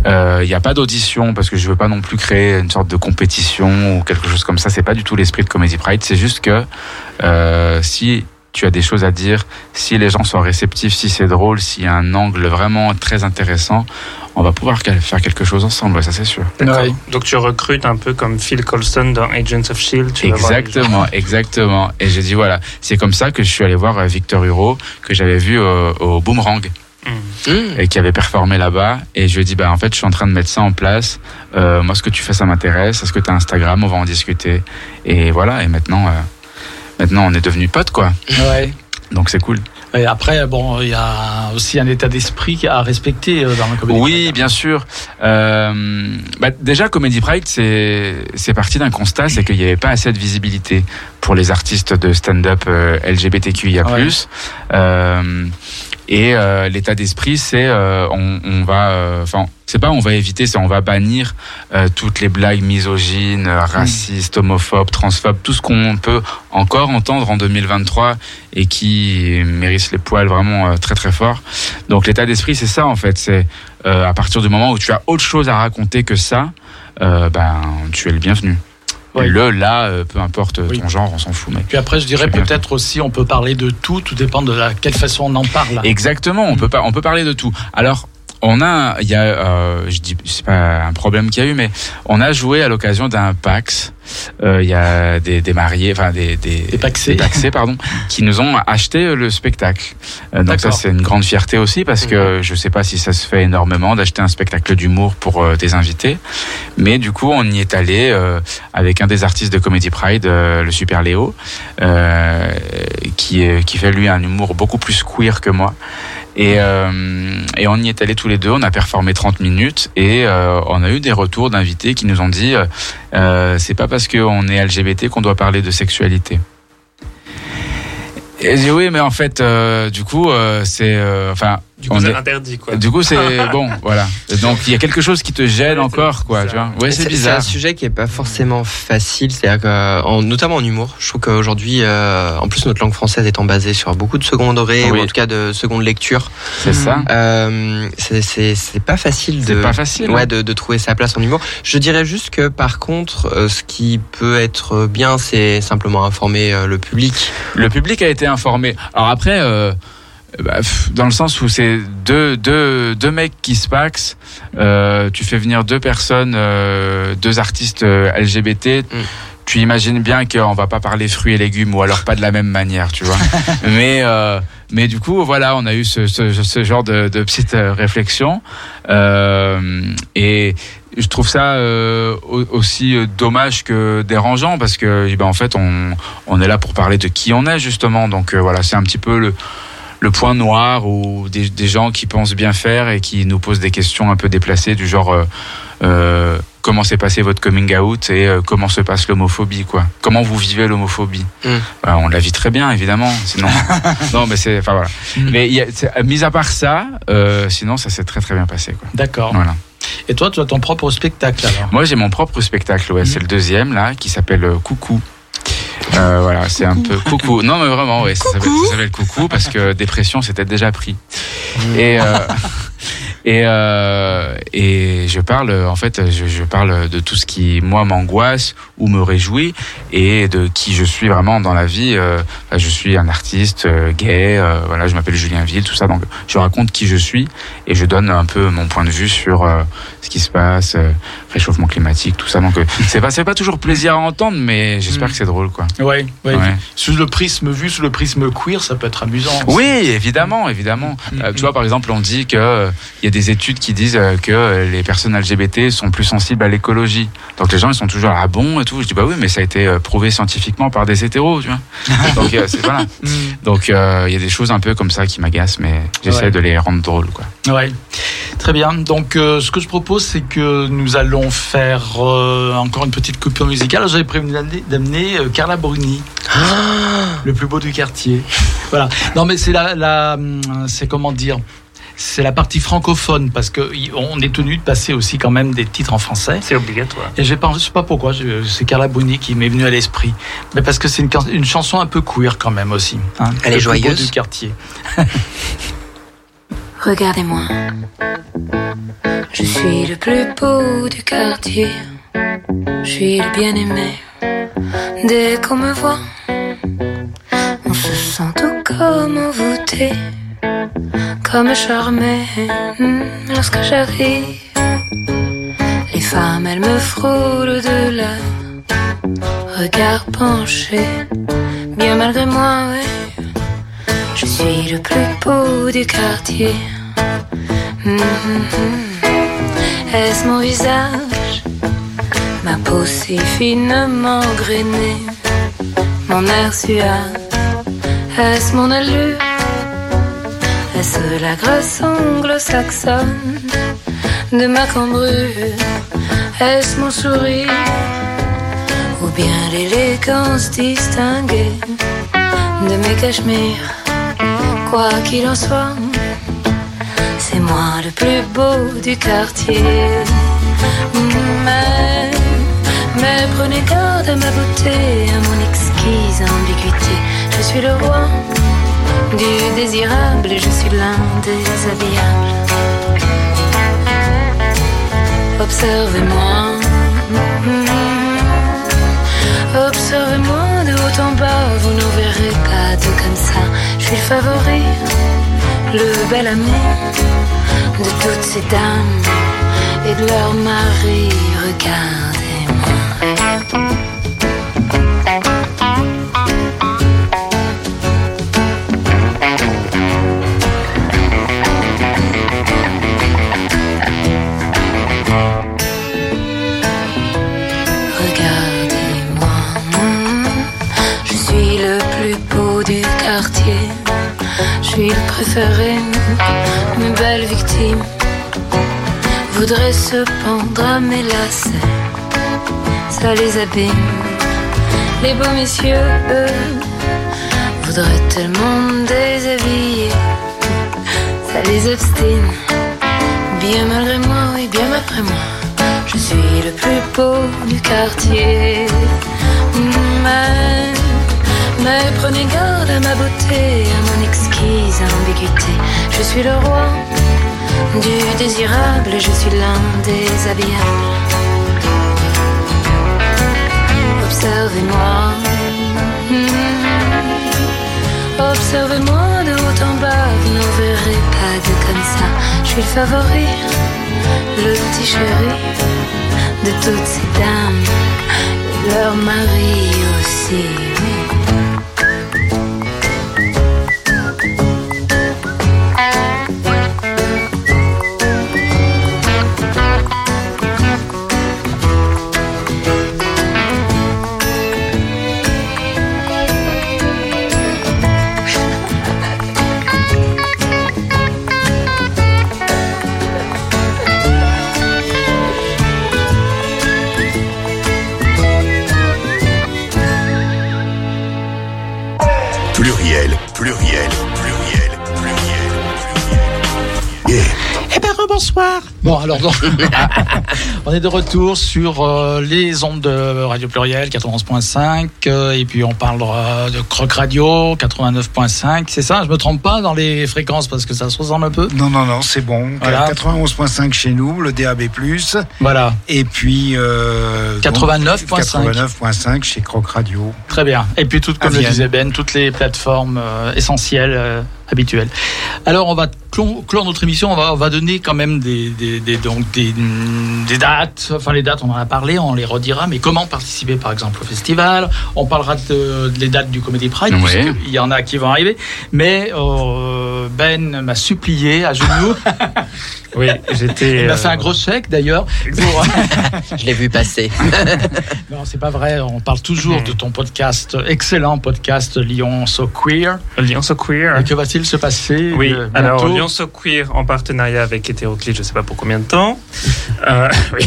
il n'y a pas d'audition parce que je veux pas non plus créer une sorte de compétition ou quelque chose comme ça. C'est pas du tout l'esprit de Comedy Pride. C'est juste que euh, si tu as des choses à dire, si les gens sont réceptifs, si c'est drôle, s'il y a un angle vraiment très intéressant, on va pouvoir faire quelque chose ensemble, ouais, ça c'est sûr. Ouais. Donc tu recrutes un peu comme Phil Colston dans Agents of Shield. tu. Exactement, exactement. Et j'ai dit voilà, c'est comme ça que je suis allé voir euh, Victor Hugo que j'avais vu au, au Boomerang Mm. Mmh. et qui avait performé là-bas. Et je lui ai dit bah en fait je suis en train de mettre ça en place. Euh, moi ce que tu fais ça m'intéresse. Est-ce que tu as Instagram? On va en discuter. Et voilà. Et maintenant, euh, maintenant on est devenus potes quoi. Ouais. Donc c'est cool. Et après, bon, il y a aussi un état d'esprit à respecter euh, dans la comédie. Oui, bien sûr. Euh, bah, déjà, Comedy Pride, c'est c'est parti d'un constat, c'est qu'il n'y avait pas assez de visibilité pour les artistes de stand-up euh, LGBTQIA+. Ouais. Euh, et euh, l'état d'esprit, c'est euh, on, on va, enfin, c'est pas on va éviter, c'est on va bannir euh, toutes les blagues misogynes, euh, racistes, homophobes, transphobes, tout ce qu'on peut encore entendre en 2023 et qui mérite les poils vraiment très très fort. Donc l'état d'esprit, c'est ça en fait. C'est euh, à partir du moment où tu as autre chose à raconter que ça, euh, ben tu es le bienvenu. Oui. Le là, euh, peu importe ton Oui. genre, on s'en fout. Mais Puis après, je dirais peut-être aussi, on peut parler de tout, tout dépend de la quelle façon on en parle. Exactement, on peut pas, on peut parler de tout. Alors, on a, il y a, euh, je dis, c'est pas un problème qu'il y a eu, mais on a joué à l'occasion d'un PAX. Euh, Il y a des, des mariés, enfin des des, Des paxés. des paxés, pardon, qui nous ont acheté le spectacle. Euh, donc ça, c'est une grande fierté aussi parce que je sais pas si ça se fait énormément d'acheter un spectacle d'humour pour euh, des invités, mais du coup, on y est allé euh, avec un des artistes de Comedy Pride, euh, le Super Léo, euh, qui qui fait lui un humour beaucoup plus queer que moi. Et, euh, et on y est allé tous les deux, on a performé 30 minutes et euh, on a eu des retours d'invités qui nous ont dit euh, c'est pas parce qu'on est LGBT qu'on doit parler de sexualité. Et j'ai dit oui, mais en fait, euh, du coup, euh, c'est. euh, Enfin, Du coup, c'est est- interdit, quoi. du coup, c'est bon, voilà. Donc, il y a quelque chose qui te gêne Ouais, encore, c'est quoi, tu vois. Ouais, c'est C'est bizarre. un sujet qui est pas forcément facile, c'est-à-dire que, en- notamment en humour. Je trouve qu'aujourd'hui, euh, en plus notre langue française étant basée sur beaucoup de second degré Oui. ou en tout cas de seconde lecture, C'est ça. euh, c'est- c'est c'est pas facile de C'est pas facile. ouais hein. de, de trouver sa place en humour. Je dirais juste que par contre, euh, ce qui peut être bien, c'est simplement informer euh, le public. Le public a été informé. Alors après, dans le sens où c'est deux, deux, deux mecs qui se paxent, euh, tu fais venir deux personnes, euh, deux artistes euh, LGBT. Mm. Tu imagines bien qu'on va pas parler fruits et légumes ou alors pas de la même manière, tu vois. mais euh, mais du coup voilà, on a eu ce, ce, ce genre de, de petite euh, réflexion euh, et je trouve ça euh, au- aussi dommage que dérangeant parce que eh ben, en fait on on est là pour parler de qui on est justement. Donc euh, voilà, c'est un petit peu le, le point noir ou des, des gens qui pensent bien faire et qui nous posent des questions un peu déplacées du genre euh, euh, comment s'est passé votre coming out et euh, comment se passe l'homophobie quoi. Comment vous vivez l'homophobie? Mm. Bah, On la vit très bien évidemment. Sinon non mais c'est enfin voilà. Mm. Mais y a, mis à part ça, sinon ça s'est très très bien passé quoi. D'accord. Voilà. Et toi, tu as ton propre spectacle alors? Moi, j'ai mon propre spectacle, ouais, Mhm. c'est le deuxième là, qui s'appelle Coucou. Euh, voilà, c'est un peu coucou. Non, mais vraiment, s'appelle ça s'appelle coucou parce que dépression, c'était déjà pris. Et euh, et euh, et je parle, en fait, je, je parle de tout ce qui moi m'angoisse ou me réjouit et de qui je suis vraiment dans la vie. Euh, enfin, je suis un artiste euh, gay, voilà, je m'appelle Julien Ville, tout ça. Donc, je raconte qui je suis et je donne un peu mon point de vue sur ce qui se passe, réchauffement climatique, tout ça. Donc, c'est pas c'est pas toujours plaisir à entendre, mais j'espère Mm. que c'est drôle, quoi. Ouais, ouais. Ouais. Sous le prisme vu, sous le prisme queer, ça peut être amusant. Oui, évidemment, évidemment. Mm, tu vois, par exemple, on dit que il y a des études qui disent euh, que euh, les personnes LGBT sont plus sensibles à l'écologie. Donc les gens ils sont toujours ah bon et tout. Je dis bah oui, mais ça a été euh, prouvé scientifiquement par des hétéros, tu vois. Donc euh, c'est voilà. Mm. Donc euh, il y a des choses un peu comme ça qui m'agacent, mais j'essaie Ouais. de les rendre drôles, quoi. Ouais, très bien. Donc, euh, ce que je propose, c'est que nous allons faire euh, encore une petite coupure musicale. J'avais prévu d'amener- d'amener euh, Carla Bruni, le plus beau du quartier. Voilà. Non, mais c'est la, la hum, c'est comment dire? C'est la partie francophone parce que on est tenu de passer aussi quand même des titres en français. C'est obligatoire. Et je ne sais pas pourquoi, c'est Carla Bruni qui m'est venue à l'esprit. Mais parce que c'est une, chanson un peu queer quand même aussi. hein. Elle est Le plus beau joyeuse. du quartier. Regardez-moi. Je suis le plus beau du quartier. Je suis le bien-aimé. Dès qu'on me voit, on se sent tout comme envoûté. Comme charmée hmm, lorsque j'arrive. Les femmes, elles me frôlent de leur regard penché. Bien malgré moi, ouais, je suis le plus beau du quartier. Hmm, hmm. Est-ce mon visage, ma peau si finement grainée, mon air suave? Est-ce mon allure? Est-ce la grâce anglo-saxonne de ma cambrure Est-ce mon sourire Ou bien l'élégance distinguée de mes cachemires? Quoi qu'il en soit, c'est moi le plus beau du quartier. Mais, mais prenez garde à ma beauté, à mon exquise ambiguïté. Je suis le roi du désirable je suis l'un des habillables. Observez-moi, observez-moi de haut en bas, vous n'en verrez pas deux comme ça. Je suis le favori, le bel ami de toutes ces dames et de leurs maris. Regardez-moi. Suis le préféré, mes belles victimes voudraient se pendre à mes lacets. Ça les abîme. Les beaux messieurs, eux, voudraient tellement me déshabiller. Ça les obstine. Bien malgré moi, oui, bien après moi. Je suis le plus beau du quartier. Mais, mais prenez garde à ma beauté, à mon exquise ambiguïté. Je suis le roi du désirable, je suis l'un des habillables. Observez-moi. Hmm. Observez-moi de haut en bas, vous n'en verrez pas de comme ça. Je suis le favori, le petit chéri de toutes ces dames leurs maris aussi. Bon alors donc, on est de retour sur euh, les ondes de Radio Pluriel 91.5 euh, et puis on parlera de Croc Radio 89.5. C'est ça, je me trompe pas dans les fréquences parce que ça se ressemble un peu? Non, non, non, c'est bon. Voilà. 91.5 chez nous, le DAB+. Voilà, Et puis... euh, donc, 89.5. 89.5 chez Croc Radio. très bien. Et puis toutes, comme le disait Ben, toutes les plateformes euh, essentielles. Euh, habituelles. Alors on va clore notre émission, on va, on va donner quand même des, des, des- donc des, des dates, enfin les dates on en a parlé, on les redira, mais comment participer par exemple au festival, on parlera de, de les dates du Comedy Pride, puisqu'il y en a qui vont arriver, mais euh, Ben m'a supplié à genoux, Oui, j'étais. il m'a euh, fait un gros chèque d'ailleurs, pour- Je l'ai vu passer. non c'est pas vrai, on parle toujours de ton podcast, excellent podcast Lyon So Queer, Lyon So Queer. et que va-t-il se passer Oui, euh, alors bientôt Lyon So Queer en partenariat avec Hétéroclite, je sais pas pour combien de temps. Euh, oui.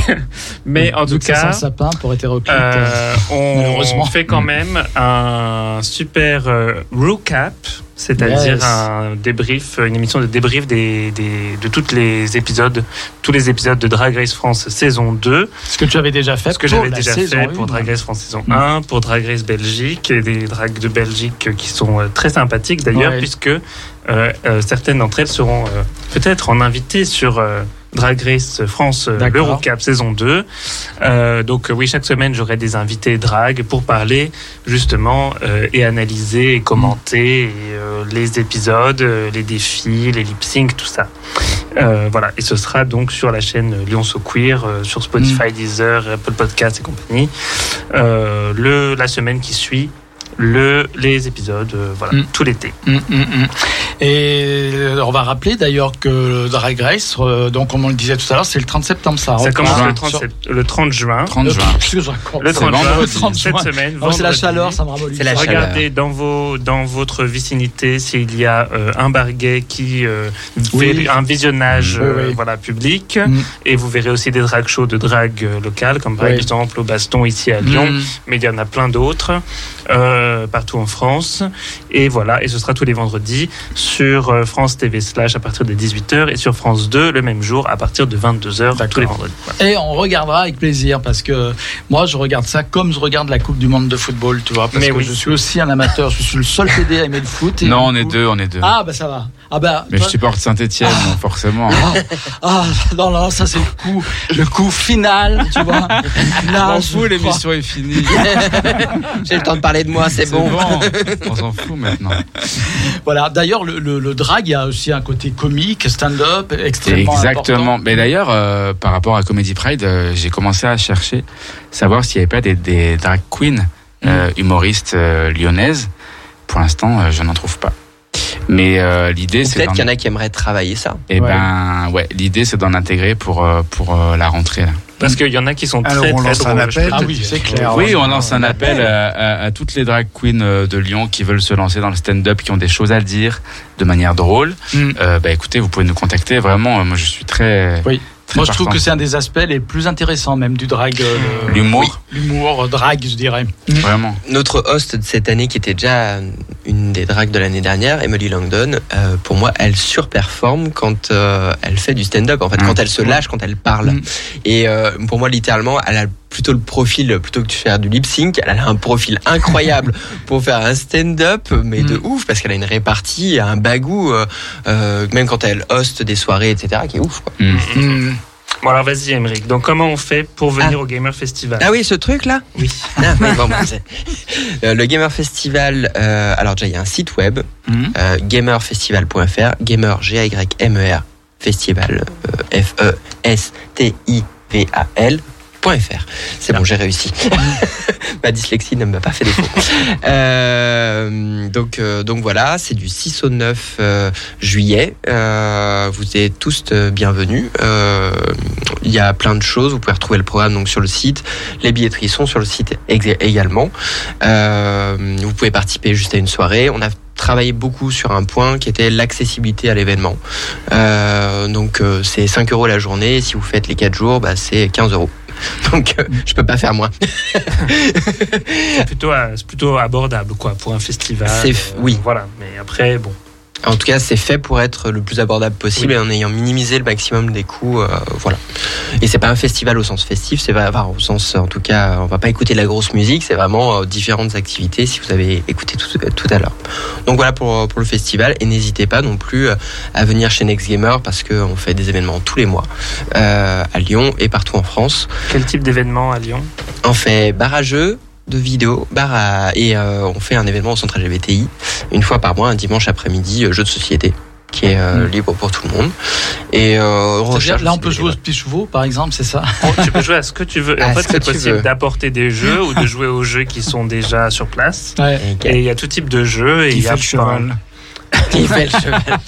Mais en tout ça cas, sapin pour hétéroclite. euh, on fait quand même un super euh, recap, c'est-à-dire Yes. un débrief, une émission de débrief des, des- de tous les épisodes, tous les épisodes de Drag Race France saison 2. ce que tu avais déjà fait Ce que j'avais déjà fait pour Drag Race France saison Mm. 1, pour Drag Race Belgique, et des drags de Belgique qui sont euh, très sympathiques d'ailleurs, Ouais. puisque euh, euh, certaines d'entre elles seront euh, peut-être en invité sur, Drag Race France euh, l'Eurocup saison 2. Euh, donc euh, oui, chaque semaine j'aurai des invités drag pour parler justement euh, et analyser et commenter et, euh, les épisodes, les défis, les lip sync, tout ça. Voilà, et ce sera donc sur la chaîne Lyon So Queer, sur Spotify, Deezer, Apple Podcasts et compagnie. Le la semaine qui suit le les épisodes, euh, voilà, Mm. tout l'été. Hum, hum. Et euh, on va rappeler d'ailleurs que le Drag Race, euh, donc comme on le disait tout à l'heure, c'est le 30 septembre. Ça, Ça repart commence le juin. 30, sur- sept- le 30 juin. 30 le juin. 30 je raconte. Le 30 vendredi. juin, Le 30 cette juin. semaine. Non, c'est la chaleur, ça me ramollit. C'est la ça. chaleur. Regardez dans vos dans votre vicinité s'il y a euh, un bar gay qui euh, Oui. fait un visionnage Oui, euh, voilà public Mm. et vous verrez aussi des drag shows de drag euh, locales comme par Oui. exemple au Baston ici à Lyon mais il y en a plein d'autres euh, partout en France et voilà et ce sera tous les vendredis sur euh, France TV slash à partir de 18h et sur France 2 le même jour à partir de 22h D'accord. tous les vendredis Voilà. Et on regardera avec plaisir parce que moi je regarde ça comme je regarde la Coupe du Monde de football, tu vois. Parce Mais que oui. je suis aussi un amateur, je suis le seul PD à aimer le foot. et Non, on est deux, on est deux. Ah bah ça va. Ah bah. Mais toi- je supporte Saint-Etienne, donc forcément. Ah non non ça c'est le coup le coup final tu vois. Là, on s'en fout, l'émission est finie. J'ai le temps de parler de moi, c'est bon. On s'en fout maintenant. Voilà. D'ailleurs le, le, le drag il y a aussi un côté comique stand-up extrêmement Exactement. important. Mais d'ailleurs, euh, par rapport à Comedy Pride, euh, j'ai commencé à chercher, savoir s'il n'y avait pas des, des drag queens euh, humoristes euh, lyonnaises. Pour l'instant, je n'en trouve pas. Mais euh, l'idée, c'est Peut-être qu'il y en a qui aimeraient travailler ça. eh Ouais. ben, ouais, l'idée, c'est d'en intégrer pour euh, pour euh, la rentrée. Là. parce qu'il y en a qui sont Alors, très on très lance un drôles, je appel. Ah oui c'est clair. Oui, on lance un appel à, à- à toutes les drag queens euh, de Lyon qui veulent se lancer dans le stand-up, qui ont des choses à dire de manière drôle. Mm. Euh, bah écoutez, vous pouvez nous contacter. Vraiment, moi, je suis très. Oui. Très Moi je trouve que c'est un des aspects les plus intéressants même du drag. euh, l'humour, L'humour euh, drag je dirais. vraiment. Notre host de cette année, qui était déjà une des drags de l'année dernière, Emily Langdon, euh, pour moi, elle surperforme quand euh, elle fait du stand-up. En fait, Mm. quand elle se lâche, quand elle parle. Mm. Et euh, pour moi, littéralement, elle a plutôt le profil, plutôt que de faire du lip sync, elle a un profil incroyable pour faire un stand-up, mais de Mm. ouf, parce qu'elle a une répartie, un bagou, euh, euh, même quand elle host des soirées, etc., qui est ouf. Quoi. Mm. Mm. Bon alors vas-y Emeric, donc comment on fait pour venir au Gamer Festival? Ah oui, ce truc-là? Oui. Ah, oui, bon, Euh, le Gamer Festival, euh, alors déjà il y a un site web, Mm. euh, gamerfestival.fr, gamer G-A-Y-M-E-R, festival, euh, F-E-S-T-I-V-A-L. .fr. C'est bon, j'ai réussi. Ma dyslexie ne m'a pas fait défaut. Euh, donc, euh, donc voilà, c'est du 6 au 9 euh, juillet. Euh, vous êtes tous euh, bienvenus. Euh, Il y a plein de choses. Vous pouvez retrouver le programme donc sur le site. Les billetteries sont sur le site également. Euh, vous pouvez participer juste à une soirée. On a travaillé beaucoup sur un point qui était l'accessibilité à l'événement. Euh, donc euh, c'est 5 euros la journée. Si vous faites les 4 jours, bah, c'est 15 euros. Donc euh, je peux pas faire moins. C'est plutôt, euh, c'est plutôt abordable quoi pour un festival. C'est euh, oui. Voilà, mais après bon. En tout cas, c'est fait pour être le plus abordable possible et en ayant minimisé le maximum des coûts. euh, voilà. Et c'est pas un festival au sens festif, c'est pas, enfin, au sens, en tout cas, on va pas écouter de la grosse musique, c'est vraiment euh, différentes activités si vous avez écouté tout, tout à l'heure. Donc voilà pour, pour le festival et n'hésitez pas non plus euh, à venir chez Next Gamer parce qu'on fait des événements tous les mois euh, à Lyon et partout en France. Quel type d'événement à Lyon? On fait bar à jeux de vidéos, bar à, et euh, on fait un événement au centre LGBTI une fois par mois, un dimanche après-midi, euh, jeu de société qui est euh, Mm. libre pour tout le monde. Et euh, on C'est-à-dire, recherche là, on peut jouer au bénévoles. petits chevaux, par exemple, c'est ça Bon, Tu peux jouer à ce que tu veux. Et À en fait, c'est possible d'apporter des jeux ou de jouer aux jeux qui sont déjà sur place. Ouais. Et il y a tout type de jeux. Et il y a fait le cheval Qui fait le cheval.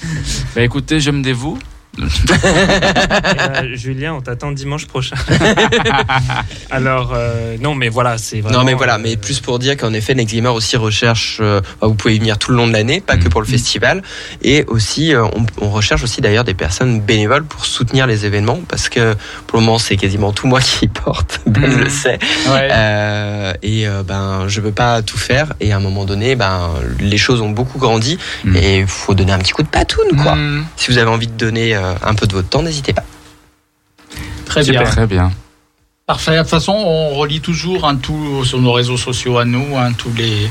Bah écoutez, je me dévoue. Ben, Julien, on t'attend dimanche prochain. Alors, euh, non, mais voilà, c'est vraiment. Non mais voilà, mais euh, plus pour dire qu'en effet Next Gamer aussi recherche, euh, vous pouvez y venir tout le long de l'année, pas que pour le festival, et aussi euh, on, on recherche aussi d'ailleurs des personnes bénévoles pour soutenir les événements, parce que pour le moment c'est quasiment tout moi qui y porte, Ben Mhm. le sait, Ouais. Euh, et euh, ben je veux pas tout faire, et à un moment donné ben les choses ont beaucoup grandi, Mhm. et il faut donner un petit coup de patoune quoi. Mm. Si vous avez envie de donner euh, un peu de votre temps, n'hésitez pas. Très Super. bien. Très bien. Parfait. De toute façon, on relie toujours un tout sur nos réseaux sociaux à nous, hein, tous les,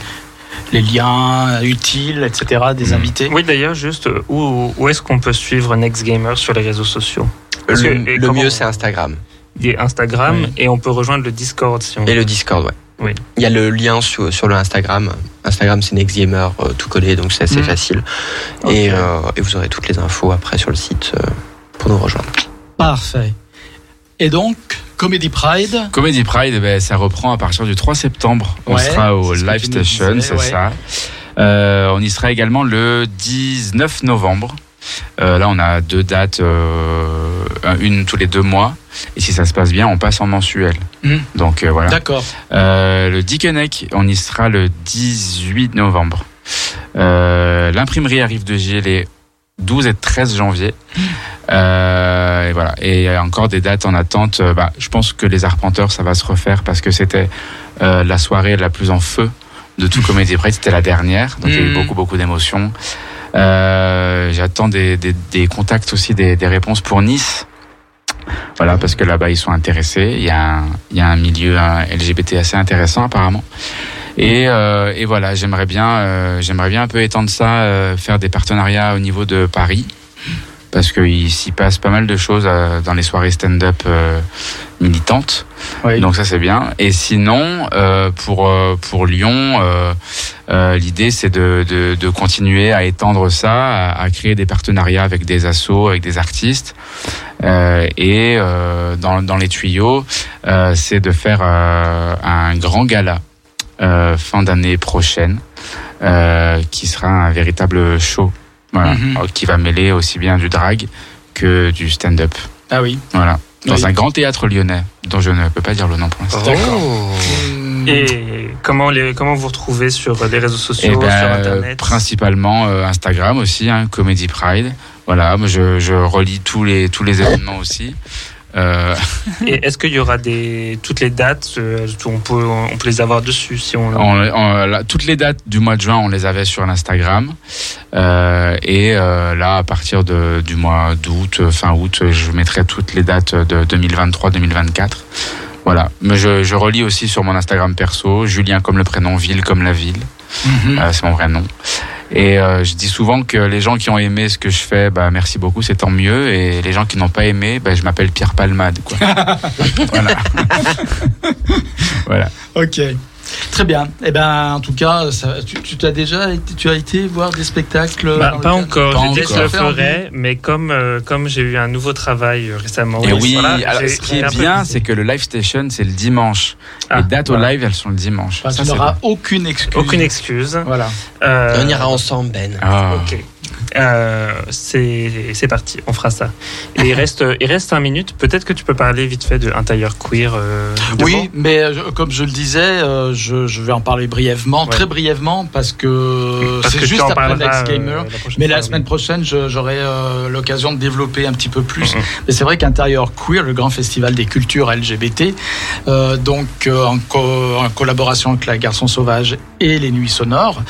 les liens utiles, etc. des Mm. invités. Oui, d'ailleurs, juste euh, où, où est-ce qu'on peut suivre Next Gamer sur les réseaux sociaux Parce Le, mieux, c'est Instagram. Instagram Oui. et on peut rejoindre le Discord si on Et le Discord, ouais. Oui. Il y a le lien sur, sur le Instagram. Instagram, c'est NextGamer, euh, tout collé, donc c'est assez Mm. facile. Et, euh, et vous aurez toutes les infos après sur le site euh, pour nous rejoindre. Parfait. Et donc, Comedy Pride. Comedy Pride, ben, ça reprend à partir du 3 septembre. On Ouais, sera au Live Station, c'est ouais. ça. Euh, on y sera également le 19 novembre. Euh, là, on a deux dates, euh, une tous les deux mois. Et si ça se passe bien, on passe en mensuel. Hmm. Donc euh, voilà. D'accord. Le Dickeneck, on y sera le 18 novembre. L'imprimerie arrive de Gilles les 12 et 13 janvier. Euh, et voilà. Et il y a encore des dates en attente. Bah, je pense que les Arpenteurs, ça va se refaire parce que c'était euh, la soirée la plus en feu de tout Comédie Pride. C'était la dernière. Donc il y a eu Mhm. beaucoup, beaucoup d'émotions. Euh, J'attends des, des, des contacts aussi, des, des réponses pour Nice. Voilà, parce que là-bas, ils sont intéressés. Il y a un, il y a un milieu LGBT assez intéressant, apparemment. Et, euh, et voilà, j'aimerais bien, euh, j'aimerais bien un peu étendre ça, euh, faire des partenariats au niveau de Paris, parce qu'il s'y passe pas mal de choses euh, dans les soirées stand-up euh, militantes. Oui. Donc ça c'est bien. Et sinon, euh, pour pour Lyon, euh, euh, l'idée c'est de, de de continuer à étendre ça, à, à créer des partenariats avec des assos, avec des artistes. Et dans dans les tuyaux, c'est de faire un grand gala fin d'année prochaine, qui sera un véritable show, voilà, Mhm. euh, qui va mêler aussi bien du drag que du stand-up. Ah oui. Voilà. Dans Oui. un grand théâtre lyonnais, dont je ne peux pas dire le nom pour l'instant. Oh. Et comment, les, comment vous retrouvez sur les réseaux Eh sociaux, ben, sur Internet? principalement euh, Instagram aussi, hein, Comedy Pride. Voilà, moi, je, je relis tous les tous les événements aussi. Euh, Et est-ce qu'il y aura des, toutes les dates euh, on peut, on peut les avoir dessus si on. on- on- là, toutes les dates du mois de juin, on les avait sur l'Instagram. Euh, et là, à partir de, du mois d'août, fin août, je mettrai toutes les dates de 2023-2024. Voilà. Mais je, je relis aussi sur mon Instagram perso, Julien comme le prénom, Ville comme la ville. Mhm. Euh, c'est mon vrai nom. Et euh, je dis souvent que les gens qui ont aimé ce que je fais, bah merci beaucoup, c'est tant mieux. Et les gens qui n'ont pas aimé, bah, je m'appelle Pierre Palmade. Quoi. voilà. voilà. Ok. Très bien. Eh ben, en tout cas, ça, tu, tu t'as déjà été, tu as été voir des spectacles Bah, dans le pas encore, j'ai dit que je le Ça fait envie. ferai, mais comme, euh, comme j'ai eu un nouveau travail euh, récemment. Et oui, voilà, alors, ce qui est bien, c'est que le live station, c'est le dimanche. Ah, les dates au live, elles sont le dimanche. Enfin, Ça, tu n'auras aucune excuse. Aucune excuse. Voilà. Euh, On ira ensemble, Ben. Ah. Ok. Euh, c'est parti, on fera ça. Et il reste il reste cinq minutes. Peut-être que tu peux parler vite fait de intérieur queer. euh, Oui, mais euh, comme je le disais, je, je vais en parler brièvement, Ouais. très brièvement, parce que c'est juste après Next Gamer. Mais la fois, semaine oui. prochaine, j'aurai l'occasion de développer un petit peu plus. Mhm. Mais c'est vrai qu'Intérieur Queer, le grand festival des cultures LGBT, donc en, co- en collaboration avec la Garçon Sauvage et les Nuits Sonores,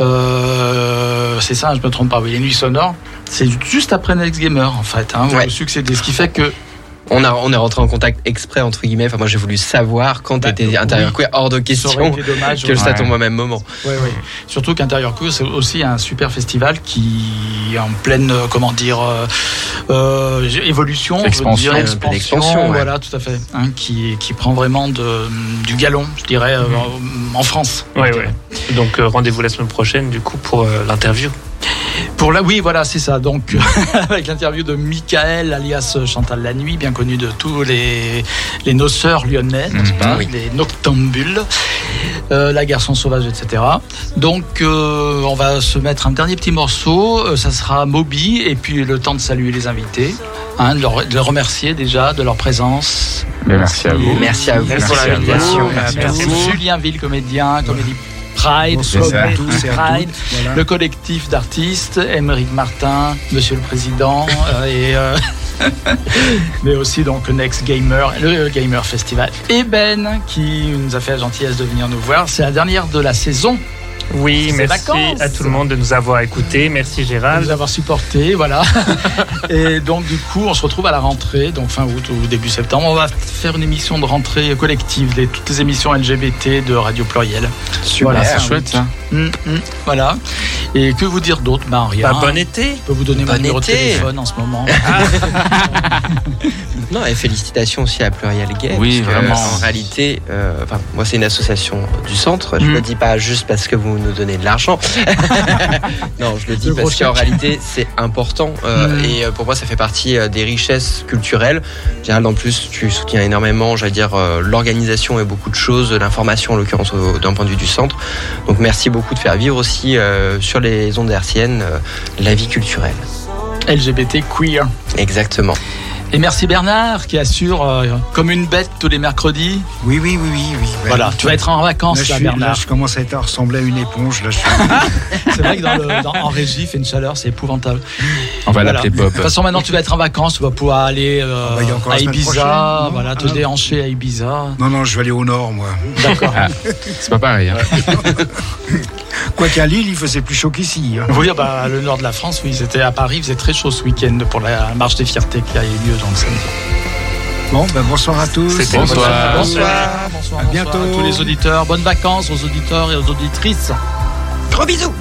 euh, c'est ça, je me trompe pas, oui, les Nuits Sonores, c'est juste après Next Gamer en fait, hein, Ouais. le succédé. Ce qui fait que On, a, on est rentré en contact exprès, entre guillemets. Enfin, moi, j'ai voulu savoir quand Bah, t'étais intérieur oui. queer, hors de ça question dommage. que ça Ouais. tombe au même moment. Oui, oui. Surtout qu'Intérieur Queer, c'est aussi un super festival qui est en pleine, euh, comment dire, euh, euh, évolution. Expansion. dire, expansion, ouais. voilà, tout à fait. hein, qui, qui prend vraiment de, du galon, je dirais, euh, en, France. Ouais, ouais. Donc euh, rendez-vous la semaine prochaine du coup pour euh, l'interview. Pour la, oui, voilà, c'est ça. Donc, avec l'interview de Michael, alias Chantal la nuit, bien connu de tous les, les noceurs lyonnais, n'est-ce Mhm, pas oui. Les noctambules, euh, la garçon sauvage, etc. Donc, euh, on va se mettre un dernier petit morceau. euh, ça sera Moby, et puis le temps de saluer les invités, hein, de, leur- de les remercier déjà de leur présence. Mais merci à vous. Merci à vous Merci pour à vous. l'invitation. Merci, Merci à beaucoup. vous. Julien Ville, comédien, comédie Pride, Pride. Voilà. le collectif d'artistes, Émeric Martin, Monsieur le Président, euh, et euh, mais aussi donc Next Gamer, le Gamer Festival, et Ben qui nous a fait la gentillesse de venir nous voir. C'est la dernière de la saison. Oui, merci vacances. à tout le monde de nous avoir écoutés. Merci de Gérald. nous avoir supportés, voilà. et donc du coup, on se retrouve à la rentrée, donc fin août ou début septembre. On va faire une émission de rentrée collective des toutes les émissions LGBT de Radio Pluriel. Super, Voilà, c'est oui. chouette ça. Hum, hum, voilà. Et que vous dire d'autre Ben rien. Bah, bon été. Je peux vous donner mon numéro de été. téléphone en ce moment. Non, et félicitations aussi à Pluriel Gay. Oui, parce que, vraiment. En réalité, euh, enfin, moi, c'est une association du centre. Je Mm. le dis pas juste parce que vous nous donnez de l'argent. non, je le dis Le parce qu'en réalité, c'est important. euh, Mm. Et euh, pour moi, ça fait partie des richesses culturelles. Gérald, en plus, tu soutiens énormément, j'allais dire, l'organisation et beaucoup de choses, l'information, en l'occurrence, d'un point de vue du centre. Donc, merci beaucoup de faire vivre aussi euh, sur les ondes hertziennes euh, la vie culturelle. LGBT queer. Exactement. Et merci Bernard qui assure euh, comme une bête tous les mercredis. Oui, oui, oui, oui. oui. Voilà, tu vas être en Là, vacances je, là, suis- là, Bernard. je commence à être à ressembler à une éponge. Là, je suis- C'est vrai que dans le, dans- en régie, il fait une chaleur, c'est épouvantable. On va Voilà. l'appeler De Bob. toute façon, maintenant, tu vas être en vacances, tu vas pouvoir aller euh, Ah bah, à Ibiza, voilà, te Ah. déhancher à Ibiza. Non, non, je vais aller au nord, moi. D'accord. Ah, c'est pas pareil. hein. Quoiqu'à Lille, il faisait plus chaud qu'ici. hein. Oui, bah, le nord de la France, oui, c'était à Paris, il faisait très chaud ce week-end pour la marche des fiertés qui a eu lieu Bon, ben, bonsoir à tous. Bonsoir. Bonsoir, bonsoir, À bientôt. bonsoir à tous les auditeurs. Bonnes vacances aux auditeurs et aux auditrices. Gros bisous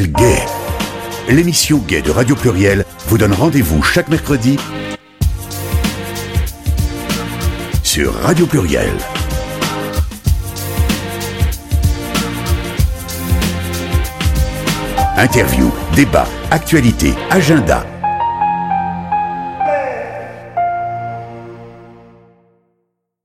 Gay. L'émission Gay de Radio Pluriel vous donne rendez-vous chaque mercredi sur Radio Pluriel. Interview, débat, actualité, agenda,